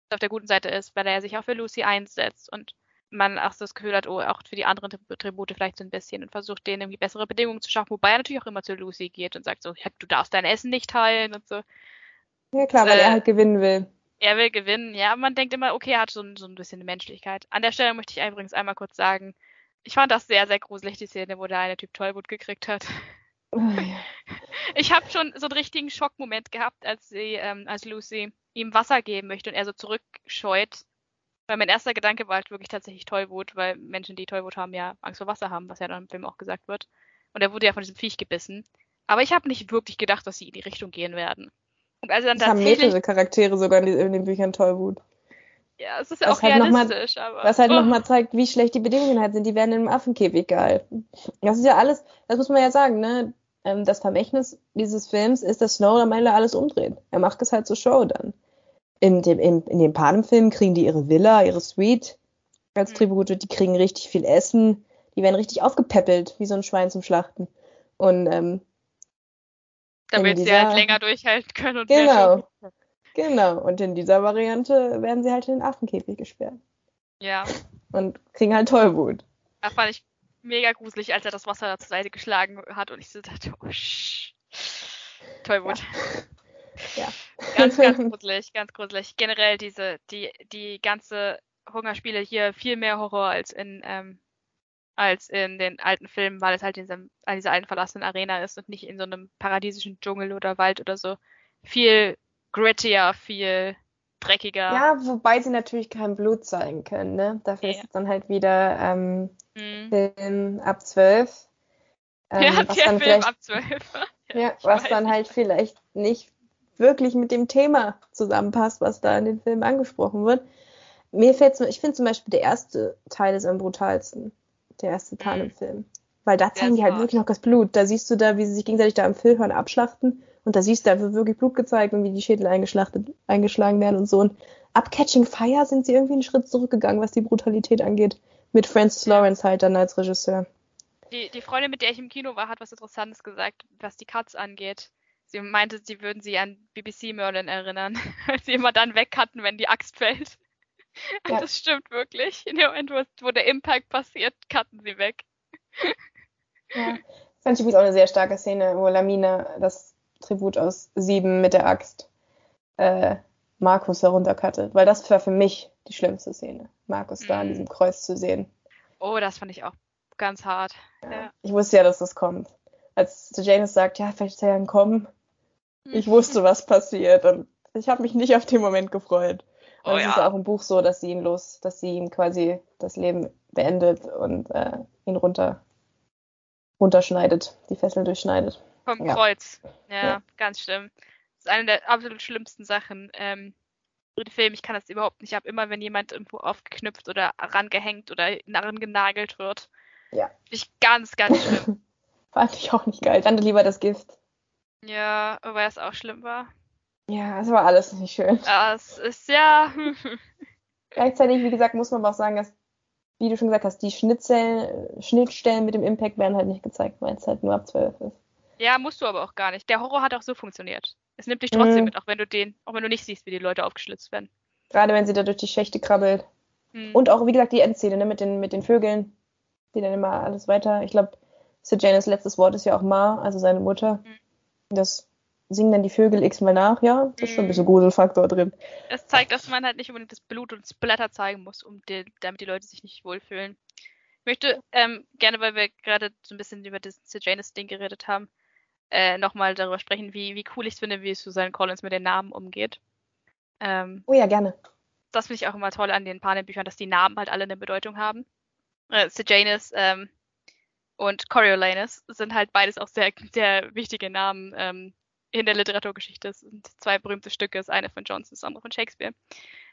auf der guten Seite ist, weil er sich auch für Lucy einsetzt und man auch das Gefühl hat, oh, auch für die anderen Tribute vielleicht so ein bisschen und versucht denen irgendwie bessere Bedingungen zu schaffen, wobei er natürlich auch immer zu Lucy geht und sagt so, ja, du darfst dein Essen nicht teilen und so. Ja klar, weil äh, er halt gewinnen will. Er will gewinnen, ja, man denkt immer, okay, er hat so, so ein bisschen eine Menschlichkeit. An der Stelle möchte ich übrigens einmal kurz sagen, ich fand das sehr, sehr gruselig, die Szene, wo der eine Typ Tollwut gekriegt hat. Oh, ja. Ich habe schon so einen richtigen Schockmoment gehabt, als sie, ähm, als Lucy ihm Wasser geben möchte und er so zurückscheut weil mein erster Gedanke war halt wirklich tatsächlich Tollwut, weil Menschen, die Tollwut haben, ja Angst vor Wasser haben, was ja dann im Film auch gesagt wird. Und er wurde ja von diesem Viech gebissen. Aber ich habe nicht wirklich gedacht, dass sie in die Richtung gehen werden. Und also dann das haben mehrere Charaktere sogar in, in den Büchern Tollwut. Ja, es ist ja auch halt realistisch, mal, aber. Was halt oh. nochmal zeigt, wie schlecht die Bedingungen halt sind. Die werden im Affenkäfig gehalten. Das ist ja alles, das muss man ja sagen, ne? Ähm, das Vermächtnis dieses Films ist, dass Snow am Ende alles umdreht. Er macht es halt zur Show dann in dem, in, in dem Panem-Film kriegen die ihre Villa, ihre Suite als mhm. Tribute, die kriegen richtig viel Essen, die werden richtig aufgepäppelt, wie so ein Schwein zum Schlachten. Und ähm, damit dieser, sie halt länger durchhalten können und genau, genau. Und in dieser Variante werden sie halt in den Affenkäfig gesperrt. Ja. Und kriegen halt Tollwut. Da fand ich mega gruselig, als er das Wasser zur Seite geschlagen hat und ich so dachte, oh, sch Tollwut. Ja. Ja. Ganz, ganz gruselig, ganz gruselig. Generell diese, die, die ganze Hungerspiele hier viel mehr Horror als in, ähm, als in den alten Filmen, weil es halt in diesem, in dieser alten verlassenen Arena ist und nicht in so einem paradiesischen Dschungel oder Wald oder so. Viel grittier, viel dreckiger. Ja, wobei sie natürlich kein Blut zeigen können, ne? Dafür ja. ist es dann halt wieder ähm, mhm. Film ab 12. Ähm, ja, was der dann Film ab 12. ja, ja was dann halt vielleicht nicht wirklich mit dem Thema zusammenpasst, was da in den Filmen angesprochen wird. Mir fällt ich finde zum Beispiel der erste Teil ist am brutalsten. Der erste Teil mhm. im Film. Weil da zeigen die halt wirklich noch das Blut. Da siehst du da, wie sie sich gegenseitig da am Füllhorn abschlachten. Und da siehst du, da wird wirklich Blut gezeigt und wie die Schädel eingeschlachtet, eingeschlagen werden und so. Und ab Catching Fire sind sie irgendwie einen Schritt zurückgegangen, was die Brutalität angeht. Mit Francis Lawrence halt dann als Regisseur. Die, die Freundin, mit der ich im Kino war, hat was Interessantes gesagt, was die Cuts angeht. Sie meinte, sie würden sie an BBC Merlin erinnern, weil sie immer dann wegcutten, wenn die Axt fällt. Ja. Das stimmt wirklich. In dem Moment, wo, der Impact passiert, cutten sie weg. Ja. Das fand ich übrigens auch eine sehr starke Szene, wo Lamina das Tribut aus Sieben mit der Axt äh, Markus heruntercuttet. Weil das war für mich die schlimmste Szene, Markus mhm. da an mhm. diesem Kreuz zu sehen. Oh, das fand ich auch ganz hart. Ja. Ja. Ich wusste ja, dass das kommt. Als Janus sagt, ja, vielleicht ist er ja Kommen, ich wusste, was passiert und ich habe mich nicht auf den Moment gefreut. Und oh, es ja. ist auch im Buch so, dass sie ihn los, dass sie ihm quasi das Leben beendet und äh, ihn runter runterschneidet, die Fesseln durchschneidet. Vom ja. Kreuz. Ja, ja, ganz schlimm. Das ist eine der absolut schlimmsten Sachen. Ähm, den Film, ich kann das überhaupt nicht. Ich habe immer, wenn jemand irgendwo aufgeknüpft oder rangehängt oder narren genagelt wird. Ja. Ich ganz, ganz schlimm. Fand ich auch nicht geil. Dann lieber das Gift. Ja, weil es auch schlimm war. Ja, es war alles nicht schön. Ja, es ist ja. Gleichzeitig, wie gesagt, muss man aber auch sagen, dass, wie du schon gesagt hast, die Schnittstellen, Schnittstellen mit dem Impact werden halt nicht gezeigt, weil es halt nur ab 12 ist. Ja, musst du aber auch gar nicht. Der Horror hat auch so funktioniert. Es nimmt dich trotzdem mhm. mit, auch wenn du den, auch wenn du nicht siehst, wie die Leute aufgeschlitzt werden. Gerade wenn sie da durch die Schächte krabbelt. Hm. Und auch, wie gesagt, die Endszene ne, mit, den, mit den Vögeln, die dann immer alles weiter. Ich glaube, Sejanus letztes Wort ist ja auch Ma, also seine Mutter. Hm. Das singen dann die Vögel x-mal nach, ja. Das ist schon ein bisschen mhm. Gruselfaktor drin. Es zeigt, dass man halt nicht unbedingt das Blut und das Blätter zeigen muss, um die, damit die Leute sich nicht wohlfühlen. Ich möchte ähm, gerne, weil wir gerade so ein bisschen über das Sejanus-Ding geredet haben, äh, nochmal darüber sprechen, wie, wie cool ich es finde, wie Susan Collins mit den Namen umgeht. Ähm, oh ja, gerne. Das finde ich auch immer toll an den Panem-Büchern, dass die Namen halt alle eine Bedeutung haben. Äh, Sejanus ähm, und Coriolanus sind halt beides auch sehr, sehr wichtige Namen ähm, in der Literaturgeschichte. Es sind zwei berühmte Stücke, das eine von Johnson, das andere von Shakespeare.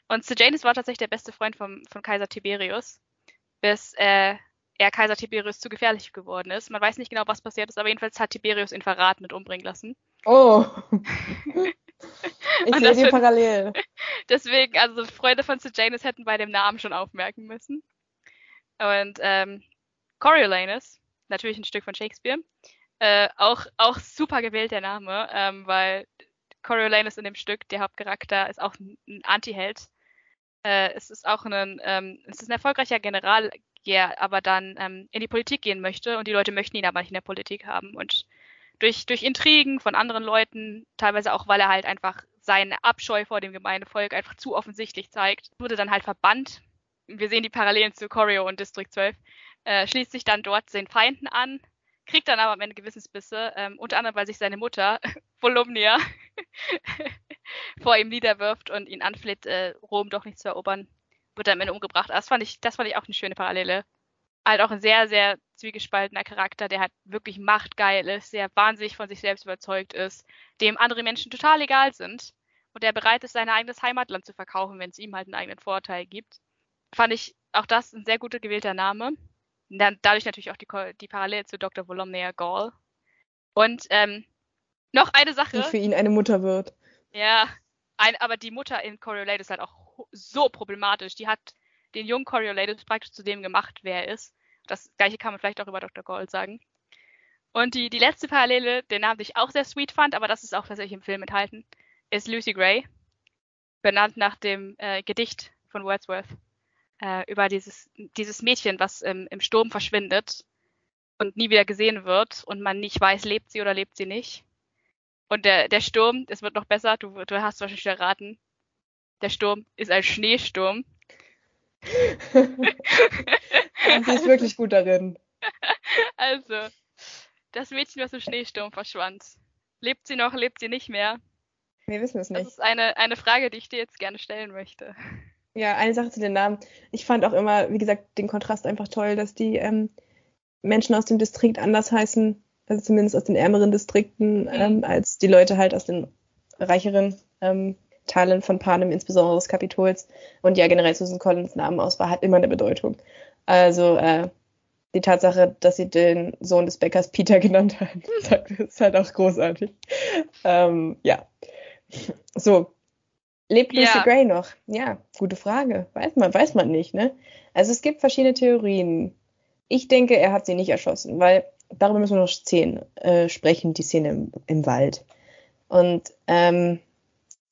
Und Sejanus war tatsächlich der beste Freund vom, von Kaiser Tiberius, bis äh, er Kaiser Tiberius zu gefährlich geworden ist. Man weiß nicht genau, was passiert ist, aber jedenfalls hat Tiberius ihn verraten und umbringen lassen. Oh. ich sehe die parallel. Deswegen, also Freunde von Sejanus hätten bei dem Namen schon aufmerken müssen. Und ähm, Coriolanus, natürlich ein Stück von Shakespeare, äh, auch, auch super gewählt der Name, ähm, weil Coriolanus in dem Stück, der Hauptcharakter, ist auch ein, Anti-Held. Äh, es ist auch ein, ähm, es ist ein erfolgreicher General, der aber dann ähm, in die Politik gehen möchte und die Leute möchten ihn aber nicht in der Politik haben. Und durch, durch Intrigen von anderen Leuten, teilweise auch, weil er halt einfach seine Abscheu vor dem Gemeindevolk einfach zu offensichtlich zeigt, wurde dann halt verbannt. Wir sehen die Parallelen zu Choreo und District 12. Äh, schließt sich dann dort den Feinden an, kriegt dann aber am Ende Gewissensbisse, ähm, unter anderem, weil sich seine Mutter, Volumnia, vor ihm niederwirft und ihn anfleht, äh, Rom doch nicht zu erobern, wird am Ende umgebracht. Das fand ich, das fand ich auch eine schöne Parallele. Halt auch ein sehr, sehr zwiegespaltener Charakter, der halt wirklich machtgeil ist, der wahnsinnig von sich selbst überzeugt ist, dem andere Menschen total egal sind und der bereit ist, sein eigenes Heimatland zu verkaufen, wenn es ihm halt einen eigenen Vorteil gibt. Fand ich auch das ein sehr guter gewählter Name. Dann, dadurch natürlich auch die, die Parallele zu Dr. Volomnia Gall. Und ähm, noch eine Sache. Die für ihn eine Mutter wird. Ja, ein, aber die Mutter in Coriolanus ist halt auch so problematisch. Die hat den jungen Coriolanus praktisch zu dem gemacht, wer er ist. Das gleiche kann man vielleicht auch über Dr. Gall sagen. Und die, die letzte Parallele, den Namen, den ich auch sehr sweet fand, aber das ist auch tatsächlich im Film enthalten, ist Lucy Gray. Benannt nach dem äh, Gedicht von Wordsworth äh, über dieses, dieses Mädchen, was im, im Sturm verschwindet und nie wieder gesehen wird und man nicht weiß, lebt sie oder lebt sie nicht. Und der, der Sturm, es wird noch besser, du, du hast wahrscheinlich erraten, der Sturm ist ein Schneesturm. sie ist wirklich gut darin. Also, das Mädchen, was im Schneesturm verschwand. Lebt sie noch, lebt sie nicht mehr? Wir wissen es nicht. Das ist eine, eine Frage, die ich dir jetzt gerne stellen möchte. Ja, eine Sache zu den Namen. Ich fand auch immer, wie gesagt, den Kontrast einfach toll, dass die ähm, Menschen aus dem Distrikt anders heißen, also zumindest aus den ärmeren Distrikten, mhm. ähm, als die Leute halt aus den reicheren ähm, Teilen von Panem, insbesondere des Kapitols. Und ja, generell Susan Collins Namenauswahl hat immer eine Bedeutung. Also äh, die Tatsache, dass sie den Sohn des Bäckers Peter genannt hat, ist halt auch großartig. Ähm, ja. So, Lebt Lucy ja. Gray noch? Ja, gute Frage. Weiß man, weiß man nicht, ne? Also es gibt verschiedene Theorien. Ich denke, er hat sie nicht erschossen, weil darüber müssen wir noch zehn, äh, sprechen, die Szene im, im Wald. Und ähm,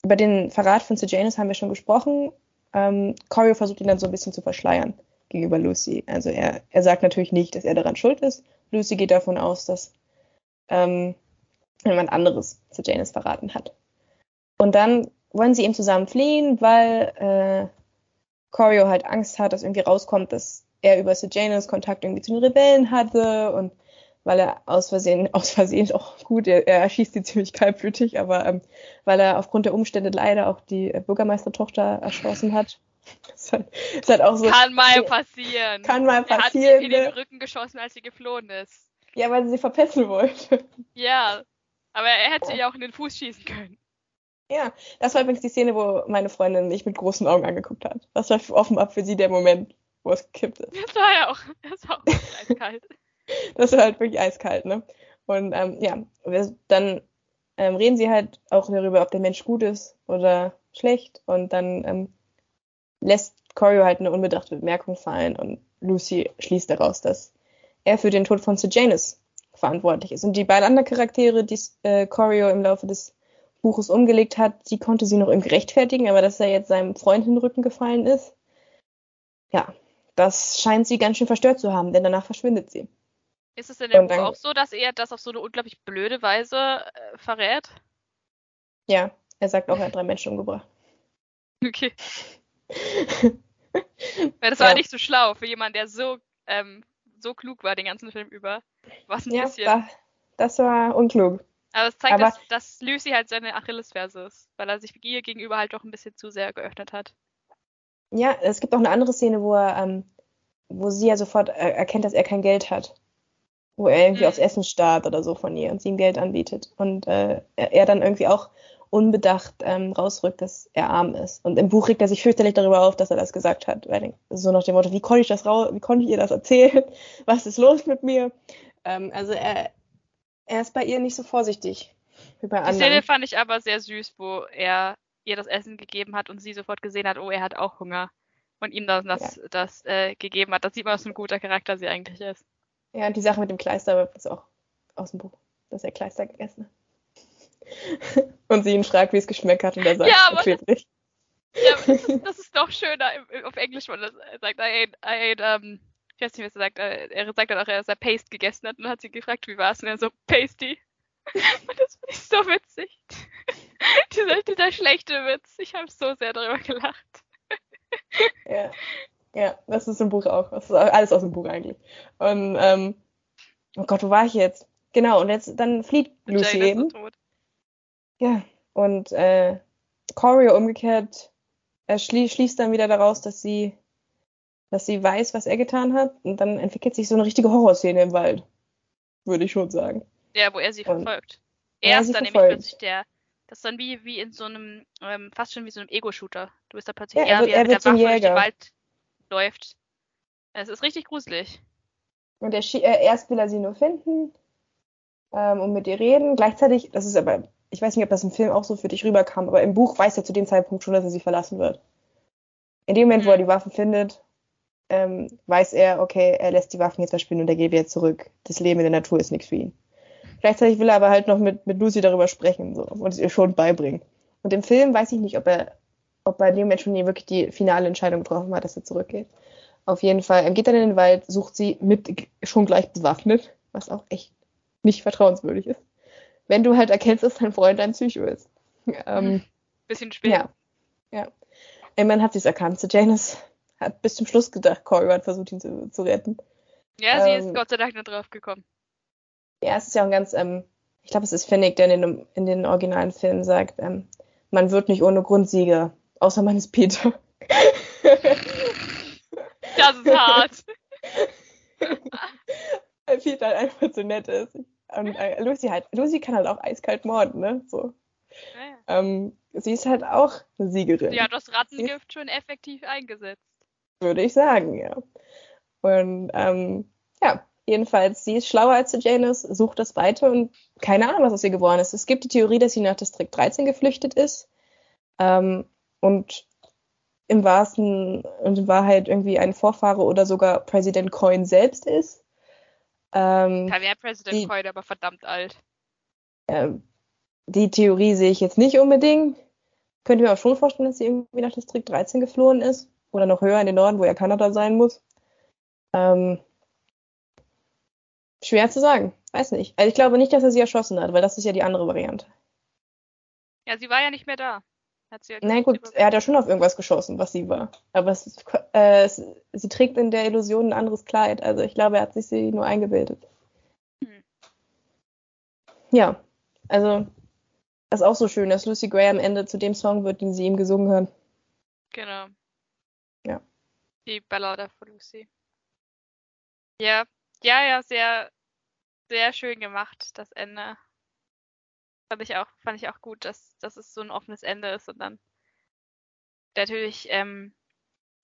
über den Verrat von Sejanus haben wir schon gesprochen. Ähm, Corio versucht ihn dann so ein bisschen zu verschleiern gegenüber Lucy. Also er, er sagt natürlich nicht, dass er daran schuld ist. Lucy geht davon aus, dass ähm, jemand anderes Sejanus verraten hat. Und dann wollen sie eben zusammen fliehen, weil äh, Corio halt Angst hat, dass irgendwie rauskommt, dass er über Sejanus Kontakt irgendwie zu den Rebellen hatte und weil er aus Versehen, aus Versehen auch gut, er, er erschießt die ziemlich kaltblütig, aber ähm, weil er aufgrund der Umstände leider auch die äh, Bürgermeistertochter erschossen hat. ist halt, ist halt auch so. Kann mal passieren. Kann mal passieren. Er hat sie in den ne? Rücken geschossen, als sie geflohen ist. Ja, weil sie sie verpetzen wollte. Ja, aber er hätte sie ja auch in den Fuß schießen können. Ja, das war übrigens die Szene, wo meine Freundin mich mit großen Augen angeguckt hat. Das war offenbar für sie der Moment, wo es gekippt ist. Das war ja auch, das war auch eiskalt. das war halt wirklich eiskalt, ne? Und ähm, ja, dann ähm, reden sie halt auch darüber, ob der Mensch gut ist oder schlecht. Und dann ähm, lässt Corio halt eine unbedachte Bemerkung fallen und Lucy schließt daraus, dass er für den Tod von Sejanus verantwortlich ist. Und die beiden anderen Charaktere, die äh, Corio im Laufe des Buches umgelegt hat, sie konnte sie noch irgendwie rechtfertigen, aber dass er jetzt seinem Freund in den Rücken gefallen ist, ja, das scheint sie ganz schön verstört zu haben, denn danach verschwindet sie. Ist es denn im Buch auch so, dass er das auf so eine unglaublich blöde Weise äh, verrät? Ja, er sagt auch, er hat drei Menschen umgebracht. Okay. Weil das ja. war nicht so schlau für jemanden, der so, ähm, so klug war den ganzen Film über. Was ein ja, bisschen. Da, das war unklug. Aber es zeigt, Aber dass, dass Lucy halt seine Achillesferse ist, weil er sich ihr gegenüber halt doch ein bisschen zu sehr geöffnet hat. Ja, es gibt auch eine andere Szene, wo er, ähm, wo sie ja sofort erkennt, dass er kein Geld hat. Wo er irgendwie mhm. aufs Essen starrt oder so von ihr und sie ihm Geld anbietet. Und äh, er dann irgendwie auch unbedacht ähm, rausrückt, dass er arm ist. Und im Buch regt er sich fürchterlich darüber auf, dass er das gesagt hat. Weil, so nach dem Motto, wie konnte ich das raus, wie konnte ich ihr das erzählen? Was ist los mit mir? Ähm, also er, er ist bei ihr nicht so vorsichtig wie bei anderen. Die Szene fand ich aber sehr süß, wo er ihr das Essen gegeben hat und sie sofort gesehen hat, oh, er hat auch Hunger. Und ihm das, das, ja. das äh, gegeben hat. Das sieht man, was für ein guter Charakter sie eigentlich ist. Ja, und die Sache mit dem Kleister ist auch aus dem Buch, dass er Kleister gegessen hat. und sie ihn fragt, wie es geschmeckt hat und er sagt, ja, aber das, ja, das ist, das ist doch schöner auf Englisch, wenn er sagt, I ate, I ate um, ich weiß nicht, was er sagt, äh, er sagt dann auch, dass er Paste gegessen hat und hat sie gefragt, wie war es? Und er so, Pasty. Und das finde ich so witzig. dieser, dieser schlechte Witz. Ich habe so sehr darüber gelacht. ja. Ja, das ist im Buch auch. Das ist alles aus dem Buch eigentlich. Und, ähm, oh Gott, wo war ich jetzt? Genau, und jetzt, dann flieht Lucy eben. Ja, und, äh, Corey umgekehrt, er schlie schließt dann wieder daraus, dass sie, dass sie weiß, was er getan hat. Und dann entwickelt sich so eine richtige Horrorszene im Wald. Würde ich schon sagen. Ja, wo er sie und verfolgt. Er ist dann verfolgt. nämlich plötzlich der, das ist dann wie, wie in so einem, ähm, fast schon wie so einem Ego-Shooter. Du bist da plötzlich ja, er, wird, er, er mit der Waffe durch den Wald läuft. Es ist richtig gruselig. Und er, äh, erst will er sie nur finden ähm, und mit ihr reden. Gleichzeitig, das ist aber, ich weiß nicht, ob das im Film auch so für dich rüberkam, aber im Buch weiß er zu dem Zeitpunkt schon, dass er sie verlassen wird. In dem Moment, mhm. wo er die Waffen findet, ähm, weiß er, okay, er lässt die Waffen jetzt verschwinden und er geht wieder zurück. Das Leben in der Natur ist nichts für ihn. Gleichzeitig will er aber halt noch mit, mit Lucy darüber sprechen so, und es ihr schon beibringen. Und im Film weiß ich nicht, ob er, ob er dem Moment schon wirklich die finale Entscheidung getroffen hat, dass er zurückgeht. Auf jeden Fall, er geht dann in den Wald, sucht sie mit schon gleich bewaffnet, was auch echt nicht vertrauenswürdig ist. Wenn du halt erkennst, dass dein Freund ein Psycho ist. Ähm, Bisschen spät. Ja. ja. Immerhin hat sie es erkannt. Janice hat bis zum Schluss gedacht, Corey hat versucht, ihn zu, zu retten. Ja, sie ähm, ist Gott sei Dank nicht drauf gekommen. Ja, es ist ja auch ein ganz, ähm, ich glaube, es ist Finnick, der in den, in den originalen Filmen sagt, ähm, man wird nicht ohne Grund Sieger, außer man ist Peter. Das ist hart. Weil Peter halt einfach so nett ist. Und äh, Lucy halt, Lucy kann halt auch eiskalt morden, ne? So. Ja, ja. Ähm, sie ist halt auch eine Siegerin. Sie hat das Rattengift schon effektiv eingesetzt. Würde ich sagen, ja. Und ähm, ja, Jedenfalls, sie ist schlauer als Janice, sucht das weiter und keine Ahnung, was aus ihr geworden ist. Es gibt die Theorie, dass sie nach Distrikt 13 geflüchtet ist ähm, und im wahrsten und in Wahrheit irgendwie ein Vorfahre oder sogar Präsident Coin selbst ist. Ähm, ja, wer Präsident Coin, aber verdammt alt. Ähm, die Theorie sehe ich jetzt nicht unbedingt. Könnte mir auch schon vorstellen, dass sie irgendwie nach Distrikt 13 geflohen ist. Oder noch höher in den Norden, wo ja Kanada sein muss. Ähm, Schwer zu sagen. Weiß nicht. Also ich glaube nicht, dass er sie erschossen hat, weil das ist ja die andere Variante. Ja, sie war ja nicht mehr da. Hat sie ja Na gut, er hat ja schon auf irgendwas geschossen, was sie war. Aber es, äh, es, sie trägt in der Illusion ein anderes Kleid. Also ich glaube, er hat sich sie nur eingebildet. Hm. Ja, also das ist auch so schön, dass Lucy Gray am Ende zu dem Song wird, den sie ihm gesungen hat. Genau. Die Ballade von Lucy. Ja, ja, ja, sehr, sehr schön gemacht, das Ende. Fand ich auch, fand ich auch gut, dass, dass es so ein offenes Ende ist und dann natürlich ähm,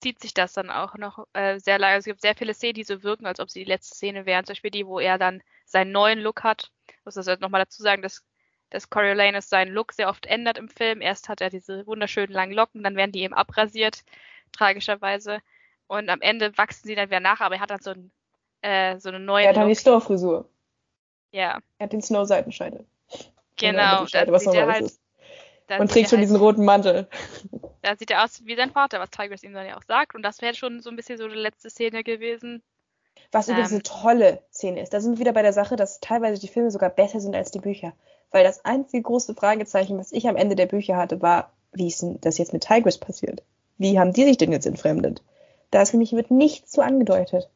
zieht sich das dann auch noch äh, sehr lange. Also es gibt sehr viele Szenen, die so wirken, als ob sie die letzte Szene wären. Zum Beispiel die, wo er dann seinen neuen Look hat. Ich muss das halt nochmal dazu sagen, dass, dass Coriolanus seinen Look sehr oft ändert im Film. Erst hat er diese wunderschönen langen Locken, dann werden die eben abrasiert, tragischerweise. Und am Ende wachsen sie dann wieder nach, aber er hat dann so ein äh, so eine neue. Er hat dann die Snow-Frisur. Ja. Er hat den Snow-Seitenscheitel. Genau, was halt, ist. und trägt schon halt, diesen roten Mantel. Da sieht er aus wie sein Vater, was Tigris ihm dann ja auch sagt. Und das wäre schon so ein bisschen so die letzte Szene gewesen. Was ähm, übrigens eine tolle Szene ist. Da sind wir wieder bei der Sache, dass teilweise die Filme sogar besser sind als die Bücher. Weil das einzige große Fragezeichen, was ich am Ende der Bücher hatte, war, wie ist denn das jetzt mit Tigris passiert? Wie haben die sich denn jetzt entfremdet? Da ist nämlich wird nichts zu angedeutet.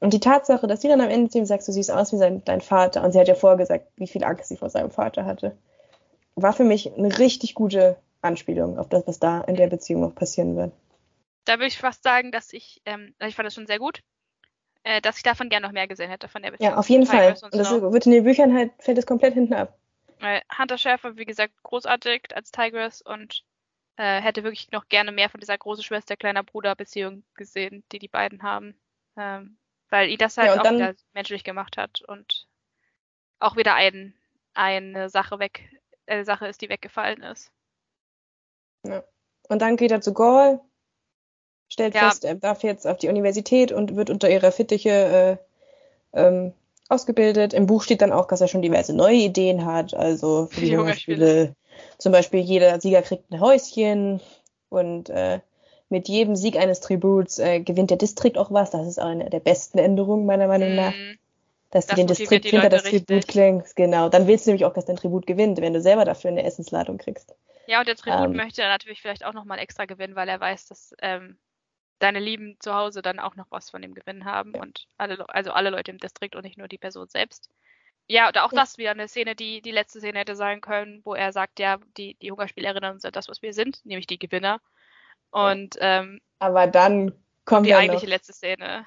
Und die Tatsache, dass sie dann am Ende zu ihm sagt, du siehst aus wie sein, dein Vater, und sie hat ja vorher gesagt, wie viel Angst sie vor seinem Vater hatte, war für mich eine richtig gute Anspielung auf das, was da in der Beziehung noch passieren wird. Da würde ich fast sagen, dass ich, ähm, ich fand das schon sehr gut, äh, dass ich davon gerne noch mehr gesehen hätte von der Beziehung. Ja, auf jeden Fall. Und das noch. wird in den Büchern halt, fällt es komplett hinten ab. Hunter Schäfer, wie gesagt, großartig als Tigress und äh, hätte wirklich noch gerne mehr von dieser große Schwester, kleiner Bruder Beziehung gesehen, die die beiden haben. Ähm, weil ihn das halt ja, auch dann, wieder menschlich gemacht hat und auch wieder ein, eine Sache weg, eine Sache ist, die weggefallen ist. Ja. Und dann geht er zu Gaul, stellt ja. fest, er darf jetzt auf die Universität und wird unter ihrer Fittiche äh, ähm, ausgebildet. Im Buch steht dann auch, dass er schon diverse neue Ideen hat, also für die, Hungerspiele. Zum Beispiel jeder Sieger kriegt ein Häuschen und äh, mit jedem Sieg eines Tributs äh, gewinnt der Distrikt auch was. Das ist eine der besten Änderungen meiner Meinung nach. Mm, dass das du den Distrikt hinter das richtig. Tribut klingst. Genau. Dann willst du nämlich auch, dass dein Tribut gewinnt, wenn du selber dafür eine Essensladung kriegst. Ja, und der Tribut ähm, möchte natürlich vielleicht auch nochmal extra gewinnen, weil er weiß, dass ähm, deine Lieben zu Hause dann auch noch was von dem Gewinn haben ja. und alle, also alle Leute im Distrikt und nicht nur die Person selbst. Ja, oder auch ja. das wieder eine Szene, die die letzte Szene hätte sein können, wo er sagt, ja, die, die Hungerspiele erinnern uns an das, was wir sind, nämlich die Gewinner. Und ähm, aber dann kommt die ja eigentliche noch. letzte Szene.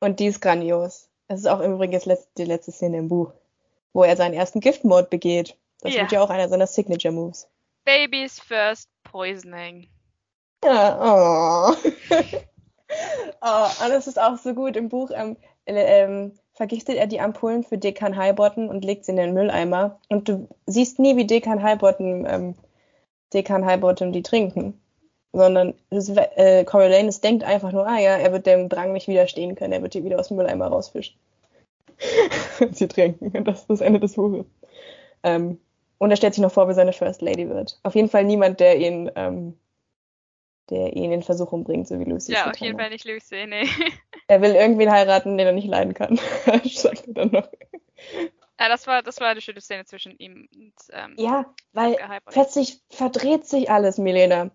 Und die ist grandios. Es ist auch übrigens die letzte Szene im Buch, wo er seinen ersten Giftmord begeht. Das ja. wird ja auch einer seiner Signature Moves. Baby's first poisoning. Ja, oh. oh, und es ist auch so gut im Buch. Ähm, ähm, vergiftet er die Ampullen für Dekan Highbottom und legt sie in den Mülleimer. Und du siehst nie, wie Dekan Highbottom, ähm, Dekan Highbottom die trinken. Sondern äh, Coriolanus denkt einfach nur, ah ja, er wird dem Drang nicht widerstehen können, er wird die wieder aus dem Mülleimer rausfischen. sie trinken. Und das ist das Ende des Buches. Ähm, und er stellt sich noch vor, wie seine First Lady wird. Auf jeden Fall niemand, der ihn ähm, der ihn in Versuchung bringt, so wie Lucy. Ja, auf jeden Fall nicht Lucy, nee. Er will irgendwen heiraten, den er nicht leiden kann, sagt er dann noch. Ja, das war, das war eine schöne Szene zwischen ihm und ähm, Ja, weil plötzlich verdreht sich alles, Milena.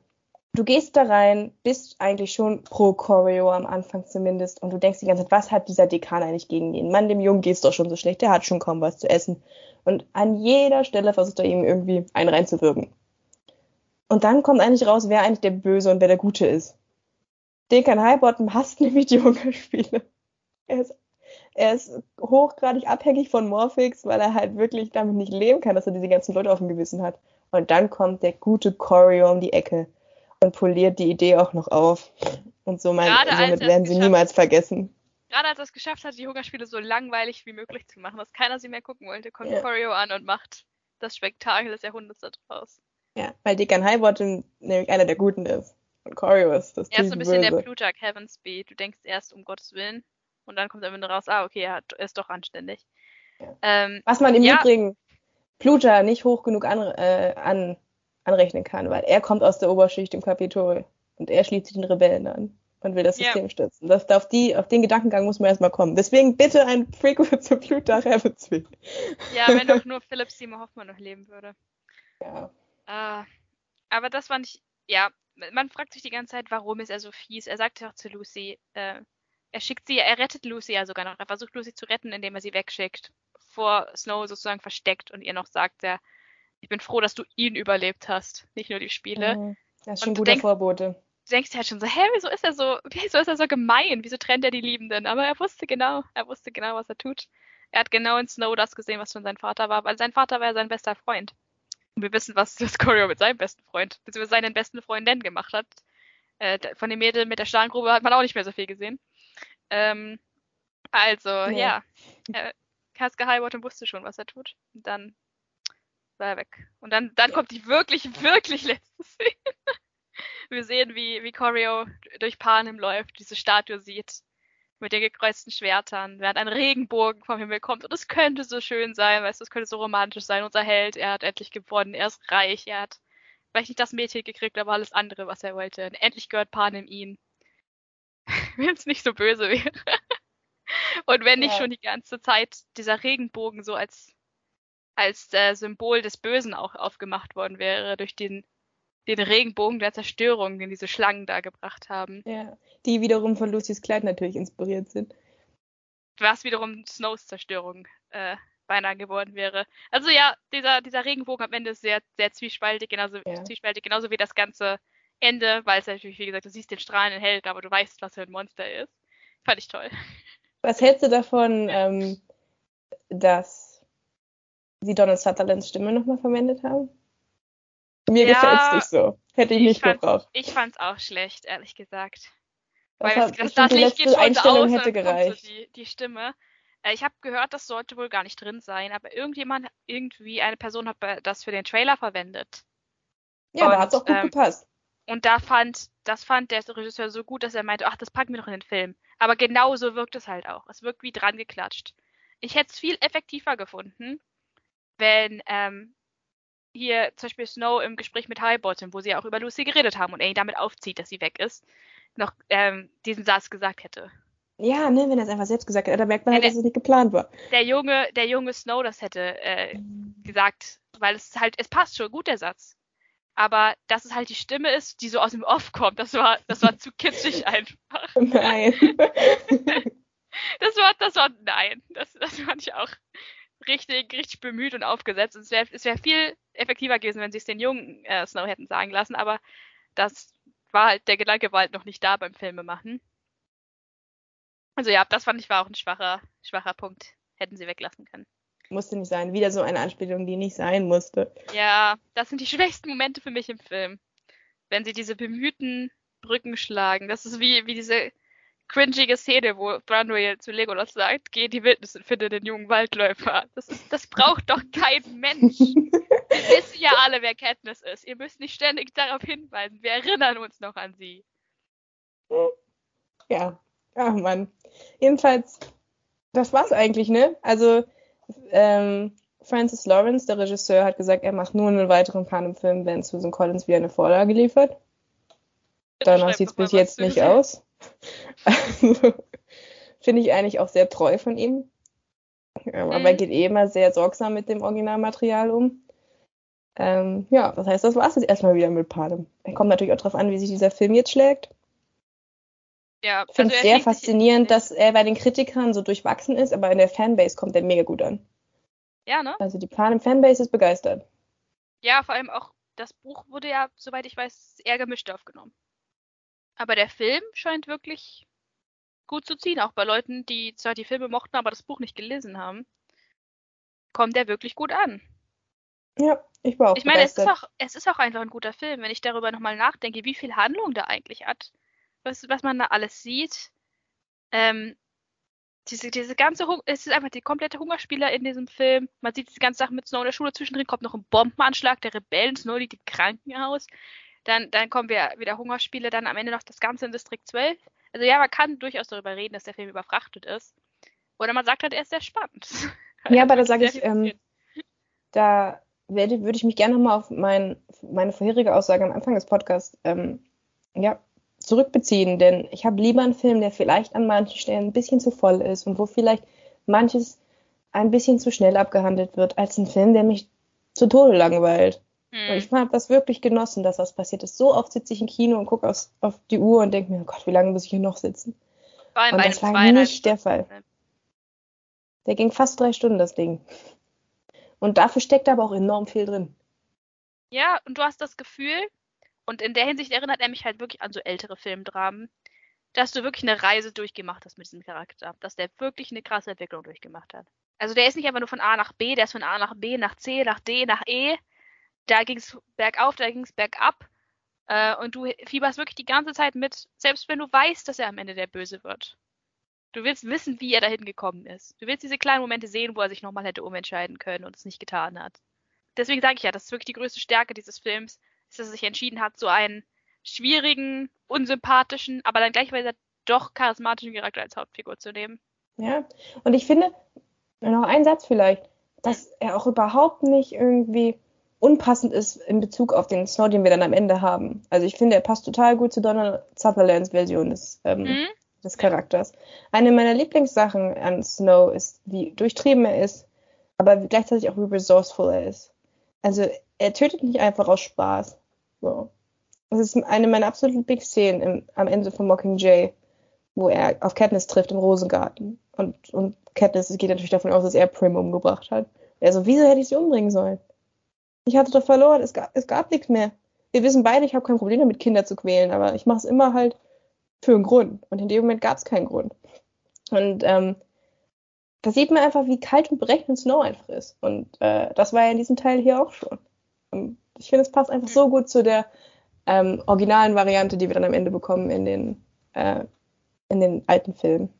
Du gehst da rein, bist eigentlich schon pro Choreo am Anfang zumindest und du denkst die ganze Zeit, was hat dieser Dekan eigentlich gegen den Mann? Dem Jungen geht's doch schon so schlecht, der hat schon kaum was zu essen. Und an jeder Stelle versucht er ihm irgendwie einen reinzuwirken. Und dann kommt eigentlich raus, wer eigentlich der Böse und wer der Gute ist. Dekan Highbottom hasst nämlich die Hungerspiele. Er ist, er ist hochgradig abhängig von Morphix, weil er halt wirklich damit nicht leben kann, dass er diese ganzen Leute auf dem Gewissen hat. Und dann kommt der gute Corio um die Ecke und poliert die Idee auch noch auf. Und so mein, somit werden sie niemals vergessen. Gerade als er es geschafft hat, die Hungerspiele so langweilig wie möglich zu machen, dass keiner sie mehr gucken wollte, kommt ja. Corio an und macht das Spektakel des Jahrhunderts daraus. Ja, weil Deacon Highbottom nämlich einer der Guten ist. Und Corio ist das Er ist so ein bisschen Böse. der Plutarch Heavensby. Du denkst erst um Gottes Willen und dann kommt er wieder raus, ah, okay, er ist doch anständig. Ja. Ähm, Was man im ja. Übrigen Plutarch nicht hoch genug an, äh, an, anrechnen kann, weil er kommt aus der Oberschicht im Kapitol und er schließt sich den Rebellen an und will das System ja. stützen. Das, auf, die, auf den Gedankengang muss man erstmal kommen. Deswegen bitte ein Prequel zu Plutarch Heavensby. Ja, wenn doch nur Philipp Seymour Hoffmann noch leben würde. Ja. Äh, aber das war nicht, ja, man fragt sich die ganze Zeit, warum ist er so fies. Er sagt ja auch zu Lucy, äh, er schickt sie, er rettet Lucy ja sogar noch. Er versucht Lucy zu retten, indem er sie wegschickt, vor Snow sozusagen versteckt und ihr noch sagt, er, ich bin froh, dass du ihn überlebt hast, nicht nur die Spiele. Mhm. Das ist schon ein guter denk, Vorbote. Du denkst halt schon so, hä, wieso ist er so, wieso ist er so gemein? Wieso trennt er die Liebenden? Aber er wusste genau, er wusste genau, was er tut. Er hat genau in Snow das gesehen, was schon sein Vater war, weil sein Vater war ja sein bester Freund. Und wir wissen, was das Corio mit seinem besten Freund, beziehungsweise seinen besten Freundin gemacht hat. Äh, von dem Mädel mit der Stahlgrube hat man auch nicht mehr so viel gesehen. Ähm, also, nee. ja. Äh, Kaske Highbottom wusste schon, was er tut. Und dann war er weg. Und dann, dann kommt die wirklich, wirklich letzte Szene. Wir sehen, wie, wie Corio durch Panem läuft, diese Statue sieht mit den gekreuzten Schwertern, während ein Regenbogen vom Himmel kommt. Und es könnte so schön sein, weißt du, es könnte so romantisch sein. Unser Held, er hat endlich gewonnen, er ist reich, er hat vielleicht nicht das Mädchen gekriegt, aber alles andere, was er wollte. Und endlich gehört Panem ihn. Wenn es nicht so böse wäre. Und wenn nicht ja. schon die ganze Zeit dieser Regenbogen so als, als äh, Symbol des Bösen auch aufgemacht worden wäre, durch den, den Regenbogen der Zerstörung, den diese Schlangen da gebracht haben. Ja, die wiederum von Lucys Kleid natürlich inspiriert sind. Was wiederum Snows Zerstörung äh, beinahe geworden wäre. Also ja, dieser, dieser Regenbogen am Ende ist sehr, sehr zwiespaltig, genauso, ja. zwiespaltig, genauso wie das ganze Ende, weil es natürlich, wie gesagt, du siehst den strahlenden Held, aber du weißt, was für ein Monster ist. Fand ich toll. Was hältst du davon, ähm, dass sie Donald Sutherlands Stimme nochmal verwendet haben? Mir ja, gefällt es nicht so. Hätte ich, ich nicht gebraucht. Ich fand es auch schlecht, ehrlich gesagt. Das Weil das, das Licht geht schon aus hätte gereicht. So die, die Stimme. Äh, ich habe gehört, das sollte wohl gar nicht drin sein, aber irgendjemand, irgendwie eine Person hat das für den Trailer verwendet. Ja, und, da hat es auch gut ähm, gepasst. Und da fand, das fand der Regisseur so gut, dass er meinte, ach, das packen wir doch in den Film. Aber genau so wirkt es halt auch. Es wirkt wie dran geklatscht. Ich hätte es viel effektiver gefunden, wenn ähm, hier zum Beispiel Snow im Gespräch mit Highbottom, wo sie auch über Lucy geredet haben und er ihn damit aufzieht, dass sie weg ist, noch ähm, diesen Satz gesagt hätte. Ja, ne, wenn er es einfach selbst gesagt hätte, da merkt man halt, dass es nicht geplant war. Der junge, der junge Snow das hätte äh, gesagt, weil es halt, es passt schon gut, der Satz. Aber dass es halt die Stimme ist, die so aus dem Off kommt, das war, das war zu kitschig einfach. Nein. das war, das war, nein, das, das fand ich auch richtig, richtig bemüht und aufgesetzt. es wäre es wär viel effektiver gewesen, wenn sie es den jungen äh, Snow hätten sagen lassen, aber das war halt, der Gedanke war halt noch nicht da beim Filmemachen. Also ja, das fand ich war auch ein schwacher, schwacher Punkt. Hätten sie weglassen können. Musste nicht sein. Wieder so eine Anspielung, die nicht sein musste. Ja, das sind die schwächsten Momente für mich im Film. Wenn sie diese bemühten Brücken schlagen. Das ist wie, wie diese cringige Szene, wo Branwell zu Legolas sagt, geh in die Wildnis und finde den jungen Waldläufer. Das, ist, das braucht doch kein Mensch. Wir wissen ja alle, wer Katniss ist. Ihr müsst nicht ständig darauf hinweisen. Wir erinnern uns noch an sie. Ja, Ach Mann. Jedenfalls, das war's eigentlich, ne? Also, ähm, Francis Lawrence, der Regisseur, hat gesagt, er macht nur einen weiteren Panem-Film, wenn Susan Collins wieder eine Vorlage liefert. Danach sieht's bis jetzt nicht aus. Also, Finde ich eigentlich auch sehr treu von ihm. Ähm, mhm. Aber er geht eh immer sehr sorgsam mit dem Originalmaterial um. Ähm, ja, das heißt, das war's jetzt erstmal wieder mit Panem. Er kommt natürlich auch darauf an, wie sich dieser Film jetzt schlägt. Ja, ich finde es also sehr faszinierend, dass er bei den Kritikern so durchwachsen ist, aber in der Fanbase kommt er mega gut an. Ja, ne? Also die Panem-Fanbase ist begeistert. Ja, vor allem auch das Buch wurde ja, soweit ich weiß, eher gemischt aufgenommen. Aber der Film scheint wirklich gut zu ziehen, auch bei Leuten, die zwar die Filme mochten, aber das Buch nicht gelesen haben. Kommt der wirklich gut an. Ja, ich war auch Ich meine, es ist auch, es ist auch einfach ein guter Film, wenn ich darüber nochmal nachdenke, wie viel Handlung da eigentlich hat was, was man da alles sieht. Ähm, diese, diese ganze, es ist einfach die komplette Hungerspieler in diesem Film. Man sieht diese ganze Sache mit Snow in der Schule. Zwischendrin kommt noch ein Bombenanschlag der Rebellen. Snow liegt im Krankenhaus. Dann, dann kommen wir wieder Hungerspiele. Dann am Ende noch das Ganze in Distrikt 12. Also ja, man kann durchaus darüber reden, dass der Film überfrachtet ist. Oder man sagt halt, er ist sehr spannend. Ja, aber da sage ich, ähm, da werde, würde ich mich gerne nochmal auf mein, meine vorherige Aussage am Anfang des Podcasts ähm, ja, zurückbeziehen, denn ich habe lieber einen Film, der vielleicht an manchen Stellen ein bisschen zu voll ist und wo vielleicht manches ein bisschen zu schnell abgehandelt wird, als ein Film, der mich zu Tode langweilt. Hm. Und ich habe das wirklich genossen, dass was passiert ist. So oft sitze ich im Kino und gucke auf die Uhr und denke mir, oh Gott, wie lange muss ich hier noch sitzen? und das war nicht der Fall. Der ging fast drei Stunden, das Ding. Und dafür steckt aber auch enorm viel drin. Ja, und du hast das Gefühl, und in der Hinsicht erinnert er mich halt wirklich an so ältere Filmdramen, dass du wirklich eine Reise durchgemacht hast mit diesem Charakter. Dass der wirklich eine krasse Entwicklung durchgemacht hat. Also der ist nicht einfach nur von A nach B, der ist von A nach B, nach C, nach D, nach E. Da ging es bergauf, da ging es bergab. Äh, und du fieberst wirklich die ganze Zeit mit, selbst wenn du weißt, dass er am Ende der Böse wird. Du willst wissen, wie er dahin gekommen ist. Du willst diese kleinen Momente sehen, wo er sich nochmal hätte umentscheiden können und es nicht getan hat. Deswegen sage ich ja, das ist wirklich die größte Stärke dieses Films, dass er sich entschieden hat, so einen schwierigen, unsympathischen, aber dann gleichzeitig doch charismatischen Charakter als Hauptfigur zu nehmen. Ja, und ich finde, noch ein Satz vielleicht, dass er auch überhaupt nicht irgendwie unpassend ist in Bezug auf den Snow, den wir dann am Ende haben. Also ich finde, er passt total gut zu Donald Sutherlands Version des, ähm, mhm. des Charakters. Eine meiner Lieblingssachen an Snow ist, wie durchtrieben er ist, aber gleichzeitig auch wie resourceful er ist. Also er tötet nicht einfach aus Spaß. So. Das ist eine meiner absoluten Lieblingsszenen im, am Ende von Mockingjay, wo er auf Katniss trifft im Rosengarten. Und, und Katniss geht natürlich davon aus, dass er Prim umgebracht hat. Also, wieso hätte ich sie umbringen sollen? Ich hatte doch verloren, es gab, es gab nichts mehr. Wir wissen beide, ich habe kein Problem damit, Kinder zu quälen, aber ich mache es immer halt für einen Grund. Und in dem Moment gab es keinen Grund. Und ähm, da sieht man einfach, wie kalt und berechnend Snow einfach ist. Und äh, das war ja in diesem Teil hier auch schon. Und ich finde, es passt einfach so gut zu der ähm, originalen Variante, die wir dann am Ende bekommen in den, äh, in den alten Filmen.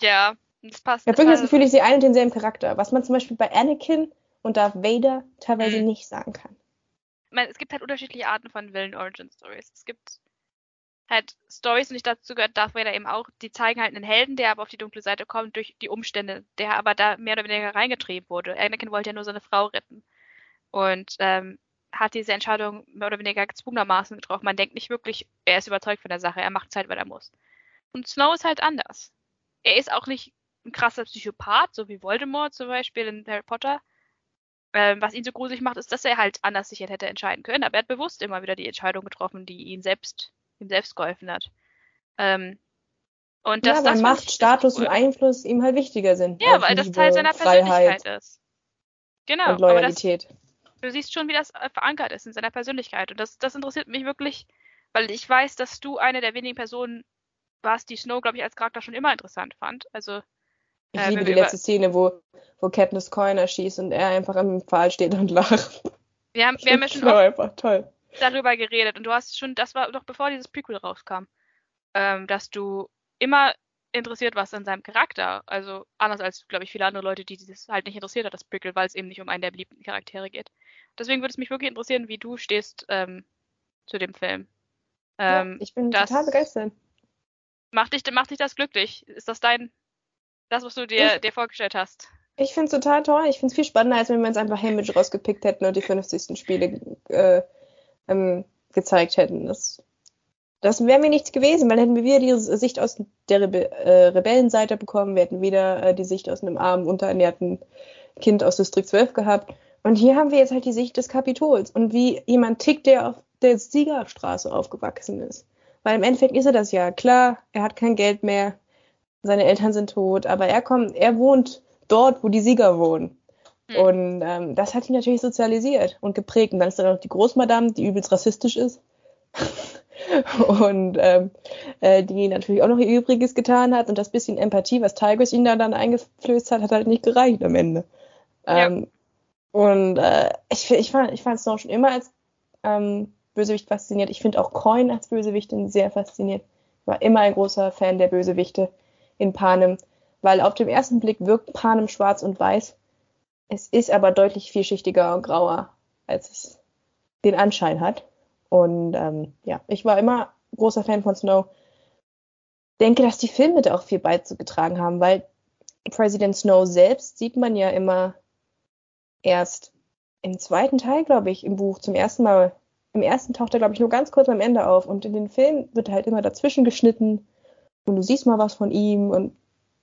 Ja, das passt. Ich habe wirklich das Gefühl, ich sehe einen und denselben Charakter, was man zum Beispiel bei Anakin und Darth Vader teilweise mhm. nicht sagen kann. Ich meine, es gibt halt unterschiedliche Arten von Villain Origin Stories. Es gibt halt Stories, und ich dazu gehört Darth Vader eben auch, die zeigen halt einen Helden, der aber auf die dunkle Seite kommt durch die Umstände, der aber da mehr oder weniger reingetrieben wurde. Anakin wollte ja nur seine Frau retten. Und ähm, hat diese Entscheidung mehr oder weniger gezwungenermaßen getroffen. Man denkt nicht wirklich, er ist überzeugt von der Sache, er macht Zeit, weil er muss. Und Snow ist halt anders. Er ist auch nicht ein krasser Psychopath, so wie Voldemort zum Beispiel in Harry Potter. Ähm, was ihn so gruselig macht, ist, dass er halt anders sich hätte entscheiden können. Aber er hat bewusst immer wieder die Entscheidung getroffen, die ihn selbst, ihm selbst geholfen hat. Ähm, und das, ja, weil das Macht, Status cool. und Einfluss ihm halt wichtiger sind. Ja, weil das Teil seiner Persönlichkeit ist. Genau. Und Loyalität. Das, du siehst schon, wie das äh, verankert ist in seiner Persönlichkeit. Und das, das interessiert mich wirklich, weil ich weiß, dass du eine der wenigen Personen warst, die Snow, glaube ich, als Charakter schon immer interessant fand. Also ich äh, liebe die letzte Szene, wo, wo Katniss Coin erschießt und er einfach am Pfahl steht und lacht. Wir haben, wir haben ja schon einfach toll. darüber geredet und du hast schon, das war doch bevor dieses Prequel rauskam, ähm, dass du immer interessiert warst an seinem Charakter. Also anders als, glaube ich, viele andere Leute, die das halt nicht interessiert hat, das Prequel, weil es eben nicht um einen der beliebten Charaktere geht. Deswegen würde es mich wirklich interessieren, wie du stehst ähm, zu dem Film. Ähm, ja, ich bin total begeistert. Macht dich, macht dich das glücklich? Ist das dein, das, was du dir, ich, dir vorgestellt hast? Ich finde es total toll. Ich finde es viel spannender, als wenn wir uns einfach Hamage rausgepickt hätten und die 50. Spiele äh, ähm, gezeigt hätten. Das, das wäre mir nichts gewesen, weil hätten wir wieder die Sicht aus der Rebe äh, Rebellenseite bekommen, wir hätten wieder äh, die Sicht aus einem armen, unterernährten Kind aus Distrikt 12 gehabt. Und hier haben wir jetzt halt die Sicht des Kapitols und wie jemand tickt, der auf der Siegerstraße aufgewachsen ist. Weil im Endeffekt ist er das ja. Klar, er hat kein Geld mehr, seine Eltern sind tot, aber er kommt, er wohnt dort, wo die Sieger wohnen. Mhm. Und ähm, das hat ihn natürlich sozialisiert und geprägt. Und dann ist da noch die Großmadame, die übelst rassistisch ist. und ähm, äh, die natürlich auch noch ihr Übriges getan hat. Und das bisschen Empathie, was Tigers ihn da dann eingeflößt hat, hat halt nicht gereicht am Ende. Ja. Ähm, und äh, ich, ich fand ich fand es noch schon immer als ähm, Bösewicht fasziniert. Ich finde auch Coin als Bösewichtin sehr fasziniert. Ich war immer ein großer Fan der Bösewichte in Panem, weil auf dem ersten Blick wirkt Panem schwarz und weiß. Es ist aber deutlich vielschichtiger und grauer, als es den Anschein hat. Und ähm, ja, ich war immer großer Fan von Snow. Denke, dass die Filme da auch viel beizugetragen haben, weil President Snow selbst sieht man ja immer erst im zweiten Teil, glaube ich, im Buch zum ersten Mal. Im ersten taucht er, glaube ich, nur ganz kurz am Ende auf. Und in den Filmen wird er halt immer dazwischen geschnitten. Und du siehst mal was von ihm. Und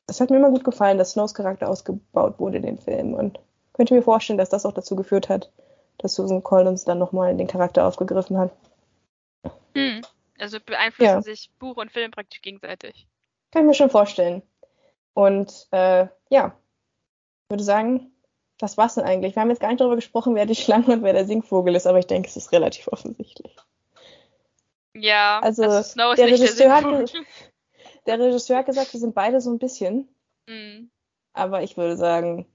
es hat mir immer gut gefallen, dass Snows Charakter ausgebaut wurde in den Filmen. Und könnte mir vorstellen, dass das auch dazu geführt hat, dass Susan Collins dann nochmal den Charakter aufgegriffen hat. Hm. Also beeinflussen ja. sich Buch und Film praktisch gegenseitig. Kann ich mir schon vorstellen. Und äh, ja, würde sagen, das war's denn eigentlich. Wir haben jetzt gar nicht darüber gesprochen, wer die Schlange und wer der Singvogel ist, aber ich denke, es ist relativ offensichtlich. Ja, also, also Snow ist der nicht Regisseur der Hat, der Regisseur hat gesagt, wir sind beide so ein bisschen. Mhm. Aber ich würde sagen,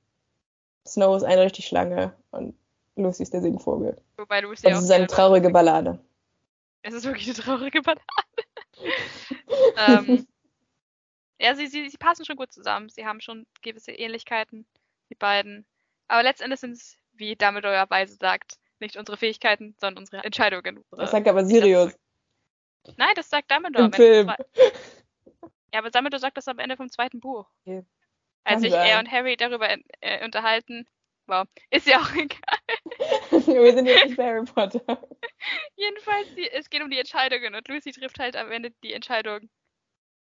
Snow ist eindeutig die Schlange und Lucy ist der Singvogel. Wobei Lucy und es ist eine traurige Ballade. Es ist wirklich eine traurige Ballade. ähm, ja, sie, sie, sie passen schon gut zusammen. Sie haben schon gewisse Ähnlichkeiten, die beiden. Aber letztendlich sind es, wie Dumbledore Weise sagt, nicht unsere Fähigkeiten, sondern unsere Entscheidungen. Das sagt aber Sirius. Nein, das sagt Dumbledore. Im Film. Ja, aber Dumbledore sagt das am Ende vom zweiten Buch. Okay. Als sich er und Harry darüber äh, unterhalten. Wow, ist ja auch egal. Wir sind jetzt nicht bei Harry Potter. Jedenfalls, die, es geht um die Entscheidungen und Lucy trifft halt am Ende die Entscheidung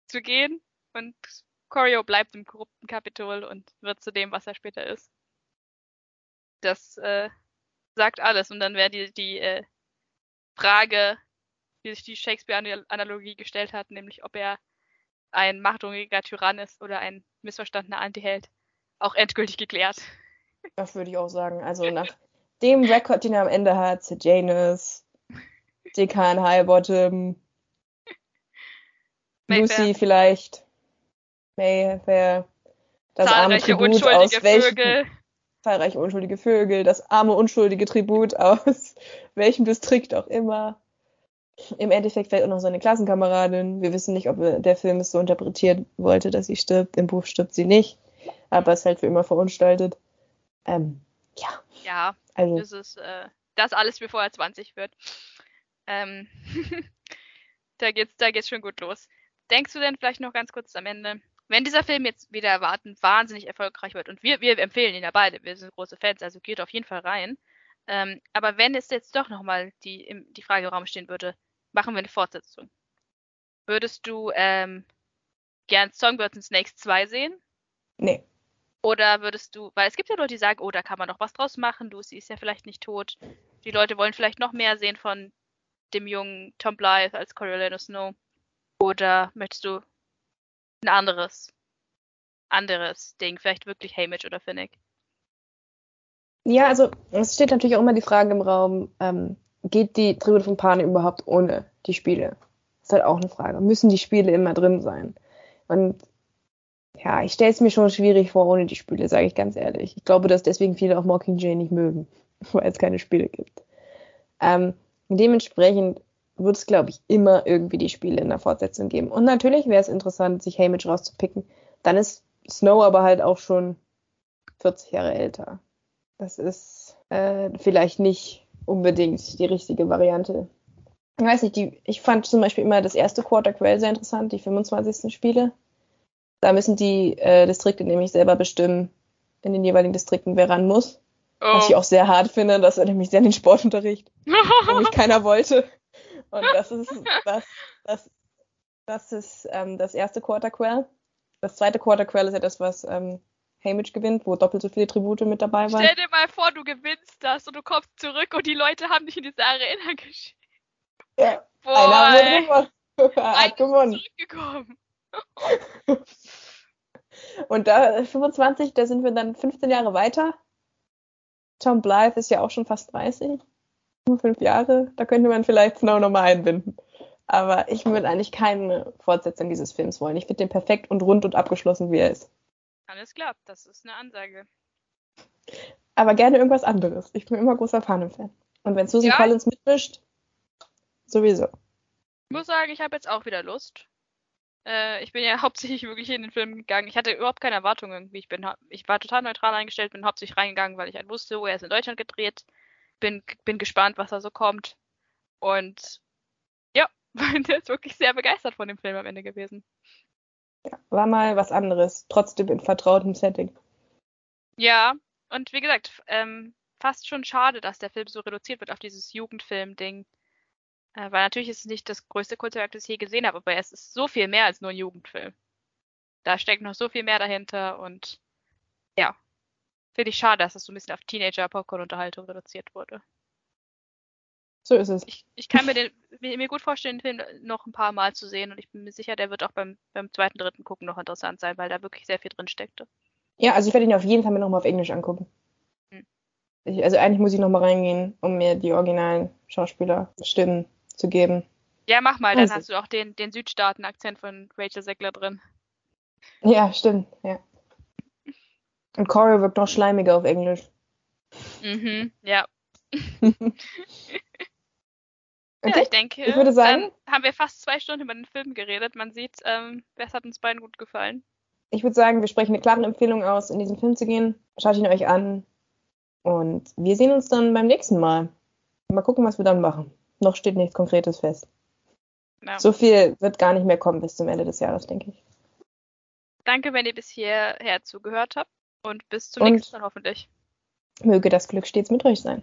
zu gehen und Corio bleibt im korrupten Kapitol und wird zu dem, was er später ist. Das äh, sagt alles und dann wäre die, die äh, Frage, die sich die Shakespeare-Analogie gestellt hat, nämlich ob er ein machthungriger Tyrann ist oder ein missverstandener Antiheld, auch endgültig geklärt. Das würde ich auch sagen. Also nach dem Rekord, den er am Ende hat, Janus, Dekan Highbottom, Lucy vielleicht, Mayfair, das arme Tribut aus welchem, zahlreiche unschuldige Vögel, das arme unschuldige Tribut aus welchem Distrikt auch immer. Im Endeffekt vielleicht auch noch seine Klassenkameradin. Wir wissen nicht, ob der Film es so interpretiert wollte, dass sie stirbt. Im Buch stirbt sie nicht, aber ist halt für immer verunstaltet. Ähm, ja. Ja, also. das ist äh, das alles, bevor er 20 wird. Ähm, da geht's, da geht's schon gut los. Denkst du denn vielleicht noch ganz kurz am Ende, wenn dieser Film jetzt wieder erwarten wahnsinnig erfolgreich wird und wir, wir empfehlen ihn ja beide, wir sind große Fans, also geht auf jeden Fall rein. Ähm, aber wenn es jetzt doch nochmal die, die Frage im Raum stehen würde, machen wir eine Fortsetzung. Würdest du ähm, gern Songbirds and Snakes 2 sehen? Nee. Oder würdest du, weil es gibt ja Leute, die sagen, oh, da kann man noch was draus machen, Lucy ist ja vielleicht nicht tot. Die Leute wollen vielleicht noch mehr sehen von dem jungen Tom Blythe als Coriolanus Snow. Oder möchtest du ein anderes, anderes Ding, vielleicht wirklich Hamish oder Finnick? Ja, also es steht natürlich auch immer die Frage im Raum, ähm, geht die Tribute von Panem überhaupt ohne die Spiele? Ist halt auch eine Frage. Müssen die Spiele immer drin sein? Und ja, ich stelle es mir schon schwierig vor ohne die Spiele, sage ich ganz ehrlich. Ich glaube, dass deswegen viele auch Mockingjay nicht mögen, weil es keine Spiele gibt. Ähm, dementsprechend wird es, glaube ich, immer irgendwie die Spiele in der Fortsetzung geben. Und natürlich wäre es interessant, sich Hamish rauszupicken. Dann ist Snow aber halt auch schon 40 Jahre älter. Das ist äh, vielleicht nicht unbedingt die richtige Variante. Ich weiß nicht, die, ich fand zum Beispiel immer das erste Quarter Quell sehr interessant, die 25. Spiele. Da müssen die äh, Distrikte nämlich selber bestimmen, in den jeweiligen Distrikten, wer ran muss. Oh. Was ich auch sehr hart finde, das erinnert mich sehr an den Sportunterricht, nämlich keiner wollte. Und das ist das, das, das ist ähm, das erste Quarter Quell. Das zweite Quarter Quell ist ja das, was ähm, Hamish gewinnt, wo doppelt so viele Tribute mit dabei waren. Stell dir mal vor, du gewinnst das und du kommst zurück und die Leute haben dich in diese Arena geschickt. Ja. Boah, Einer hat gewonnen. Zurückgekommen. und da 25, da sind wir dann 15 Jahre weiter. Tom Blythe ist ja auch schon fast 30. Nur fünf Jahre. Da könnte man vielleicht Snow nochmal einbinden. Aber ich würde eigentlich keine Fortsetzung dieses Films wollen. Ich finde den perfekt und rund und abgeschlossen, wie er ist. Alles klar, das ist eine Ansage. Aber gerne irgendwas anderes. Ich bin immer großer Panem-Fan. Und wenn Susan ja. Collins mitmischt, sowieso. Ich muss sagen, ich habe jetzt auch wieder Lust. Äh, ich bin ja hauptsächlich wirklich in den Film gegangen. Ich hatte überhaupt keine Erwartungen irgendwie. Ich, bin, ich war total neutral eingestellt, bin hauptsächlich reingegangen, weil ich halt wusste, wo er ist in Deutschland gedreht. Bin, bin gespannt, was da so kommt. Und ja, bin jetzt wirklich sehr begeistert von dem Film am Ende gewesen. Ja, war mal was anderes, trotzdem in vertrautem Setting. Ja, und wie gesagt, ähm, fast schon schade, dass der Film so reduziert wird auf dieses Jugendfilm-Ding. Äh, weil natürlich ist es nicht das größte Kunstwerk, das ich je gesehen habe, aber es ist so viel mehr als nur ein Jugendfilm. Da steckt noch so viel mehr dahinter und ja, finde ich schade, dass das so ein bisschen auf Teenager-Popcorn-Unterhaltung reduziert wurde. So ist es. Ich, ich kann mir, den, mir, gut vorstellen, den Film noch ein paar Mal zu sehen und ich bin mir sicher, der wird auch beim, beim zweiten, dritten Gucken noch interessant sein, weil da wirklich sehr viel drin steckte. Ja, also ich werde ihn auf jeden Fall mir nochmal auf Englisch angucken. Hm. Ich, also eigentlich muss ich nochmal reingehen, um mir die originalen Schauspielerstimmen zu geben. Ja, mach mal, dann also. hast du auch den, den Südstaaten-Akzent von Rachel Segler drin. Ja, stimmt, ja. Und Corey wirkt noch schleimiger auf Englisch. Mhm, ja. Okay. Ja, ich denke, ich würde sagen, haben wir fast zwei Stunden über den Film geredet. Man sieht, ähm, es hat uns beiden gut gefallen. Ich würde sagen, wir sprechen eine klare Empfehlung aus, in diesen Film zu gehen. Schaut ihn euch an. Und wir sehen uns dann beim nächsten Mal. Mal gucken, was wir dann machen. Noch steht nichts Konkretes fest. Ja. So viel wird gar nicht mehr kommen bis zum Ende des Jahres, denke ich. Danke, wenn ihr bis hierher zugehört habt. Und bis zum und nächsten Mal hoffentlich. Möge das Glück stets mit euch sein.